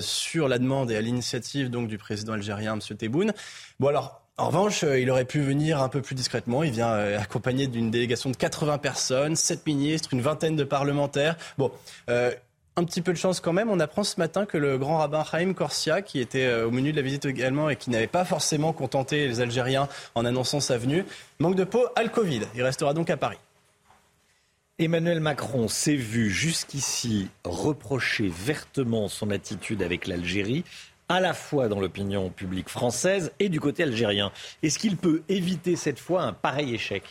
sur la demande et à l'initiative donc du président algérien, M. Tebboune. Bon, alors, en revanche, il aurait pu venir un peu plus discrètement. Il vient accompagné d'une délégation de 80 personnes, 7 ministres, une vingtaine de parlementaires. Bon, un petit peu de chance quand même. On apprend ce matin que le grand rabbin Chaim Corsia, qui était euh, au menu de la visite également et qui n'avait pas forcément contenté les Algériens en annonçant sa venue, manque de peau à le Covid. Il restera donc à Paris. Emmanuel Macron s'est vu jusqu'ici reprocher vertement son attitude avec l'Algérie, à la fois dans l'opinion publique française et du côté algérien. Est-ce qu'il peut éviter cette fois un pareil échec?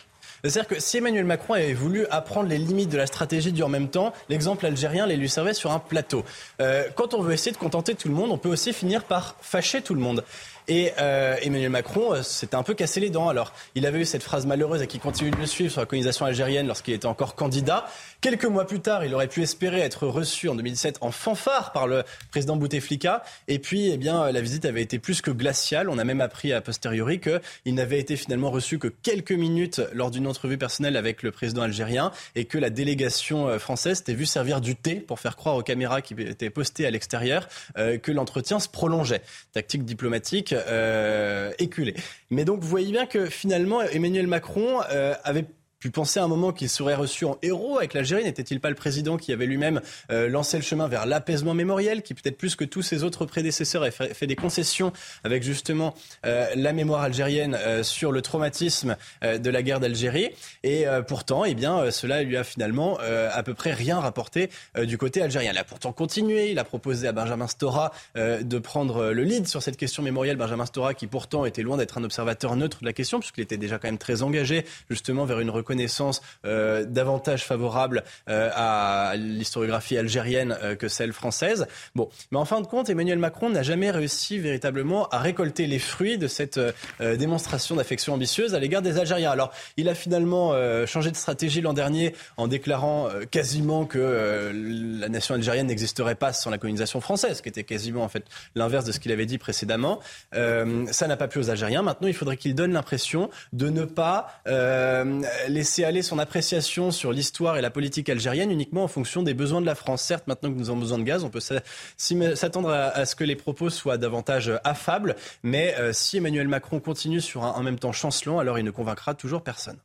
C'est-à-dire que si Emmanuel Macron avait voulu apprendre les limites de la stratégie du en même temps, l'exemple algérien les lui servait sur un plateau. Euh, quand on veut essayer de contenter tout le monde, on peut aussi finir par fâcher tout le monde. Et euh, Emmanuel Macron euh, s'était un peu cassé les dents. Alors, il avait eu cette phrase malheureuse et qui continue de le suivre sur la colonisation algérienne lorsqu'il était encore candidat. Quelques mois plus tard, il aurait pu espérer être reçu en 2017 en fanfare par le président Bouteflika. Et puis, eh bien, la visite avait été plus que glaciale. On a même appris a posteriori qu'il n'avait été finalement reçu que quelques minutes lors d'une entrevue personnelle avec le président algérien et que la délégation euh, française s'était vue servir du thé pour faire croire aux caméras qui étaient postées à l'extérieur euh, que l'entretien se prolongeait. Tactique diplomatique euh, éculée. Mais donc, vous voyez bien que finalement, Emmanuel Macron avait pu penser à un moment qu'il serait reçu en héros avec l'Algérie. N'était-il pas le président qui avait lui-même euh, lancé le chemin vers l'apaisement mémoriel, qui peut-être plus que tous ses autres prédécesseurs a fait, des concessions avec justement euh, la mémoire algérienne euh, sur le traumatisme de la guerre d'Algérie? Et pourtant, eh bien, cela lui a finalement à peu près rien rapporté du côté algérien. Il a pourtant continué. Il a proposé à Benjamin Stora de prendre le lead sur cette question mémorielle. Benjamin Stora, qui pourtant était loin d'être un observateur neutre de la question, puisqu'il était déjà quand même très engagé justement vers une reconnaissance reconnaissance davantage favorable à l'historiographie algérienne que celle française. Bon, mais en fin de compte, Emmanuel Macron n'a jamais réussi véritablement à récolter les fruits de cette démonstration d'affection ambitieuse à l'égard des Algériens. Alors, il a finalement changé de stratégie l'an dernier en déclarant quasiment que la nation algérienne n'existerait pas sans la colonisation française, qui était quasiment en fait l'inverse de ce qu'il avait dit précédemment. Euh, ça n'a pas plu aux Algériens. Maintenant, il faudrait qu'il donne l'impression de ne pas euh, laisser aller son appréciation sur l'histoire et la politique algérienne uniquement en fonction des besoins de la France. Certes, maintenant que nous avons besoin de gaz, on peut s'attendre à, ce que les propos soient davantage affables, mais euh, si Emmanuel Macron continue sur un en même temps chancelant, alors il ne convaincra toujours personne.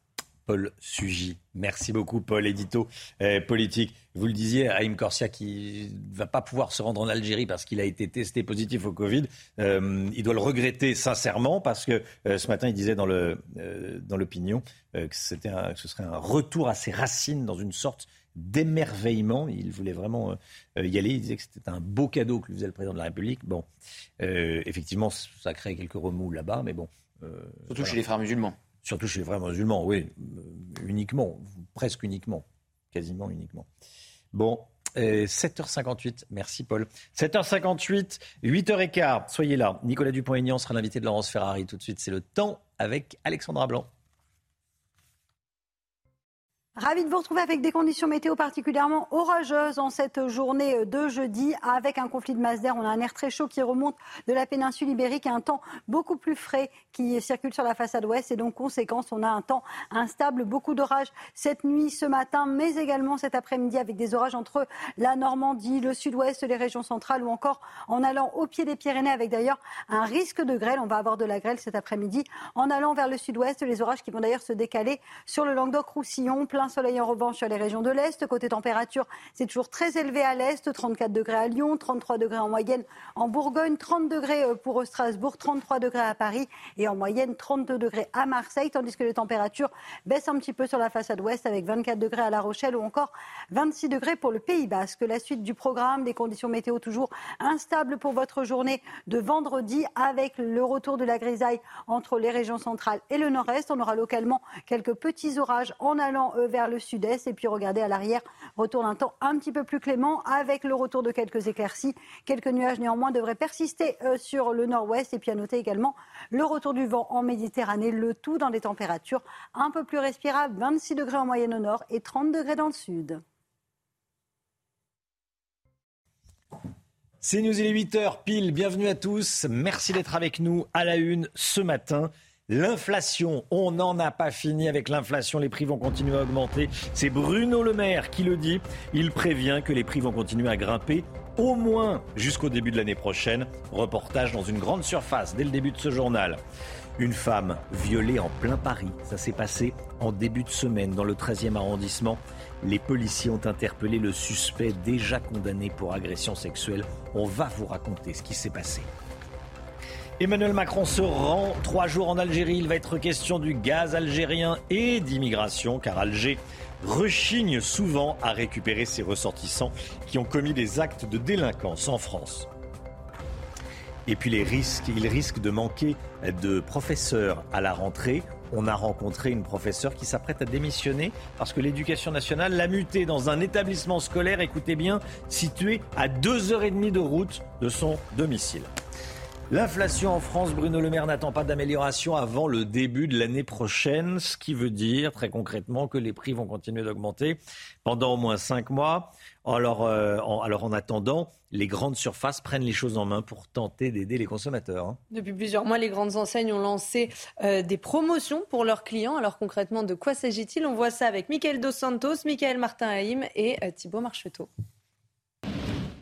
Paul Sugy. Merci beaucoup, Paul, édito euh, politique. Vous le disiez, Haïm Corsia qui va pas pouvoir se rendre en Algérie parce qu'il a été testé positif au Covid. Euh, il doit le regretter sincèrement parce que euh, ce matin, il disait dans l'opinion que c'était ce serait un retour à ses racines dans une sorte d'émerveillement. Il voulait vraiment y aller. Il disait que c'était un beau cadeau que lui faisait le président de la République. Bon, effectivement, ça crée quelques remous là-bas, mais bon. Surtout chez les frères musulmans. Surtout chez les vrais musulmans, oui, euh, uniquement, presque uniquement, quasiment uniquement. Bon, 7h58, euh, merci Paul. 7h58, 8h15, soyez là. Nicolas Dupont-Aignan sera l'invité de Laurence Ferrari. Tout de suite, c'est le temps avec Alexandra Blanc. Ravi de vous retrouver avec des conditions météo particulièrement orageuses en cette journée de jeudi avec un conflit de masse d'air. On a un air très chaud qui remonte de la péninsule ibérique et un temps beaucoup plus frais qui circule sur la façade ouest. Et donc, conséquence, on a un temps instable, beaucoup d'orages cette nuit, ce matin, mais également cet après-midi avec des orages entre la Normandie, le sud-ouest, les régions centrales ou encore en allant au pied des Pyrénées avec d'ailleurs un risque de grêle. On va avoir de la grêle cet après-midi en allant vers le sud-ouest. Les orages qui vont d'ailleurs se décaler sur le Languedoc-Roussillon, plein soleil en revanche sur les régions de l'Est. Côté température, c'est toujours très élevé à l'Est, 34 degrés à Lyon, 33 degrés en moyenne en Bourgogne, 30 degrés euh, pour Strasbourg, 33 degrés à Paris et en moyenne 32 degrés à Marseille, tandis que les températures baissent un petit peu sur la façade ouest avec 24 degrés à La Rochelle ou encore 26 degrés pour le Pays Basque. La suite du programme, des conditions météo toujours instables pour votre journée de vendredi avec le retour de la grisaille entre les régions centrales et le nord-est. On aura localement quelques petits orages en allant euh, vers le sud-est. Et puis regardez à l'arrière, retour d'un temps un petit peu plus clément avec le retour de quelques éclaircies. Quelques nuages néanmoins devraient persister euh, sur le nord-ouest. Et puis à noter également le retour du vent en Méditerranée, le tout dans des températures un peu plus respirables, 26 degrés en moyenne au nord et 30 degrés dans le sud. C'est News, il est 8h pile. Bienvenue à tous. Merci d'être avec nous à la une ce matin. L'inflation, on n'en a pas fini avec l'inflation, les prix vont continuer à augmenter. C'est Bruno Le Maire qui le dit. Il prévient que les prix vont continuer à grimper au moins jusqu'au début de l'année prochaine. Reportage dans une grande surface dès le début de ce journal. Une femme violée en plein Paris. Ça s'est passé en début de semaine dans le 13e arrondissement. Les policiers ont interpellé le suspect déjà condamné pour agression sexuelle. On va vous raconter ce qui s'est passé. Emmanuel Macron se rend trois jours en Algérie. Il va être question du gaz algérien et d'immigration, car Alger rechigne souvent à récupérer ses ressortissants qui ont commis des actes de délinquance en France. Et puis les risques, il risque de manquer de professeurs à la rentrée. On a rencontré une professeure qui s'apprête à démissionner parce que l'éducation nationale l'a mutée dans un établissement scolaire, écoutez bien, situé à deux heures et de route de son domicile. L'inflation en France, Bruno Le Maire n'attend pas d'amélioration avant le début de l'année prochaine, ce qui veut dire très concrètement que les prix vont continuer d'augmenter pendant au moins cinq mois. Alors, euh, en, alors en attendant, les grandes surfaces prennent les choses en main pour tenter d'aider les consommateurs. Hein. Depuis plusieurs mois, les grandes enseignes ont lancé euh, des promotions pour leurs clients. Alors concrètement, de quoi s'agit-il? On voit ça avec Michael Dos Santos, Michael Martin Haïm et euh, Thibault Marcheteau.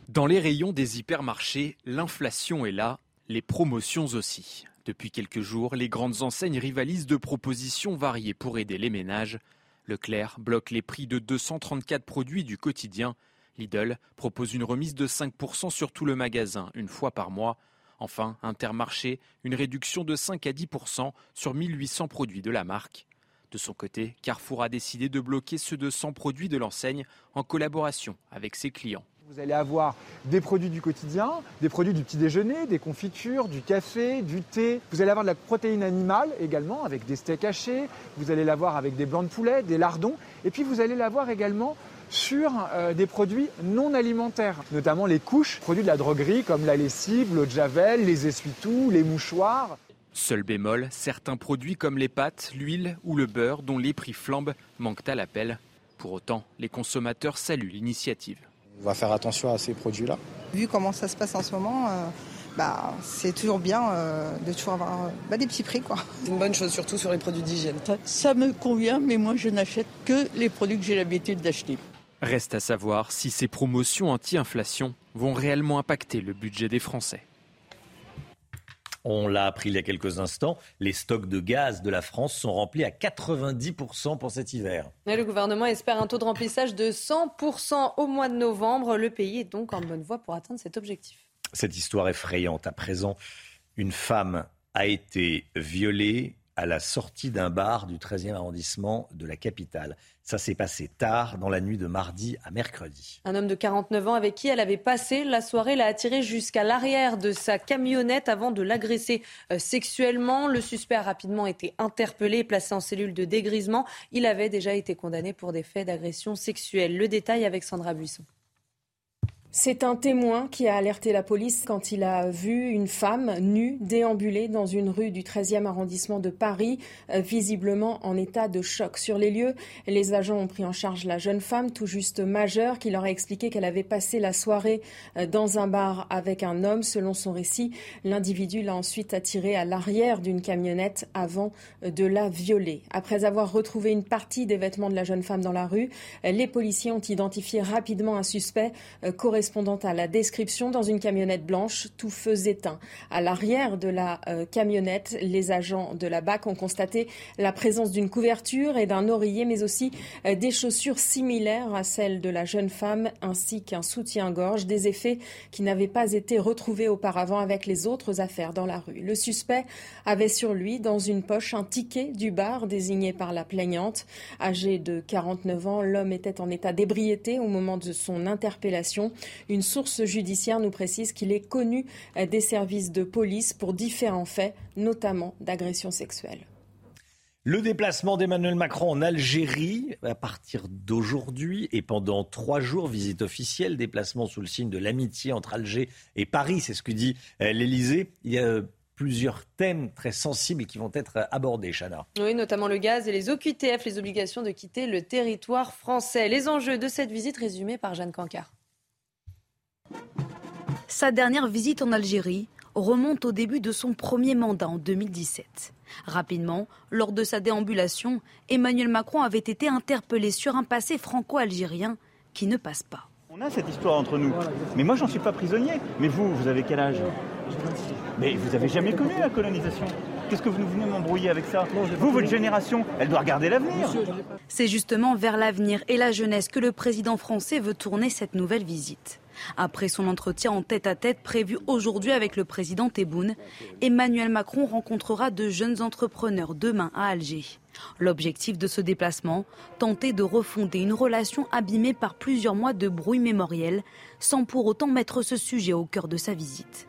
Dans les rayons des hypermarchés, l'inflation est là les promotions aussi. Depuis quelques jours, les grandes enseignes rivalisent de propositions variées pour aider les ménages. Leclerc bloque les prix de 234 produits du quotidien. Lidl propose une remise de 5% sur tout le magasin, une fois par mois. Enfin, Intermarché, une réduction de 5 à 10% sur 1800 produits de la marque. De son côté, Carrefour a décidé de bloquer ceux de 100 produits de l'enseigne en collaboration avec ses clients. Vous allez avoir des produits du quotidien, des produits du petit déjeuner, des confitures, du café, du thé. Vous allez avoir de la protéine animale également avec des steaks hachés. Vous allez l'avoir avec des blancs de poulet, des lardons. Et puis vous allez l'avoir également sur euh, des produits non alimentaires, notamment les couches, produits de la droguerie comme la lessive, l'eau de javel, les essuie-tout, les mouchoirs. Seul bémol, certains produits comme les pâtes, l'huile ou le beurre dont les prix flambent manquent à l'appel. Pour autant, les consommateurs saluent l'initiative. On va faire attention à ces produits-là. Vu comment ça se passe en ce moment, euh, bah, c'est toujours bien euh, de toujours avoir euh, bah, des petits prix. C'est une bonne chose, surtout sur les produits d'hygiène. Ça, ça me convient, mais moi je n'achète que les produits que j'ai l'habitude d'acheter. Reste à savoir si ces promotions anti-inflation vont réellement impacter le budget des Français. On l'a appris il y a quelques instants, les stocks de gaz de la France sont remplis à 90% pour cet hiver. Et le gouvernement espère un taux de remplissage de 100% au mois de novembre. Le pays est donc en bonne voie pour atteindre cet objectif. Cette histoire effrayante. À présent, une femme a été violée à la sortie d'un bar du 13e arrondissement de la capitale. Ça s'est passé tard, dans la nuit de mardi à mercredi. Un homme de 49 ans avec qui elle avait passé la soirée l'a attiré jusqu'à l'arrière de sa camionnette avant de l'agresser euh, sexuellement. Le suspect a rapidement été interpellé placé en cellule de dégrisement. Il avait déjà été condamné pour des faits d'agression sexuelle. Le détail avec Sandra Buisson. C'est un témoin qui a alerté la police quand il a vu une femme nue déambuler dans une rue du 13e arrondissement de Paris, euh, visiblement en état de choc. Sur les lieux, les agents ont pris en charge la jeune femme, tout juste majeure, qui leur a expliqué qu'elle avait passé la soirée euh, dans un bar avec un homme. Selon son récit, l'individu l'a ensuite attirée à l'arrière d'une camionnette avant euh, de la violer. Après avoir retrouvé une partie des vêtements de la jeune femme dans la rue, les policiers ont identifié rapidement un suspect correspondant correspondant à la description dans une camionnette blanche, tout feu éteint. À l'arrière de la euh, camionnette, les agents de la BAC ont constaté la présence d'une couverture et d'un oreiller, mais aussi euh, des chaussures similaires à celles de la jeune femme, ainsi qu'un soutien-gorge, des effets qui n'avaient pas été retrouvés auparavant avec les autres affaires dans la rue. Le suspect avait sur lui, dans une poche, un ticket du bar désigné par la plaignante. Âgé de 49 ans, l'homme était en état d'ébriété au moment de son interpellation. Une source judiciaire nous précise qu'il est connu euh, des services de police pour différents faits, notamment d'agression sexuelle. Le déplacement d'Emmanuel Macron en Algérie à partir d'aujourd'hui et pendant trois jours, visite officielle, déplacement sous le signe de l'amitié entre Alger et Paris, c'est ce que dit euh, l'Elysée. Il y a euh, plusieurs thèmes très sensibles qui vont être abordés, Chana. Oui, notamment le gaz et les OQTF, les obligations de quitter le territoire français. Les enjeux de cette visite résumés par Jeanne Cancard. Sa dernière visite en Algérie remonte au début de son premier mandat en 2017. Rapidement, lors de sa déambulation, Emmanuel Macron avait été interpellé sur un passé franco-algérien qui ne passe pas. On a cette histoire entre nous. Mais moi, j'en suis pas prisonnier. Mais vous, vous avez quel âge? Mais vous avez jamais connu la colonisation. Qu'est-ce que vous venez m'embrouiller avec ça? Vous, votre génération, elle doit regarder l'avenir. C'est justement vers l'avenir et la jeunesse que le président français veut tourner cette nouvelle visite. Après son entretien en tête-à-tête prévu aujourd'hui avec le président Tebboune, Emmanuel Macron rencontrera de jeunes entrepreneurs demain à Alger. L'objectif de ce déplacement, tenter de refonder une relation abîmée par plusieurs mois de bruit mémoriel, sans pour autant mettre ce sujet au cœur de sa visite.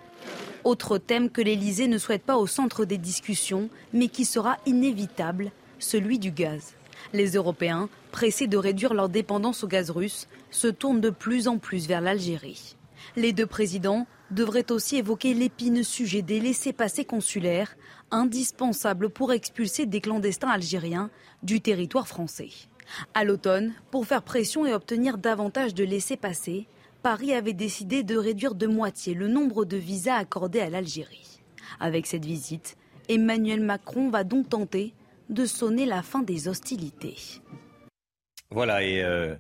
Autre thème que l'Élysée ne souhaite pas au centre des discussions, mais qui sera inévitable, celui du gaz. Les Européens, pressés de réduire leur dépendance au gaz russe, se tournent de plus en plus vers l'Algérie. Les deux présidents devraient aussi évoquer l'épineux sujet des laissés-passer consulaires, indispensables pour expulser des clandestins algériens du territoire français. À l'automne, pour faire pression et obtenir davantage de laissés-passer, Paris avait décidé de réduire de moitié le nombre de visas accordés à l'Algérie. Avec cette visite, Emmanuel Macron va donc tenter de sonner la fin des hostilités. Voilà, et euh,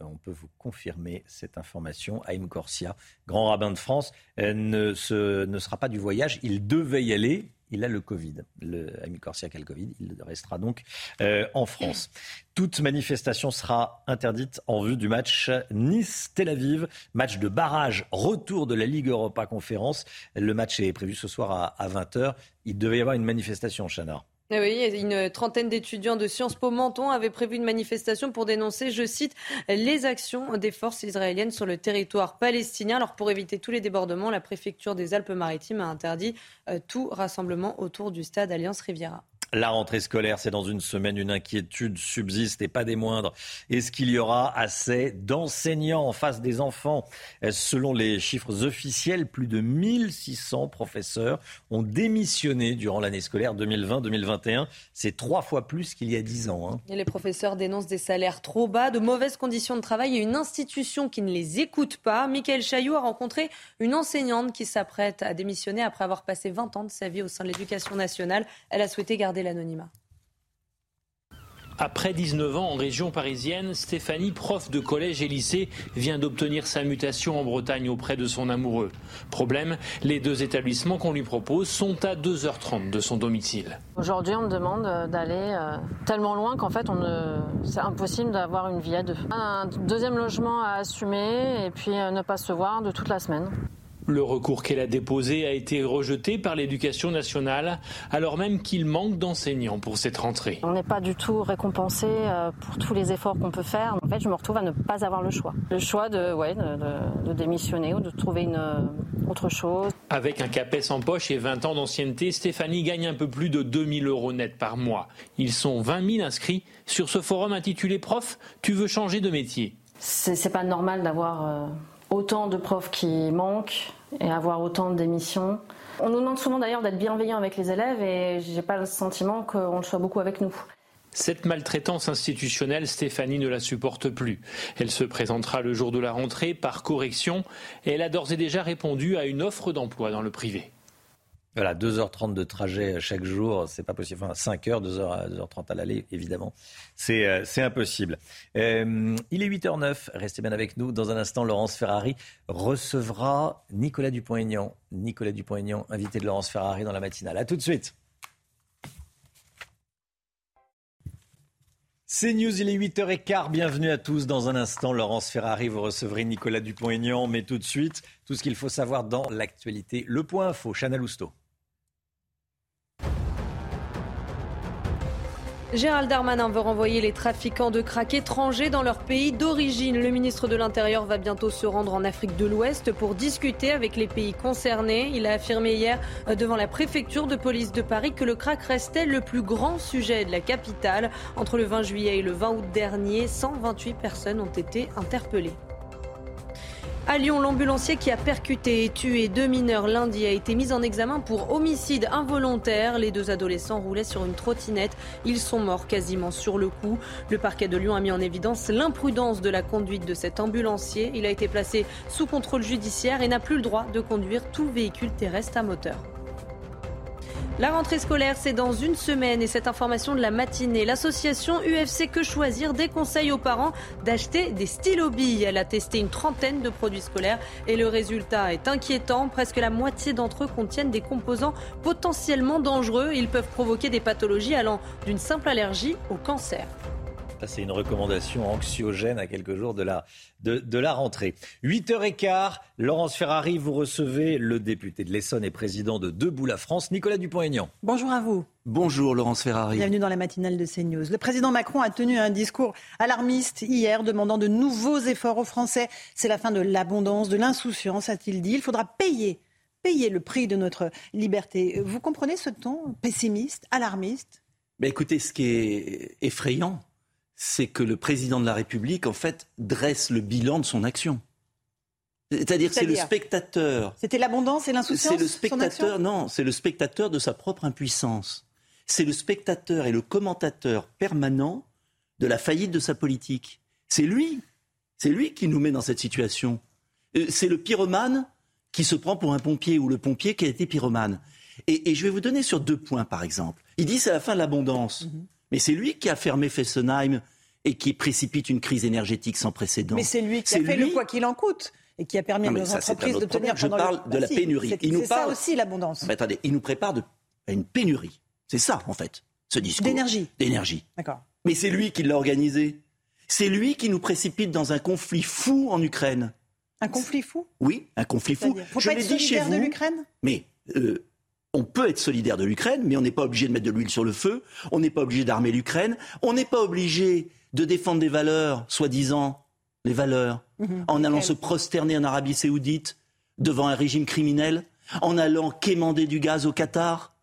on peut vous confirmer cette information. Haïm Corsia, grand rabbin de France, euh, ne, ne sera pas du voyage. Il devait y aller. Il a le Covid. Le Haïm Corsia a le Covid. Il restera donc euh, en France. Toute manifestation sera interdite en vue du match Nice-Tel Aviv. Match de barrage, retour de la Ligue Europa Conférence. Le match est prévu ce soir à, à 20h. Il devait y avoir une manifestation, Chana. Eh oui, une trentaine d'étudiants de Sciences Po Menton avaient prévu une manifestation pour dénoncer, je cite, les actions des forces israéliennes sur le territoire palestinien. Alors pour éviter tous les débordements, la préfecture des Alpes-Maritimes a interdit euh, tout rassemblement autour du stade Alliance Riviera. La rentrée scolaire, c'est dans une semaine. Une inquiétude subsiste et pas des moindres. Est-ce qu'il y aura assez d'enseignants en face des enfants Selon les chiffres officiels, plus de 1600 professeurs ont démissionné durant l'année scolaire 2020-2021. C'est trois fois plus qu'il y a dix ans. Hein. Et les professeurs dénoncent des salaires trop bas, de mauvaises conditions de travail et une institution qui ne les écoute pas. Michael Chaillot a rencontré une enseignante qui s'apprête à démissionner après avoir passé 20 ans de sa vie au sein de l'éducation nationale. Elle a souhaité garder l'anonymat. Après 19 ans en région parisienne, Stéphanie, prof de collège et lycée, vient d'obtenir sa mutation en Bretagne auprès de son amoureux. Problème, les deux établissements qu'on lui propose sont à 2h30 de son domicile. Aujourd'hui, on me demande d'aller euh, tellement loin qu'en fait, c'est impossible d'avoir une vie à deux. Un deuxième logement à assumer et puis euh, ne pas se voir de toute la semaine. Le recours qu'elle a déposé a été rejeté par l'éducation nationale, alors même qu'il manque d'enseignants pour cette rentrée. On n'est pas du tout récompensé euh, pour tous les efforts qu'on peut faire. En fait, je me retrouve à ne pas avoir le choix. Le choix de, ouais, de, démissionner ou de trouver une euh, autre chose. Avec un CAPES en poche et 20 ans d'ancienneté, Stéphanie gagne un peu plus de 2000 euros net par mois. Ils sont 20 000 inscrits sur ce forum intitulé Prof, tu veux changer de métier? C'est pas normal d'avoir euh, autant de profs qui manquent et avoir autant d'émissions. On nous demande souvent d'ailleurs d'être bienveillant avec les élèves et j'ai pas le sentiment qu'on le soit beaucoup avec nous. Cette maltraitance institutionnelle, Stéphanie ne la supporte plus. Elle se présentera le jour de la rentrée par correction et elle a d'ores et déjà répondu à une offre d'emploi dans le privé. Voilà, 2h30 de trajet chaque jour, c'est pas possible. Enfin, 5h, 2h, 2h30 à l'aller, évidemment. C'est, euh, impossible. Euh, il est 8h09, restez bien avec nous. Dans un instant, Laurence Ferrari recevra Nicolas Dupont-Aignan. Nicolas Dupont-Aignan, invité de Laurence Ferrari dans la matinale. A tout de suite. C'est News, il est 8h15. Bienvenue à tous. Dans un instant, Laurence Ferrari, vous recevrez Nicolas Dupont-Aignan. Mais tout de suite, tout ce qu'il faut savoir dans l'actualité. Le point info, Chana Lousteau. Gérald Darmanin veut renvoyer les trafiquants de crack étrangers dans leur pays d'origine. Le ministre de l'Intérieur va bientôt se rendre en Afrique de l'Ouest pour discuter avec les pays concernés. Il a affirmé hier devant la préfecture de police de Paris que le crack restait le plus grand sujet de la capitale. Entre le 20 juillet et le 20 août dernier, 128 personnes ont été interpellées. À Lyon, l'ambulancier qui a percuté et tué deux mineurs lundi a été mis en examen pour homicide involontaire. Les deux adolescents roulaient sur une trottinette. Ils sont morts quasiment sur le coup. Le parquet de Lyon a mis en évidence l'imprudence de la conduite de cet ambulancier. Il a été placé sous contrôle judiciaire et n'a plus le droit de conduire tout véhicule terrestre à moteur. La rentrée scolaire, c'est dans une semaine et cette information de la matinée, l'association UFC Que Choisir déconseille aux parents d'acheter des stylos billes. Elle a testé une trentaine de produits scolaires et le résultat est inquiétant. Presque la moitié d'entre eux contiennent des composants potentiellement dangereux. Ils peuvent provoquer des pathologies allant d'une simple allergie au cancer. C'est une recommandation anxiogène à quelques jours de la, de, la rentrée. 8h15, Laurence Ferrari, vous recevez le député de l'Essonne et président de Debout la France, Nicolas Dupont-Aignan. Bonjour à vous. Bonjour Laurence Ferrari. Bienvenue dans la matinale de CNews. Le président Macron a tenu un discours alarmiste hier demandant de nouveaux efforts aux Français. C'est la fin de l'abondance, de l'insouciance, a-t-il dit. Il faudra payer, payer le prix de notre liberté. Vous comprenez ce ton pessimiste, alarmiste? Ben Écoutez, ce qui est effrayant, c'est que le président de la République, en fait, dresse le bilan de son action. C'est-à-dire c'est le spectateur. C'était l'abondance et l'insouciance. C'est le spectateur, non, c'est le spectateur de sa propre impuissance. C'est le spectateur et le commentateur permanent de la faillite de sa politique. C'est lui, c'est lui qui nous met dans cette situation. Euh, c'est le pyromane qui se prend pour un pompier ou le pompier qui a été pyromane. Et, je vais vous donner sur deux points, par exemple. Il dit c'est la fin de l'abondance. Mhm. Mais c'est lui qui a fermé Fessenheim et qui précipite une crise énergétique sans précédent. Mais c'est lui qui a fait le quoi qu'il en coûte et qui a permis à nos entreprises d'obtenir Je parle de la pénurie. C'est ça aussi l'abondance. Mais attendez, il nous prépare à une pénurie. C'est ça, en fait, ce discours. D'énergie. D'énergie. D'accord. Mais c'est lui qui l'a organisé. C'est lui qui nous précipite dans un conflit fou en Ukraine. Un conflit fou? Oui, un conflit fou. Faut Je être dit chez vous. de l'Ukraine? Mais euh, on peut être solidaire de l'Ukraine, mais on n'est pas obligé de mettre de l'huile sur le feu, on n'est pas obligé d'armer l'Ukraine, on n'est pas obligé de défendre des valeurs, soi-disant, les valeurs, Mhm. en allant se prosterner en Arabie saoudite devant un régime criminel, en allant quémander du gaz au Qatar.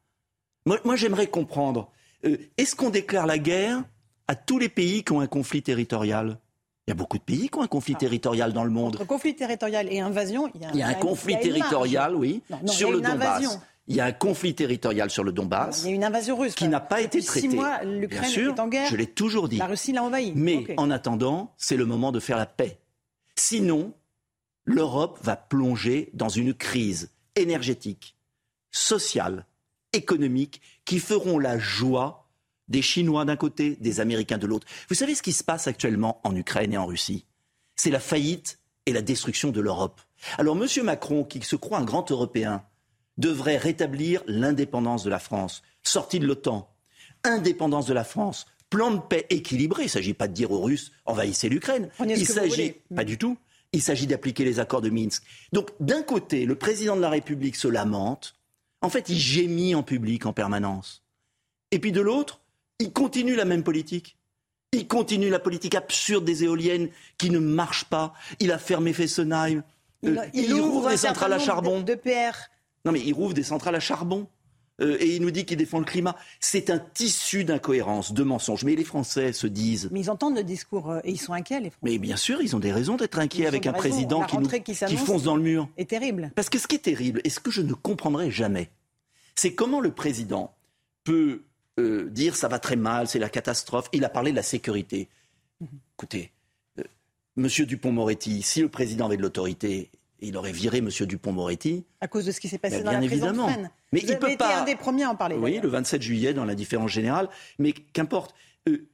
Moi, moi, j'aimerais comprendre, euh, est-ce qu'on déclare la guerre à tous les pays qui ont un conflit territorial? Il y a beaucoup de pays qui ont un conflit territorial dans le monde. Entre conflit territorial et invasion, il y a, Il y a un conflit il une marge. territorial, oui, Non, non, sur le Donbass. invasion. Il y a un conflit territorial sur le Donbass Il y a une invasion russe. qui n'a pas été Depuis traité. Six mois, l'Ukraine sûr, est en guerre. je l'ai toujours dit. La Russie l'a envahi. Mais en attendant, c'est le moment de faire la paix. Sinon, l'Europe va plonger dans une crise énergétique, sociale, économique, qui feront la joie des Chinois d'un côté, des Américains de l'autre. Vous savez ce qui se passe actuellement en Ukraine et en Russie? C'est la faillite et la destruction de l'Europe. Alors M. Macron, qui se croit un grand Européen, devrait rétablir l'indépendance de la France, sortie de l'OTAN, indépendance de la France, plan de paix équilibré. Il ne s'agit pas de dire aux Russes envahissez l'Ukraine. Il s'agit pas du tout. Il s'agit d'appliquer les accords de Minsk. Donc d'un côté, le président de la République se lamente. En fait, il gémit en public en permanence. Et puis de l'autre, il continue la même politique. Il continue la politique absurde des éoliennes qui ne marchent pas. Il a fermé Fessenheim. Il, Euh, il ouvre des centrales à charbon. De, de PR. Non, mais il rouvre des centrales à charbon. Euh, et il nous dit qu'il défend le climat. C'est un tissu d'incohérences, de mensonges. Mais les Français se disent. Mais ils entendent le discours euh, et ils sont inquiets, les Français. Mais bien sûr, ils ont des raisons d'être inquiets avec un raisons. président qui, nous, rentrée qui qui s'annonce fonce dans le mur. est terrible. Parce que ce qui est terrible, et ce que je ne comprendrai jamais, c'est comment le président peut euh, dire ça va très mal, c'est la catastrophe. Il a parlé de la sécurité. Écoutez, euh, Monsieur Dupont-Moretti, si le président avait de l'autorité, il aurait viré Monsieur Dupont-Moretti. À cause de ce qui s'est passé dans bien la prison évidemment. de Fresnes. Mais Vous il avez peut été pas- un des premiers à en parler. Oui, le 27 juillet dans l'indifférence générale. Mais qu'importe. Euh,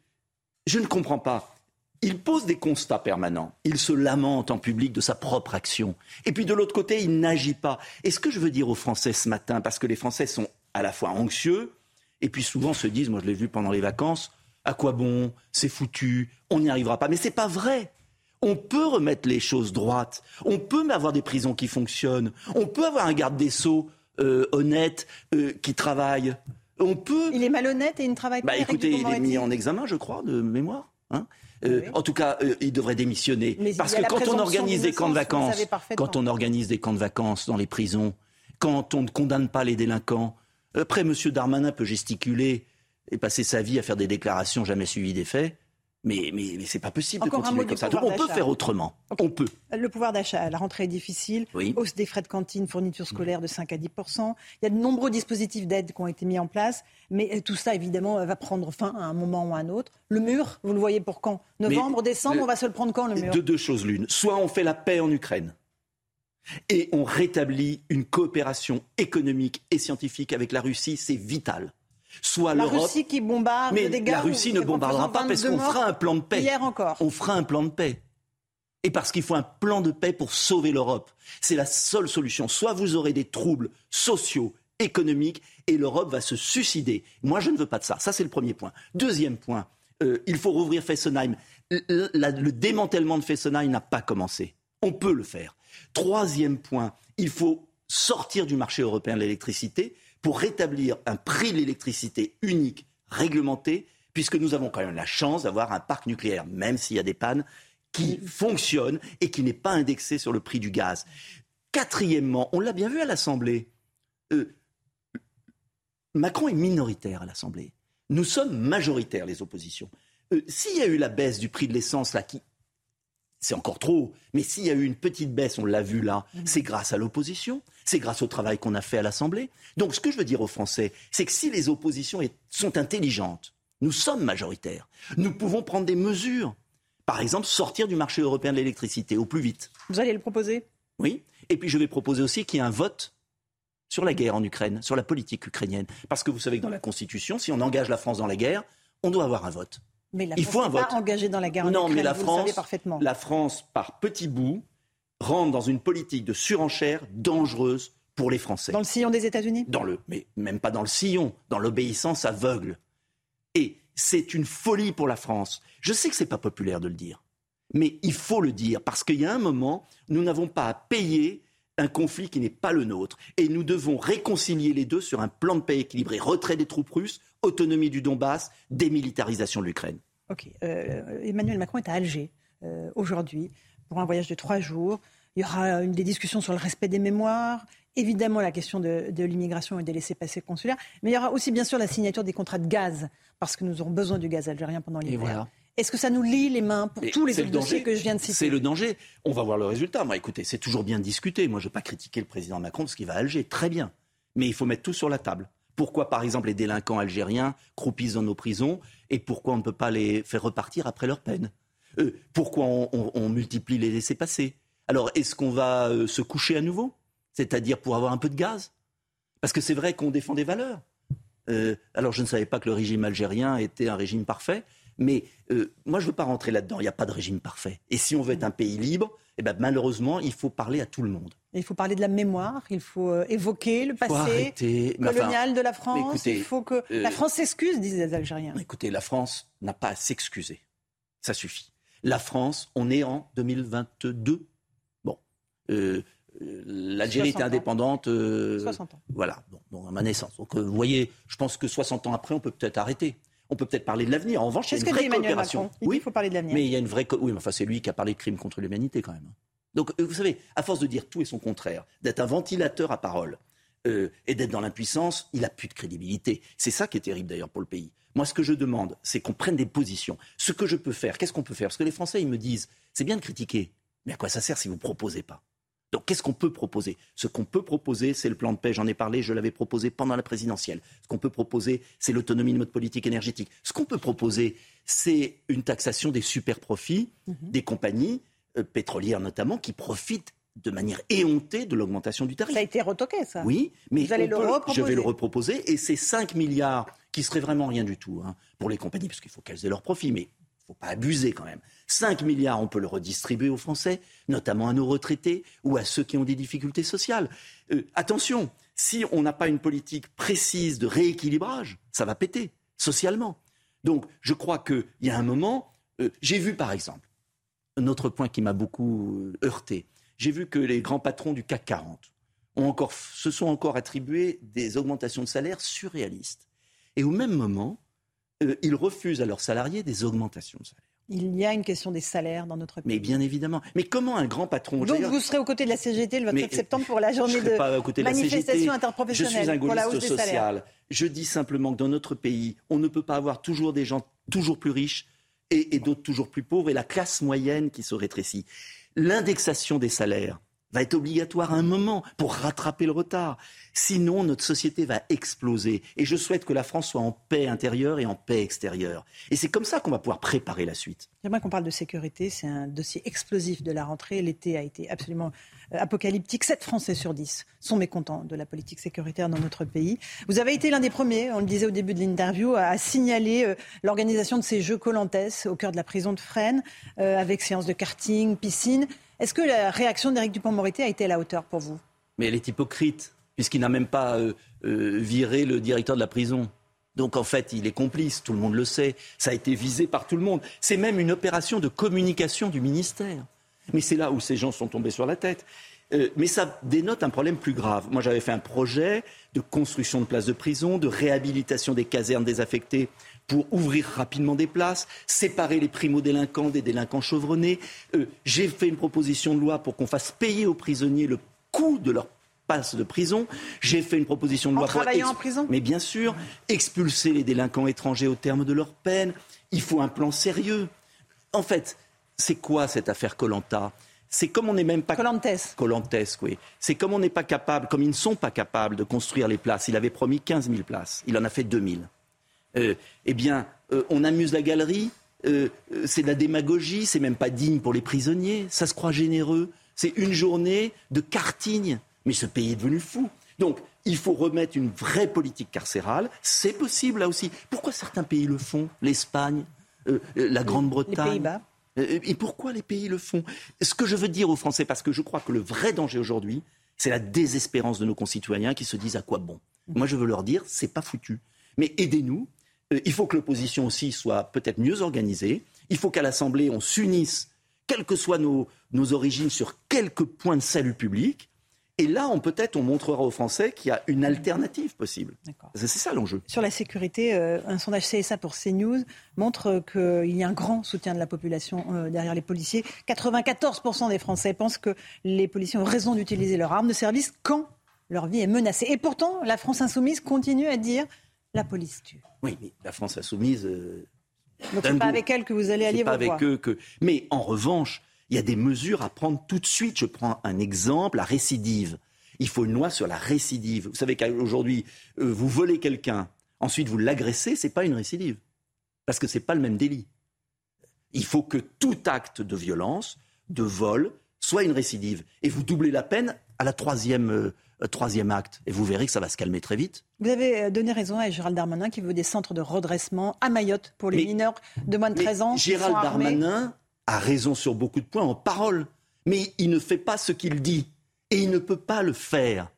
je ne comprends pas. Il pose des constats permanents. Il se lamente en public de sa propre action. Et puis de l'autre côté, il n'agit pas. Et ce que je veux dire aux Français ce matin, parce que les Français sont à la fois anxieux, et puis souvent se disent, moi je l'ai vu pendant les vacances, à quoi bon? C'est foutu, on n'y arrivera pas. Mais c'est pas vrai. On peut remettre les choses droites. On peut avoir des prisons qui fonctionnent. On peut avoir un garde des sceaux euh, honnête euh, qui travaille. On peut. Il est malhonnête et il ne travaille Bah pas. Éric écoutez, il est mis en examen, je crois, de mémoire. hein. Euh, En tout cas, euh, il devrait démissionner. Mais Parce que quand on organise des camps de vacances, quand on organise des camps de vacances dans les prisons, quand on ne condamne pas les délinquants, après, M. Darmanin peut gesticuler et passer sa vie à faire des déclarations jamais suivies des faits. Mais, mais, mais c'est pas possible Encore de continuer comme ça. Donc on peut faire autrement. On peut. Le pouvoir d'achat, la rentrée est difficile, Oui. hausse des frais de cantine, fourniture scolaire de 5 à 10 Il y a de nombreux dispositifs d'aide qui ont été mis en place, mais euh, tout ça, évidemment, euh, va prendre fin à un moment ou à un autre. Le mur, vous le voyez pour quand? Novembre, Mais décembre, le- on va se le prendre quand, le mur? De deux choses l'une. Soit on fait la paix en Ukraine et on rétablit une coopération économique et scientifique avec la Russie, c'est vital. Soit La. Russie qui bombarde Mais des la Russie ne bombardera pas parce 22 qu'on fera un plan de paix. Hier encore. On fera un plan de paix. Et parce qu'il faut un plan de paix pour sauver l'Europe. C'est la seule solution. Soit vous aurez des troubles sociaux, économiques, et l'Europe va se suicider. Moi, je ne veux pas de ça. Ça, c'est le premier point. Deuxième point, euh, il faut rouvrir Fessenheim. Le, la- le démantèlement de Fessenheim n'a pas commencé. On peut le faire. Troisième point, il faut sortir du marché européen de l'électricité pour rétablir un prix de l'électricité unique, réglementé, puisque nous avons quand même la chance d'avoir un parc nucléaire, même s'il y a des pannes, qui fonctionne et qui n'est pas indexé sur le prix du gaz. Quatrièmement, on l'a bien vu à l'Assemblée, euh, Macron est minoritaire à l'Assemblée. Nous sommes majoritaires, les oppositions. Euh, s'il y a eu la baisse du prix de l'essence, là, qui. C'est encore trop, mais s'il y a eu une petite baisse, on l'a vu là, c'est grâce à l'opposition, c'est grâce au travail qu'on a fait à l'Assemblée. Donc ce que je veux dire aux Français, c'est que si les oppositions sont intelligentes, nous sommes majoritaires, nous pouvons prendre des mesures. Par exemple, sortir du marché européen de l'électricité au plus vite. Vous allez le proposer? Oui. Et puis je vais proposer aussi qu'il y ait un vote sur la guerre en Ukraine, sur la politique ukrainienne. Parce que vous savez que dans la Constitution, si on engage la France dans la guerre, on doit avoir un vote. Mais la Il France faut un pas vote. engagée dans la guerre en non, Ukraine, mais la vous le savez France, parfaitement. la France, par petits bouts, rentre dans une politique de surenchère dangereuse pour les Français. Dans le sillon des États-Unis? Dans le, mais même pas dans le sillon, dans l'obéissance aveugle. Et c'est une folie pour la France. Je sais que c'est pas populaire de le dire, mais il faut le dire parce qu'il y a un moment, nous n'avons pas à payer un conflit qui n'est pas le nôtre. Et nous devons réconcilier les deux sur un plan de paix équilibré. Retrait des troupes russes, autonomie du Donbass, démilitarisation de l'Ukraine. Ok. Euh, Emmanuel Macron est à Alger euh, aujourd'hui pour un voyage de trois jours. Il y aura une des discussions sur le respect des mémoires, évidemment la question de, l'immigration et des laissés-passer consulaires, mais il y aura aussi bien sûr la signature des contrats de gaz, parce que nous aurons besoin du gaz algérien pendant l'hiver. Est-ce que ça nous lie les mains pour tous les dossiers que je viens de citer? C'est le danger. On va voir le résultat. Moi, écoutez, c'est toujours bien discuté. Moi, je ne veux pas critiquer le président Macron parce qu'il va à Alger. Très bien. Mais il faut mettre tout sur la table. Pourquoi, par exemple, les délinquants algériens croupissent dans nos prisons et pourquoi on ne peut pas les faire repartir après leur peine? Euh, Pourquoi on, multiplie les laissés-passer Alors, est-ce qu'on va euh, se coucher à nouveau? C'est-à-dire pour avoir un peu de gaz? Parce que c'est vrai qu'on défend des valeurs. Euh, alors, je ne savais pas que le régime algérien était un régime parfait. Mais euh, moi, je ne veux pas rentrer là-dedans. Il n'y a pas de régime parfait. Et si on veut être un pays libre, eh ben, malheureusement, il faut parler à tout le monde. il faut parler de la mémoire, il faut euh, évoquer le passé colonial de la France. il faut que la euh, France s'excuse, disent les Algériens. Écoutez, la France n'a pas à s'excuser. Ça suffit. La France, on est en 2022. Bon. L'Algérie était indépendante. 60 ans. Voilà, bon, à ma naissance. Donc, vous voyez, je pense que 60 ans après, on peut peut-être arrêter on peut peut-être parler de l'avenir. En revanche, il y a une vraie coopération. Oui, il faut parler de l'avenir. Mais il y a une vraie. Oui, mais enfin, c'est lui qui a parlé de crimes contre l'humanité quand même. Donc, euh, vous savez, à force de dire tout et son contraire, d'être un ventilateur à parole euh, et d'être dans l'impuissance, il a plus de crédibilité. C'est ça qui est terrible d'ailleurs pour le pays. Moi, ce que je demande, c'est qu'on prenne des positions. Ce que je peux faire, qu'est-ce qu'on peut faire? Parce que les Français, ils me disent, c'est bien de critiquer, mais à quoi ça sert si vous ne proposez pas? Donc qu'est-ce qu'on peut proposer? Ce qu'on peut proposer, c'est le plan de paix, j'en ai parlé, je l'avais proposé pendant la présidentielle. Ce qu'on peut proposer, c'est l'autonomie de notre politique énergétique. Ce qu'on peut proposer, c'est une taxation des super profits mhm. des compagnies euh, pétrolières notamment qui profitent de manière éhontée de l'augmentation du tarif. Ça a été retoqué, ça. Oui, mais je vais le reproposer. Et ces 5 milliards, qui seraient vraiment rien du tout hein, pour les compagnies, parce qu'il faut qu'elles aient leurs profits, mais faut pas abuser quand même. 5 milliards, on peut le redistribuer aux Français, notamment à nos retraités ou à ceux qui ont des difficultés sociales. Euh, attention, si on n'a pas une politique précise de rééquilibrage, ça va péter socialement. Donc je crois qu'il y a un moment, euh, j'ai vu par exemple, un autre point qui m'a beaucoup euh, heurté, j'ai vu que les grands patrons du CAC 40 ont encore, se sont encore attribués des augmentations de salaire surréalistes. Et au même moment, ils refusent à leurs salariés des augmentations de salaire. Il y a une question des salaires dans notre pays. Mais bien évidemment. Mais comment un grand patron... Donc vous serez aux côtés de la CGT le 27 septembre pour la journée de, manifestation interprofessionnelle. Je suis un gaulliste social. Je dis simplement que dans notre pays, on ne peut pas avoir toujours des gens toujours plus riches et, et d'autres toujours plus pauvres et la classe moyenne qui se rétrécit. L'indexation des salaires, va être obligatoire à un moment pour rattraper le retard. Sinon, notre société va exploser. Et je souhaite que la France soit en paix intérieure et en paix extérieure. Et c'est comme ça qu'on va pouvoir préparer la suite. J'aimerais qu'on parle de sécurité. C'est un dossier explosif de la rentrée. L'été a été absolument euh, apocalyptique. 7 Français sur 10 sont mécontents de la politique sécuritaire dans notre pays. Vous avez été l'un des premiers, on le disait au début de l'interview, à signaler euh, l'organisation de ces Jeux Colantes au cœur de la prison de Fresnes, euh, avec séances de karting, piscine. Est-ce que la réaction d'Éric Dupont-Moretti a été à la hauteur pour vous? Mais elle est hypocrite, puisqu'il n'a même pas euh, euh, viré le directeur de la prison. Donc en fait, il est complice, tout le monde le sait. Ça a été visé par tout le monde. C'est même une opération de communication du ministère. Mais c'est là où ces gens sont tombés sur la tête. Euh, mais ça dénote un problème plus grave. Moi, j'avais fait un projet de construction de places de prison, de réhabilitation des casernes désaffectées pour ouvrir rapidement des places, séparer les primo-délinquants des délinquants chevronnés. Euh, j'ai fait une proposition de loi pour qu'on fasse payer aux prisonniers le coût de leur passe de prison. J'ai fait une proposition de loi en travaillant en prison? Mais bien sûr, expulser les délinquants étrangers au terme de leur peine. Il faut un plan sérieux. En fait, c'est quoi cette affaire Colanta? C'est comme on n'est même pas Colantes. Colantes, oui. C'est comme on n'est pas capable, comme ils ne sont pas capables de construire les places. Il avait promis 15 000 places. Il en a fait 2 000. Euh, eh bien, euh, on amuse la galerie, euh, c'est de la démagogie, c'est même pas digne pour les prisonniers, ça se croit généreux, c'est une journée de karting. Mais ce pays est devenu fou. Donc, il faut remettre une vraie politique carcérale, c'est possible là aussi. Pourquoi certains pays le font? L'Espagne, la Grande-Bretagne Et pourquoi les pays le font? Ce que je veux dire aux Français, parce que je crois que le vrai danger aujourd'hui, c'est la désespérance de nos concitoyens qui se disent à quoi bon? Moi, je veux leur dire, c'est pas foutu. Mais aidez-nous, il faut que l'opposition aussi soit peut-être mieux organisée. Il faut qu'à l'Assemblée, on s'unisse, quelles que soient nos, origines, sur quelques points de salut public. Et là, on peut-être on montrera aux Français qu'il y a une alternative possible. C'est ça l'enjeu. Sur la sécurité, euh, un sondage CSA pour CNews montre qu'il y a un grand soutien de la population euh, derrière les policiers. 94% des Français pensent que les policiers ont raison d'utiliser leur arme de service quand leur vie est menacée. Et pourtant, la France insoumise continue à dire la police tue. Oui, mais la France insoumise. Euh, Donc c'est pas avec elle que vous allez aller pas voir. avec eux que. Mais en revanche, il y a des mesures à prendre tout de suite. Je prends un exemple, la récidive. Il faut une loi sur la récidive. Vous savez qu'aujourd'hui, euh, vous volez quelqu'un, ensuite vous l'agressez, c'est pas une récidive, parce que c'est pas le même délit. Il faut que tout acte de violence, de vol, soit une récidive, et vous doublez la peine à la troisième. Euh, troisième acte. Et vous verrez que ça va se calmer très vite. Vous avez euh, donné raison à Gérald Darmanin qui veut des centres de redressement à Mayotte pour les mineurs de moins de 13 ans. Gérald Darmanin a raison sur beaucoup de points en parole, mais il ne fait pas ce qu'il dit. Et il ne peut pas le faire.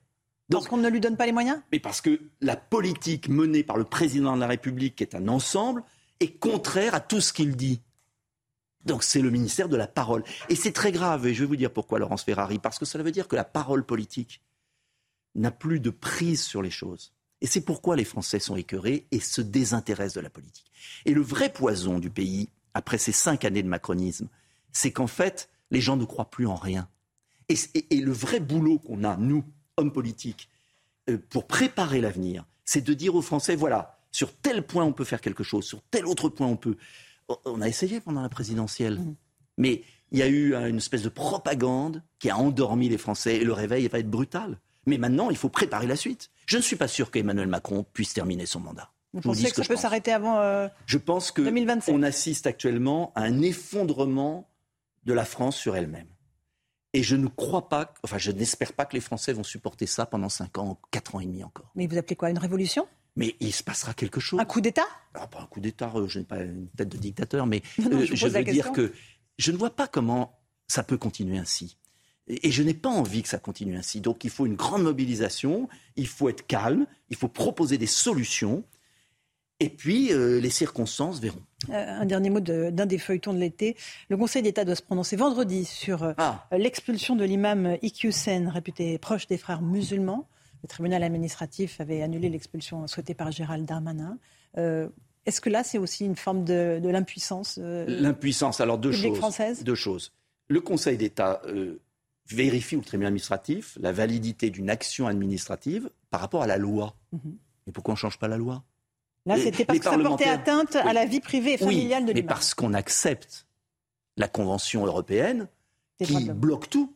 parce qu'on ne lui donne pas les moyens? Mais parce que la politique menée par le président de la République, qui est un ensemble, est contraire à tout ce qu'il dit. Donc c'est le ministère de la parole. Et c'est très grave, et je vais vous dire pourquoi, Laurence Ferrari, parce que cela veut dire que la parole politique n'a plus de prise sur les choses. Et c'est pourquoi les Français sont écœurés et se désintéressent de la politique. Et le vrai poison du pays, après ces cinq années de macronisme, c'est qu'en fait, les gens ne croient plus en rien. Et, le vrai boulot qu'on a, nous, hommes politiques, euh, pour préparer l'avenir, c'est de dire aux Français, voilà, sur tel point on peut faire quelque chose, sur tel autre point on peut. On a essayé pendant la présidentielle, mmh. mais il y a eu une espèce de propagande qui a endormi les Français et le réveil va être brutal. Mais maintenant, il faut préparer la suite. Je ne suis pas sûr qu'Emmanuel Macron puisse terminer son mandat. Vous pensez que, ça peut s'arrêter avant euh, Je pense qu'on assiste actuellement à un effondrement de la France sur elle-même. Et je ne crois pas, enfin je n'espère pas que les Français vont supporter ça pendant 5 ans, 4 ans et demi encore. Mais vous appelez quoi Une révolution? Mais il se passera quelque chose. Un coup d'État? Ah, Pas un coup d'État, euh, je n'ai pas une tête de dictateur, mais euh, je, veux dire que je ne vois pas comment ça peut continuer ainsi. Et je n'ai pas envie que ça continue ainsi. Donc il faut une grande mobilisation, il faut être calme, il faut proposer des solutions. Et puis, euh, les circonstances verront. Euh, un dernier mot d'un des feuilletons de l'été. Le Conseil d'État doit se prononcer vendredi sur euh, ah. l'expulsion de l'imam Iqiyoussen, réputé proche des frères musulmans. Le tribunal administratif avait annulé l'expulsion souhaitée par Gérald Darmanin. Est-ce que là, c'est aussi une forme de, l'impuissance L'impuissance, alors deux choses. Française? Deux choses. Le Conseil d'État vérifie, ou le tribunal administratif, la validité d'une action administrative par rapport à la loi. Mais mhm. pourquoi on ne change pas la loi? Là, c'était parce que ça portait atteinte à la vie privée et familiale oui, de Mais parce qu'on accepte la Convention européenne qui bloque tout.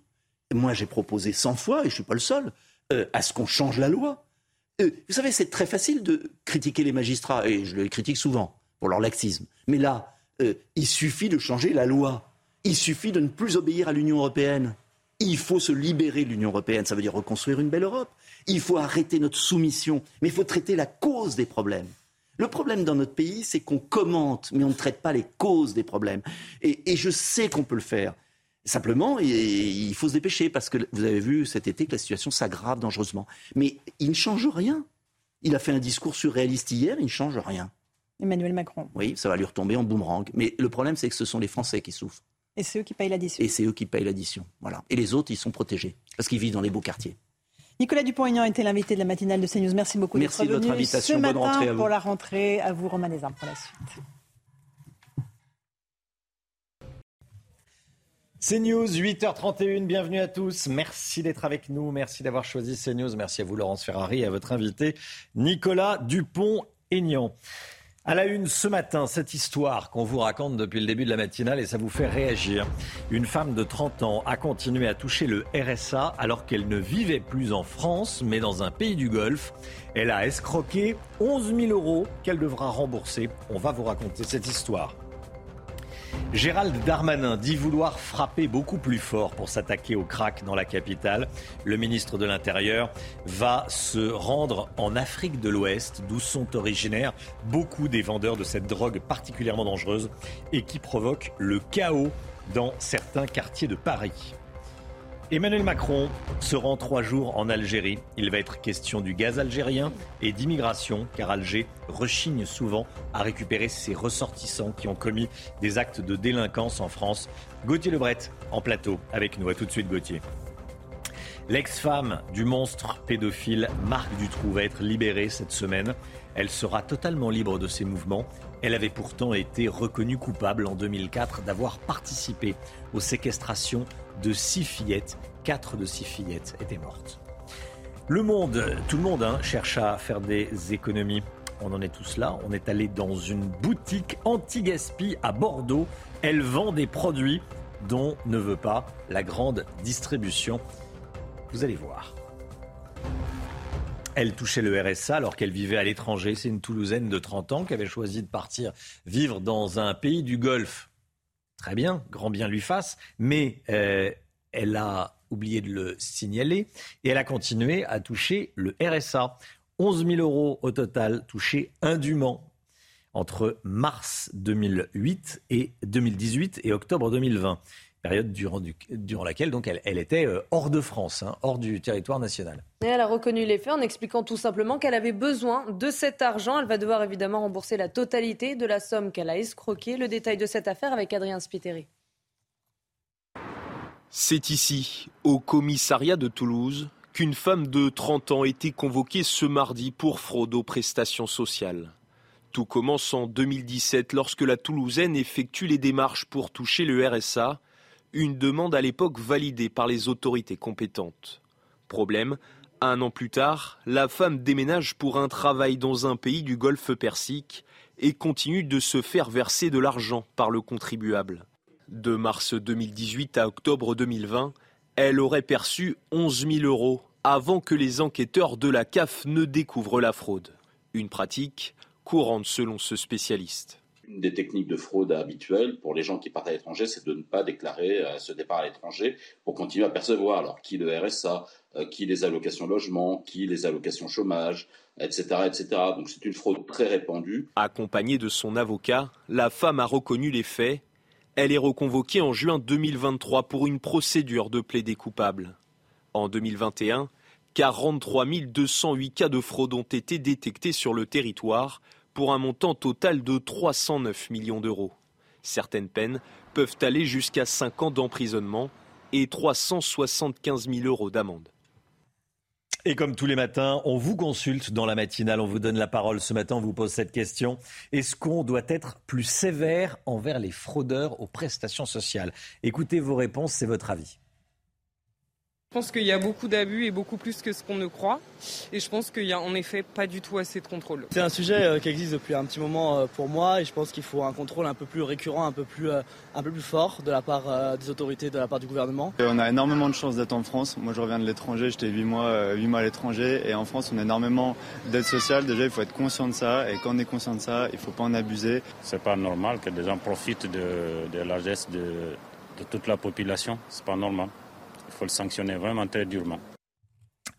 moi, j'ai proposé 100 fois, et je ne suis pas le seul, euh, à ce qu'on change la loi. Euh, vous savez, c'est très facile de critiquer les magistrats, et je les critique souvent pour leur laxisme. Mais là, euh, il suffit de changer la loi. Il suffit de ne plus obéir à l'Union européenne. Il faut se libérer de l'Union européenne, ça veut dire reconstruire une belle Europe. Il faut arrêter notre soumission, mais il faut traiter la cause des problèmes. Le problème dans notre pays, c'est qu'on commente, mais on ne traite pas les causes des problèmes. Et, je sais qu'on peut le faire. Simplement, il faut se dépêcher parce que vous avez vu cet été que la situation s'aggrave dangereusement. Mais il ne change rien. Il a fait un discours surréaliste hier, il ne change rien. Emmanuel Macron. Oui, ça va lui retomber en boomerang. Mais le problème, c'est que ce sont les Français qui souffrent. Et c'est eux qui payent l'addition. Et c'est eux qui payent l'addition. Voilà. Et les autres, ils sont protégés parce qu'ils vivent dans les beaux quartiers. Nicolas Dupont-Aignan était l'invité de la matinale de CNews. Merci beaucoup. Merci de votre invitation. Ce Bonne rentrée à vous. pour la rentrée. À vous, Romain Desarmes, pour la suite. CNews, 8h31, bienvenue à tous. Merci d'être avec nous, merci d'avoir choisi CNews. Merci à vous, Laurence Ferrari, et à votre invité, Nicolas Dupont-Aignan. À la une ce matin, cette histoire qu'on vous raconte depuis le début de la matinale et ça vous fait réagir. Une femme de 30 ans a continué à toucher le RSA alors qu'elle ne vivait plus en France mais dans un pays du Golfe. Elle a escroqué 11 000 euros qu'elle devra rembourser. On va vous raconter cette histoire. Gérald Darmanin dit vouloir frapper beaucoup plus fort pour s'attaquer au crack dans la capitale. Le ministre de l'Intérieur va se rendre en Afrique de l'Ouest, d'où sont originaires beaucoup des vendeurs de cette drogue particulièrement dangereuse et qui provoque le chaos dans certains quartiers de Paris. Emmanuel Macron se rend trois jours en Algérie. Il va être question du gaz algérien et d'immigration, car Alger rechigne souvent à récupérer ses ressortissants qui ont commis des actes de délinquance en France. Gauthier Lebret en plateau avec nous. À tout de suite, Gauthier. L'ex-femme du monstre pédophile Marc Dutroux va être libérée cette semaine. Elle sera totalement libre de ses mouvements. Elle avait pourtant été reconnue coupable en 2004 d'avoir participé aux séquestrations de six fillettes. Quatre de six fillettes étaient mortes. Le monde, tout le monde hein, cherche à faire des économies. On en est tous là. On est allé dans une boutique anti-gaspi à Bordeaux. Elle vend des produits dont ne veut pas la grande distribution. Vous allez voir. Elle touchait le RSA alors qu'elle vivait à l'étranger. C'est une Toulousaine de 30 ans qui avait choisi de partir vivre dans un pays du Golfe. Très bien, grand bien lui fasse, mais euh, elle a oublié de le signaler et elle a continué à toucher le RSA. 11 000 euros au total touchés indûment entre mars 2008 et 2018 et octobre 2020 période durant, durant laquelle donc elle, était euh, hors de France, hein, hors du territoire national. Et elle a reconnu les faits en expliquant tout simplement qu'elle avait besoin de cet argent. Elle va devoir évidemment rembourser la totalité de la somme qu'elle a escroquée. Le détail de cette affaire avec Adrien Spiteri. C'est ici, au commissariat de Toulouse, qu'une femme de 30 ans a été convoquée ce mardi pour fraude aux prestations sociales. Tout commence en 2017 lorsque la Toulousaine effectue les démarches pour toucher le RSA une demande à l'époque validée par les autorités compétentes. Problème, un an plus tard, la femme déménage pour un travail dans un pays du Golfe Persique et continue de se faire verser de l'argent par le contribuable. De mars 2018 à octobre 2020, elle aurait perçu 11 000 euros avant que les enquêteurs de la CAF ne découvrent la fraude. Une pratique courante selon ce spécialiste une des techniques de fraude habituelles pour les gens qui partent à l'étranger, c'est de ne pas déclarer euh, ce départ à l'étranger pour continuer à percevoir. Alors, qui le RSA, euh, qui les allocations logement, qui les allocations chômage, etc., etc. Donc, c'est une fraude très répandue. Accompagnée de son avocat, la femme a reconnu les faits. Elle est reconvoquée en juin 2023 pour une procédure de plaidé coupable. En 2021, 43 208 cas de fraude ont été détectés sur le territoire, pour un montant total de 309 millions d'euros. Certaines peines peuvent aller jusqu'à 5 ans d'emprisonnement et 375 000 euros d'amende. Et comme tous les matins, on vous consulte dans la matinale, on vous donne la parole. Ce matin, on vous pose cette question. Est-ce qu'on doit être plus sévère envers les fraudeurs aux prestations sociales? Écoutez vos réponses, c'est votre avis. Je pense qu'il y a beaucoup d'abus et beaucoup plus que ce qu'on ne croit. Et je pense qu'il n'y a en effet pas du tout assez de contrôle. C'est un sujet euh, qui existe depuis un petit moment euh, pour moi et je pense qu'il faut un contrôle un peu plus récurrent, un peu plus, euh, un peu plus fort de la part des autorités, de la part du gouvernement. On a énormément de chance d'être en France. Moi je reviens de l'étranger, j'étais 8 mois, 8 mois à l'étranger et en France on a énormément d'aide sociale. Déjà il faut être conscient de ça et quand on est conscient de ça, il ne faut pas en abuser. C'est pas normal que des gens profitent de, de la geste de, de toute la population. C'est pas normal. Il faut le sanctionner vraiment très durement.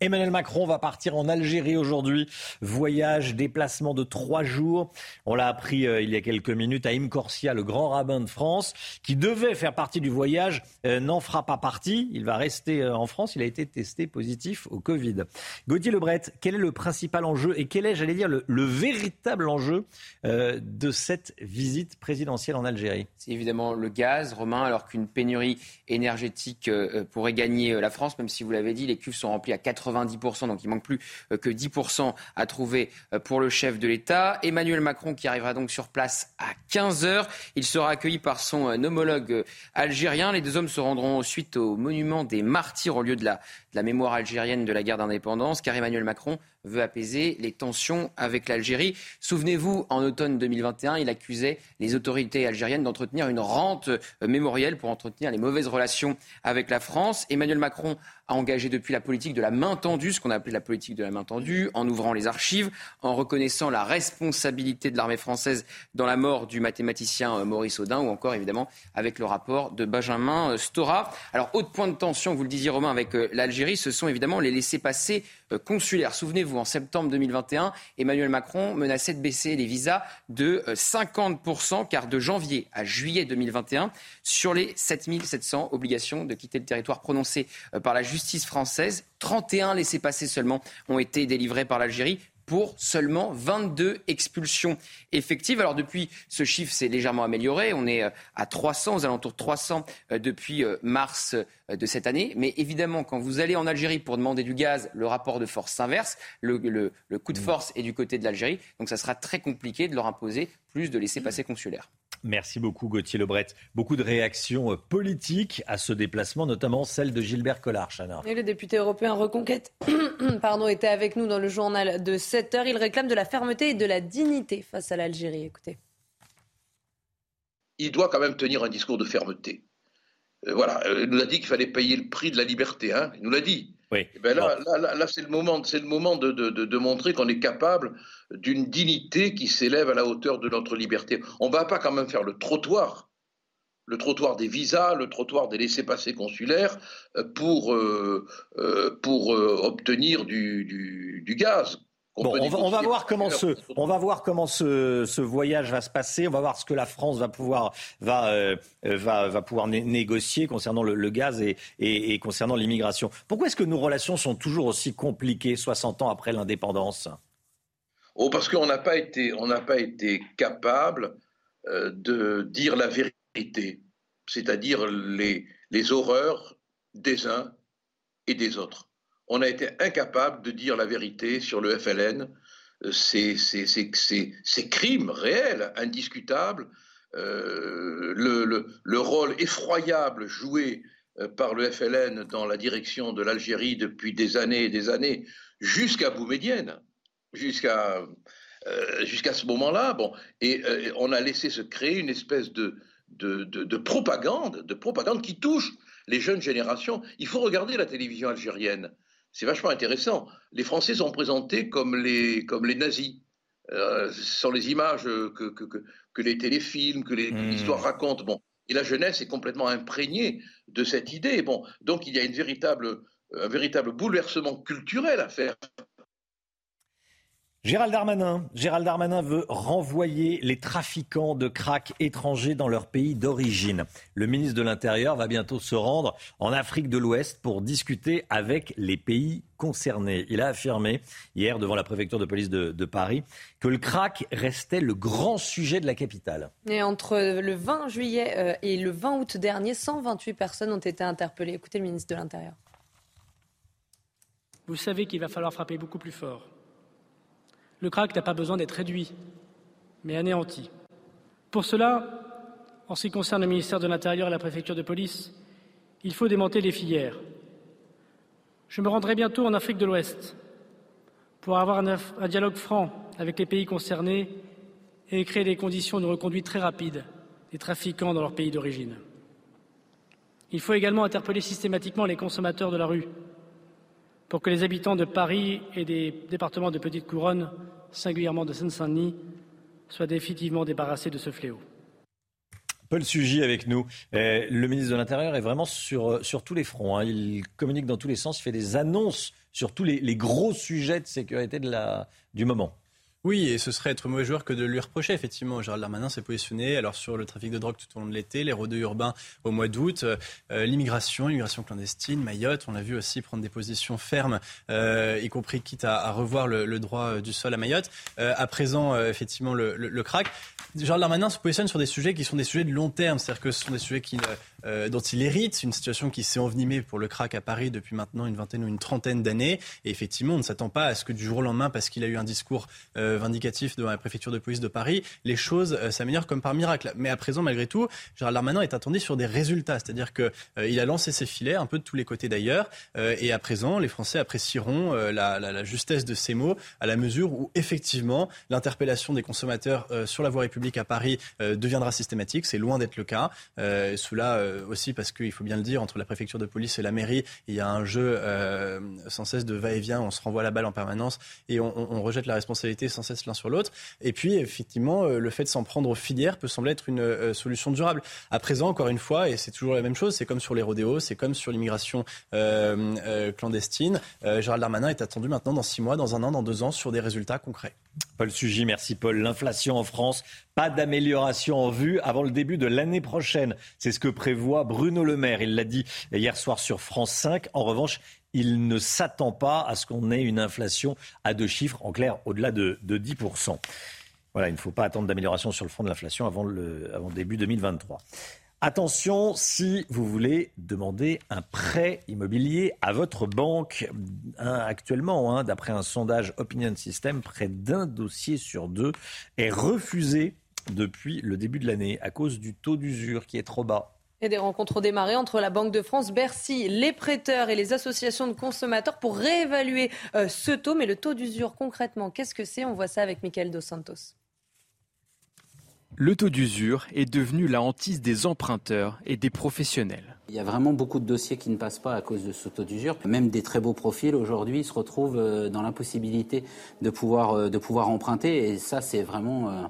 Emmanuel Macron va partir en Algérie aujourd'hui. Voyage, déplacement de trois jours. On l'a appris euh, il y a quelques minutes à Im Corsia, le grand rabbin de France, qui devait faire partie du voyage, euh, n'en fera pas partie. Il va rester euh, en France. Il a été testé positif au Covid. Gauthier Lebret, quel est le principal enjeu et quel est, j'allais dire, le, véritable enjeu de cette visite présidentielle en Algérie? C'est évidemment le gaz, Romain, alors qu'une pénurie énergétique pourrait gagner la France, même si vous l'avez dit, les cuves sont remplies à 80 90%, donc il manque plus euh, que 10% à trouver euh, pour le chef de l'État. Emmanuel Macron qui arrivera donc sur place à 15h. Il sera accueilli par son euh, homologue algérien. Les deux hommes se rendront ensuite au monument des martyrs au lieu de la, de la mémoire algérienne de la guerre d'indépendance, car Emmanuel Macron veut apaiser les tensions avec l'Algérie. Souvenez-vous, en automne 2021, il accusait les autorités algériennes d'entretenir une rente mémorielle pour entretenir les mauvaises relations avec la France. Emmanuel Macron a engagé depuis la politique de la main tendue, ce qu'on a appelé la politique de la main tendue, en ouvrant les archives, en reconnaissant la responsabilité de l'armée française dans la mort du mathématicien euh, Maurice Audin, ou encore évidemment avec le rapport de Benjamin euh, Stora. Alors, autre point de tension, vous le disiez Romain, avec euh, l'Algérie, ce sont évidemment les laissés-passer consulaires. Souvenez-vous, en septembre 2021, Emmanuel Macron menaçait de baisser les visas de 50%, car de janvier à juillet 2021, sur les 7700 obligations de quitter le territoire prononcées par la justice justice française. 31 laissés-passer seulement ont été délivrés par l'Algérie pour seulement 22 expulsions effectives. Alors depuis, ce chiffre s'est légèrement amélioré. On est à 300, aux alentours de 300 depuis mars de cette année. Mais évidemment, quand vous allez en Algérie pour demander du gaz, le rapport de force s'inverse. Le, le, coup de force est du côté de l'Algérie. Donc ça sera très compliqué de leur imposer plus de laisser-passer consulaires. Merci beaucoup Gauthier Lebret. Beaucoup de réactions euh, politiques à ce déplacement, notamment celle de Gilbert Collard, Chana. Et le député européen Reconquête pardon, était avec nous dans le journal de 7 heures. Il réclame de la fermeté et de la dignité face à l'Algérie. Écoutez. Il doit quand même tenir un discours de fermeté. Euh, voilà, euh, il nous a dit qu'il fallait payer le prix de la liberté. Hein. il nous l'a dit. Oui. Eh ben là, là, c'est le moment, c'est le moment de, de, de, montrer qu'on est capable d'une dignité qui s'élève à la hauteur de notre liberté. On ne va pas quand même faire le trottoir, le trottoir des visas, le trottoir des laissés-passer consulaires euh, pour, obtenir du, du, du gaz. Bon, on va, voir comment ce, on va voir comment ce, voyage va se passer. On va voir ce que la France va pouvoir, va, euh, va, va pouvoir négocier concernant le, gaz et, et, concernant l'immigration. Pourquoi est-ce que nos relations sont toujours aussi compliquées 60 ans après l'indépendance? Oh, parce qu'on n'a pas été, on n'a pas été capable euh, de dire la vérité, c'est-à-dire les, les horreurs des uns et des autres on a été incapable de dire la vérité sur le FLN, euh, ces, crimes réels, indiscutables, euh, le, rôle effroyable joué euh, par le FLN dans la direction de l'Algérie depuis des années et des années, jusqu'à Boumedienne, jusqu'à ce moment-là. Bon, et on a laissé se créer une espèce de, propagande, de propagande qui touche les jeunes générations. Il faut regarder la télévision algérienne c'est vachement intéressant. Les Français sont présentés comme les, comme les nazis. Euh, ce sont les images que, que, que, les téléfilms, que hmm. l'histoire raconte. Bon. Et la jeunesse est complètement imprégnée de cette idée. Bon. Donc il y a une véritable, un véritable bouleversement culturel à faire Gérald Darmanin, Gérald Darmanin veut renvoyer les trafiquants de crack étrangers dans leur pays d'origine. Le ministre de l'Intérieur va bientôt se rendre en Afrique de l'Ouest pour discuter avec les pays concernés. Il a affirmé hier devant la préfecture de police de, Paris que le crack restait le grand sujet de la capitale. Et entre le 20 juillet euh, et le 20 août dernier, 128 personnes ont été interpellées. Écoutez le ministre de l'Intérieur. Vous savez qu'il va falloir frapper beaucoup plus fort le crack n'a pas besoin d'être réduit, mais anéanti. Pour cela, en ce qui concerne le ministère de l'Intérieur et la préfecture de police, il faut démonter les filières. Je me rendrai bientôt en Afrique de l'Ouest pour avoir un, dialogue franc avec les pays concernés et créer des conditions de reconduite très rapides des trafiquants dans leur pays d'origine. Il faut également interpeller systématiquement les consommateurs de la rue pour que les habitants de Paris et des départements de Petite Couronne, singulièrement de Seine-Saint-Denis, soient définitivement débarrassés de ce fléau. Paul Sugy avec nous. Euh, le ministre de l'Intérieur est vraiment sur, euh, tous les fronts. Hein. Il communique dans tous les sens, il fait des annonces sur tous les, gros sujets de sécurité du moment. Oui, et ce serait être mauvais joueur que de lui reprocher. Effectivement, Gérald Darmanin s'est positionné alors sur le trafic de drogue tout au long de l'été, les rodeux urbains au mois d'août, euh, l'immigration, l'immigration clandestine, Mayotte. On a vu aussi prendre des positions fermes, euh, y compris quitte à, revoir le, droit du sol à Mayotte. Euh, à présent, effectivement, le, le, le, crack. Gérald Darmanin se positionne sur des sujets qui sont des sujets de long terme, c'est-à-dire que ce sont des sujets qui euh, dont il hérite, une situation qui s'est envenimée pour le crack à Paris depuis maintenant une vingtaine ou une trentaine d'années. Et effectivement, on ne s'attend pas à ce que du jour au lendemain, parce qu'il a eu un discours euh, vindicatif devant la préfecture de police de Paris, les choses euh, s'améliorent comme par miracle. Mais à présent, malgré tout, Gérald Darmanin est attendu sur des résultats, c'est-à-dire qu'il il a lancé ses filets un peu de tous les côtés d'ailleurs. et à présent, les Français apprécieront la, justesse de ces mots à la mesure où effectivement l'interpellation des consommateurs sur la voie publique à Paris deviendra systématique. C'est loin d'être le cas. cela euh, aussi parce qu'il faut bien le dire, entre la préfecture de police et la mairie, il y a un jeu euh, sans cesse de va-et-vient, on se renvoie la balle en permanence et on, rejette la responsabilité sans cesse l'un sur l'autre. Et puis, effectivement, euh, le fait de s'en prendre aux filières peut sembler être une solution durable. À présent, encore une fois, et c'est toujours la même chose, c'est comme sur les rodéos, c'est comme sur l'immigration clandestine. Gérald Darmanin est attendu maintenant dans six mois, dans un an, dans deux ans, sur des résultats concrets. Paul Sugy, merci Paul. L'inflation en France, pas d'amélioration en vue avant le début de l'année prochaine. C'est ce que prévoit Bruno Le Maire. Il l'a dit hier soir sur France 5. En revanche, il ne s'attend pas à ce qu'on ait une inflation à deux chiffres, en clair, au-delà de, 10%. Voilà, il ne faut pas attendre d'amélioration sur le front de l'inflation avant, le, début 2023. Attention, si vous voulez demander un prêt immobilier à votre banque, actuellement, hein, d'après un sondage Opinion System, près d'un dossier sur deux est refusé depuis le début de l'année à cause du taux d'usure qui est trop bas. Et des rencontres ont démarré entre la Banque de France, Bercy, les prêteurs et les associations de consommateurs pour réévaluer euh, ce taux. Mais le taux d'usure, concrètement, qu'est-ce que c'est? On voit ça avec Michael Dos Santos. Le taux d'usure est devenu la hantise des emprunteurs et des professionnels. Il y a vraiment beaucoup de dossiers qui ne passent pas à cause de ce taux d'usure. Même des très beaux profils aujourd'hui se retrouvent euh, dans l'impossibilité de pouvoir, euh, de pouvoir emprunter. Et ça, c'est vraiment euh,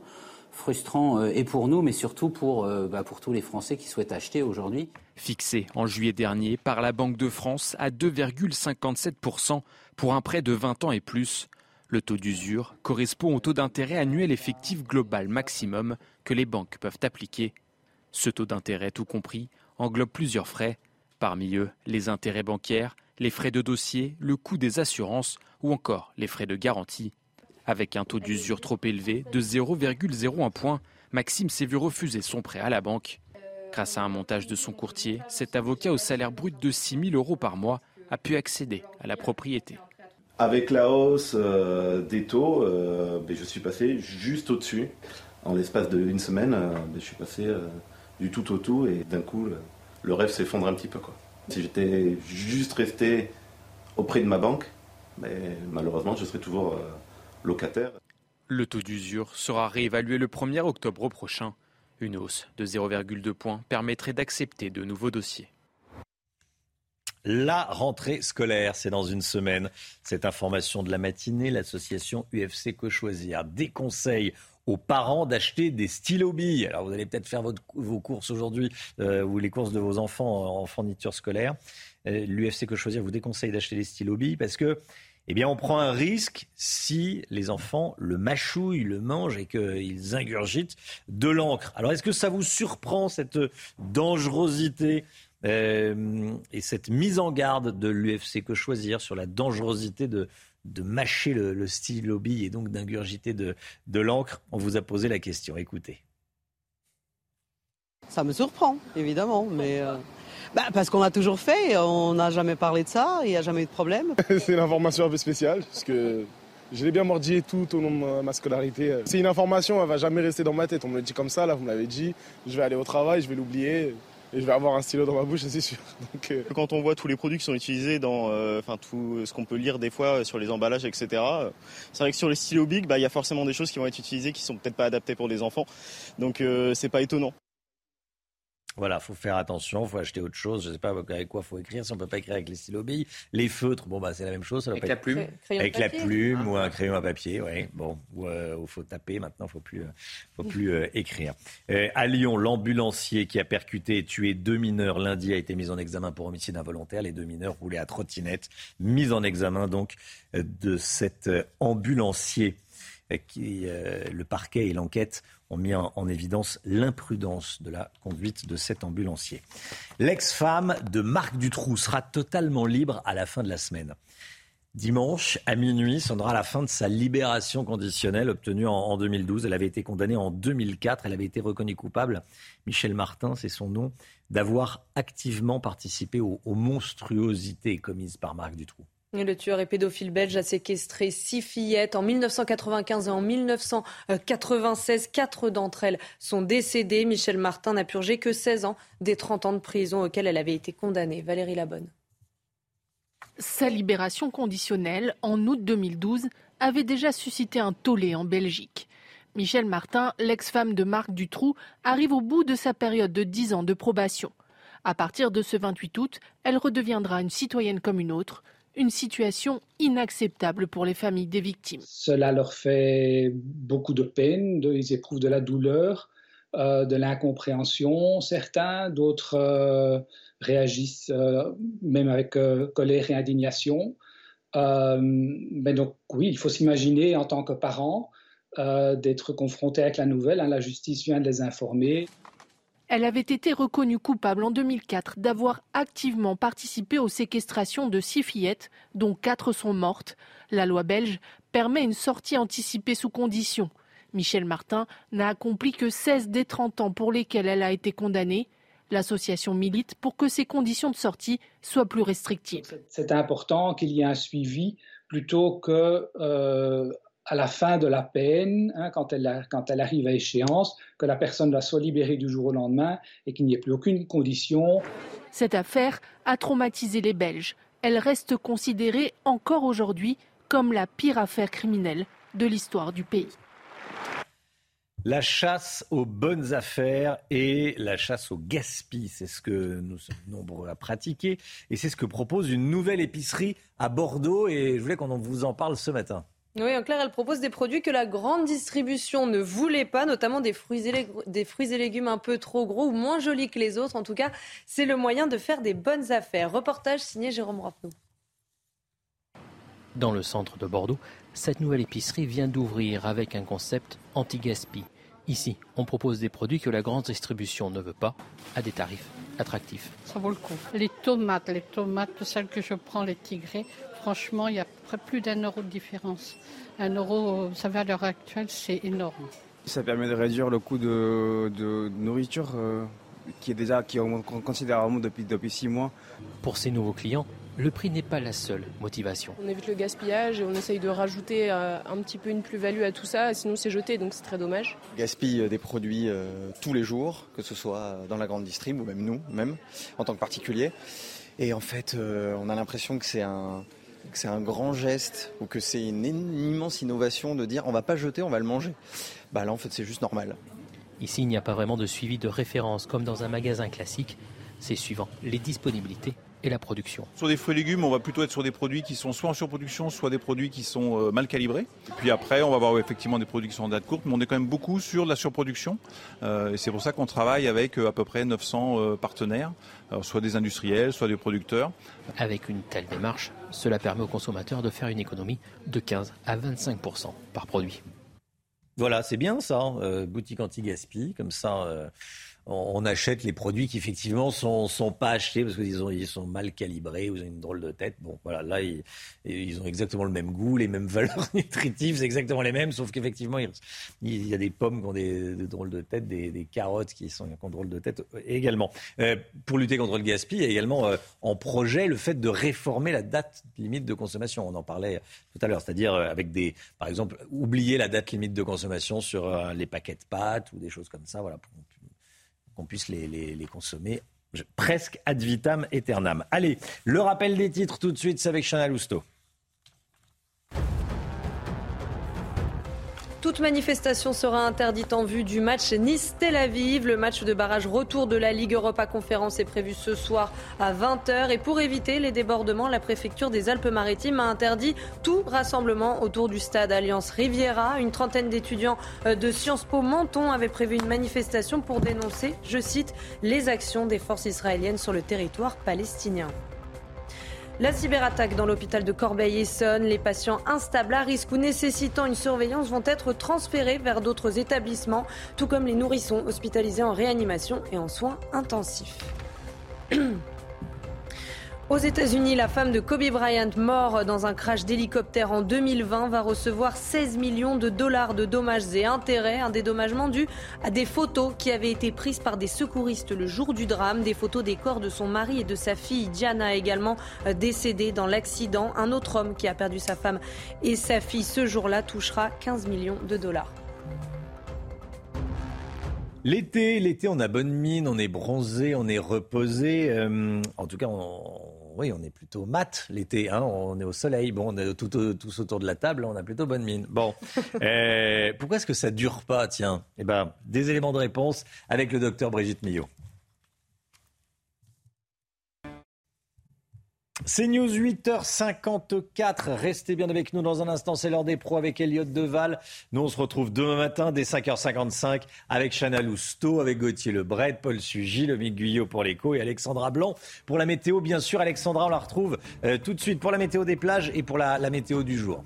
frustrant et pour nous, mais surtout pour, bah, pour tous les Français qui souhaitent acheter aujourd'hui. Fixé en juillet dernier par la Banque de France à 2,57% pour un prêt de 20 ans et plus, le taux d'usure correspond au taux d'intérêt annuel effectif global maximum que les banques peuvent appliquer. Ce taux d'intérêt, tout compris, englobe plusieurs frais, parmi eux les intérêts bancaires, les frais de dossier, le coût des assurances ou encore les frais de garantie. Avec un taux d'usure trop élevé de 0,01 point, Maxime s'est vu refuser son prêt à la banque. Grâce à un montage de son courtier, cet avocat au salaire brut de 6 000 euros par mois a pu accéder à la propriété. Avec la hausse euh, des taux, euh, ben, je suis passé juste au-dessus. En l'espace d'une semaine, euh, ben, je suis passé du tout au tout et d'un coup, le, rêve s'effondre un petit peu. Si j'étais juste resté auprès de ma banque, ben, malheureusement, je serais toujours locataire. Le taux d'usure sera réévalué le 1er octobre prochain. Une hausse de 0,2 points permettrait d'accepter de nouveaux dossiers. La rentrée scolaire, c'est dans une semaine. Cette information de la matinée, l'association UFC Que Choisir déconseille aux parents d'acheter des stylos billes. Alors vous allez peut-être faire vos courses aujourd'hui euh, ou les courses de vos enfants en fourniture scolaire. Euh, L'UFC Que Choisir vous déconseille d'acheter des stylos billes parce que eh bien, on prend un risque si les enfants le mâchouillent, le mangent et qu'ils ingurgitent de l'encre. Alors, est-ce que ça vous surprend, cette dangerosité euh, et cette mise en garde de l'UFC que choisir sur la dangerosité de, de mâcher le, le stylo et donc d'ingurgiter de, de l'encre, on vous a posé la question. Écoutez. Ça me surprend, évidemment, mais euh, bah, parce qu'on a toujours fait, on n'a jamais parlé de ça, il n'y a jamais eu de problème. C'est une information un peu spéciale, parce que je l'ai bien mordi tout au long de ma scolarité. C'est une information, elle va jamais rester dans ma tête. On me le dit comme ça, là, vous me l'avez dit. Je vais aller au travail, je vais l'oublier et je vais avoir un stylo dans ma bouche, c'est sûr. Euh, Quand on voit tous les produits qui sont utilisés dans, euh, enfin tout ce qu'on peut lire des fois sur les emballages, etc. C'est vrai que sur les stylos big, bah, il y a forcément des choses qui vont être utilisées qui sont peut-être pas adaptées pour des enfants, donc euh, c'est pas étonnant. Voilà, faut faire attention, faut acheter autre chose. Je sais pas avec quoi faut écrire. Si on peut pas écrire avec les stylos billes, les feutres, bon bah c'est la même chose. avec la plume, avec la plume ou un crayon à papier, oui. Bon, ou euh, faut taper. Maintenant, faut plus, euh, faut plus euh, écrire. à Lyon, l'ambulancier qui a percuté et tué deux mineurs lundi a été mis en examen pour homicide involontaire. Les deux mineurs roulaient à trottinette, mis en examen donc de cet ambulancier qui le parquet et l'enquête ont mis en, évidence l'imprudence de la conduite de cet ambulancier. L'ex-femme de Marc Dutroux sera totalement libre à la fin de la semaine. Dimanche, à minuit, sonnera la fin de sa libération conditionnelle obtenue en, 2012. Elle avait été condamnée en 2004. Elle avait été reconnue coupable, Michel Martin, c'est son nom, d'avoir activement participé aux monstruosités commises par Marc Dutroux. Le tueur et pédophile belge a séquestré six fillettes en 1995 et en 1996. Quatre d'entre elles sont décédées. Michel Martin n'a purgé que 16 ans des 30 ans de prison auxquels elle avait été condamnée. Valérie Labonne. Sa libération conditionnelle, en août 2012, avait déjà suscité un tollé en Belgique. Michel Martin, l'ex-femme de Marc Dutroux, arrive au bout de sa période de 10 ans de probation. À partir de ce 28 août, elle redeviendra une citoyenne comme une autre, une situation inacceptable pour les familles des victimes. Cela leur fait beaucoup de peine, ils éprouvent de la douleur, euh, de l'incompréhension, certains, d'autres euh, réagissent euh, même avec colère et indignation. mais donc oui, il faut s'imaginer en tant que parent d'être confrontée avec la nouvelle. Hein. La justice vient de les informer. Elle avait été reconnue coupable en 2004 d'avoir activement participé aux séquestrations de six fillettes, dont quatre sont mortes. La loi belge permet une sortie anticipée sous condition. Michel Martin n'a accompli que 16 des 30 ans pour lesquels elle a été condamnée. L'association milite pour que ces conditions de sortie soient plus restrictives. C'est important qu'il y ait un suivi plutôt que euh, à la fin de la peine, hein, quand, elle quand, elle arrive à échéance, que la personne soit libérée du jour au lendemain et qu'il n'y ait plus aucune condition. Cette affaire a traumatisé les Belges. Elle reste considérée encore aujourd'hui comme la pire affaire criminelle de l'histoire du pays. La chasse aux bonnes affaires et la chasse au gaspillage, c'est ce que nous sommes nombreux à pratiquer et c'est ce que propose une nouvelle épicerie à Bordeaux et je voulais qu'on vous en parle ce matin. Oui, en clair, elle propose des produits que la grande distribution ne voulait pas, notamment des fruits et, des fruits et légumes un peu trop gros ou moins jolis que les autres. En tout cas, c'est le moyen de faire des bonnes affaires. Reportage signé Jérôme Rappenou. Dans le centre de Bordeaux, cette nouvelle épicerie vient d'ouvrir avec un concept anti-gaspi. Ici, on propose des produits que la grande distribution ne veut pas à des tarifs attractifs. Ça vaut le coup. Les tomates, les tomates, celles que je prends, les tigrés, franchement, il y a plus d'un euro de différence. Un euro, vous savez, à l'heure actuelle, c'est énorme. Ça permet de réduire le coût de, nourriture euh, qui est déjà qui augmente considérablement depuis, depuis six mois. Pour ces nouveaux clients, le prix n'est pas la seule motivation. On évite le gaspillage et on essaye de rajouter euh, un petit peu une plus-value à tout ça, sinon c'est jeté, donc c'est très dommage. gaspille euh, des produits euh, tous les jours, que ce soit dans la grande distrib ou même nous, même en tant que particulier. Et en fait, on a l'impression que c'est un, c'est un grand geste ou que c'est une, immense innovation de dire on va pas jeter, on va le manger. Bah là, en fait, c'est juste normal. Ici, il n'y a pas vraiment de suivi de référence comme dans un magasin classique. C'est suivant les disponibilités et la production. Sur des fruits et légumes, on va plutôt être sur des produits qui sont soit en surproduction, soit des produits qui sont euh, mal calibrés. Et puis après, on va avoir effectivement des produits qui sont en date courte, mais on est quand même beaucoup sur la surproduction. Euh, et c'est pour ça qu'on travaille avec euh, à peu près 900 partenaires, soit des industriels, soit des producteurs. Avec une telle démarche, cela permet aux consommateurs de faire une économie de 15 à 25% par produit. Voilà, c'est bien ça, hein. boutique anti-gaspi, comme ça on achète les produits qui effectivement sont, sont pas achetés parce qu'ils ils sont mal calibrés, vous avez une drôle de tête. Bon, voilà, là, ils, ont exactement le même goût, les mêmes valeurs nutritives, c'est exactement les mêmes, sauf qu'effectivement, il, y a des pommes qui ont des, drôles de tête, des, carottes qui, sont, qui ont drôles de tête également. Euh, pour lutter contre le gaspillage, il y a également euh, en projet le fait de réformer la date limite de consommation. On en parlait tout à l'heure, c'est-à-dire euh, avec des, par exemple, oublier la date limite de consommation sur les paquets de pâtes ou des choses comme ça, voilà, puisse les, les, consommer presque ad vitam aeternam. Allez, le rappel des titres tout de suite, c'est avec Chanel Lousteau. Toute manifestation sera interdite en vue du match Nice-Tel Aviv. Le match de barrage retour de la Ligue Europa Conférence est prévu ce soir à 20h. Et pour éviter les débordements, la préfecture des Alpes-Maritimes a interdit tout rassemblement autour du stade Alliance Riviera. Une trentaine d'étudiants euh, de Sciences Po Menton avaient prévu une manifestation pour dénoncer, je cite, les actions des forces israéliennes sur le territoire palestinien. La cyberattaque dans l'hôpital de Corbeil-Essonne, les patients instables à risque ou nécessitant une surveillance vont être transférés vers d'autres établissements, tout comme les nourrissons hospitalisés en réanimation et en soins intensifs. Aux États-Unis, la femme de Kobe Bryant, mort dans un crash d'hélicoptère en 2020, va recevoir 16 millions de dollars de dommages et intérêts, un dédommagement dû à des photos qui avaient été prises par des secouristes le jour du drame, des photos des corps de son mari et de sa fille Diana également euh, décédés dans l'accident. Un autre homme qui a perdu sa femme et sa fille ce jour-là touchera 15 millions de dollars. L'été, l'été, on a bonne mine, on est bronzé, on est reposé. Euh, en tout cas, on, oui, on est plutôt mat l'été, hein, on est au soleil. Bon, on est tout, tous autour de la table, on a plutôt bonne mine. Bon, euh, pourquoi est-ce que ça dure pas Tiens, eh ben, des éléments de réponse avec le docteur Brigitte Millot. C'est News 8h54. Restez bien avec nous dans un instant. C'est l'heure des pros avec Elliot Deval. Nous, on se retrouve demain matin dès 5h55 avec Chana Lousteau, avec Gauthier Lebret, Paul Sugy, Lomique Guyot pour l'écho et Alexandra Blanc pour la météo. Bien sûr, Alexandra, on la retrouve euh, tout de suite pour la météo des plages et pour la météo du jour.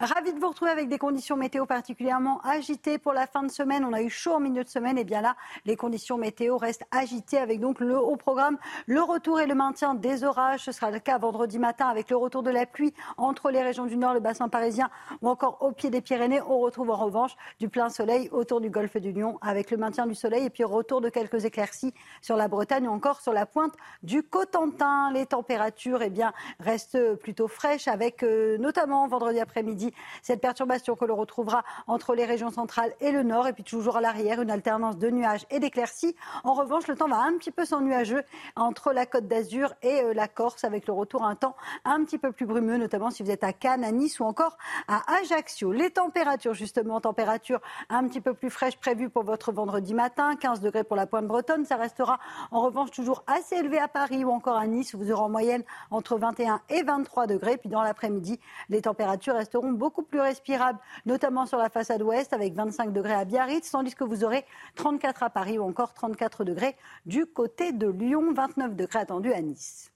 Ravi de vous retrouver avec des conditions météo particulièrement agitées pour la fin de semaine. On a eu chaud en milieu de semaine et bien là, les conditions météo restent agitées avec donc le haut programme, le retour et le maintien des orages. Ce sera le cas vendredi matin avec le retour de la pluie entre les régions du Nord, le bassin parisien ou encore au pied des Pyrénées. On retrouve en revanche du plein soleil autour du golfe du Lion avec le maintien du soleil et puis retour de quelques éclaircies sur la Bretagne ou encore sur la pointe du Cotentin. Les températures eh bien, restent plutôt fraîches avec euh, notamment vendredi après-midi cette perturbation que l'on retrouvera entre les régions centrales et le nord. Et puis toujours à l'arrière, une alternance de nuages et d'éclaircies. En revanche, le temps va un petit peu s'ennuageux entre la côte d'Azur et euh, la Corse, avec le retour à un temps un petit peu plus brumeux, notamment si vous êtes à Cannes, à Nice ou encore à Ajaccio. Les températures, justement, températures un petit peu plus fraîches prévues pour votre vendredi matin, 15 degrés pour la pointe bretonne. Ça restera en revanche toujours assez élevé à Paris ou encore à Nice, où vous aurez en moyenne entre 21 et 23 degrés. Puis dans l'après-midi, les températures resteront beaucoup plus respirable, notamment sur la façade ouest avec 25 degrés à Biarritz, tandis que vous aurez 34 à Paris ou encore 34 degrés du côté de Lyon, 29 degrés attendus à Nice.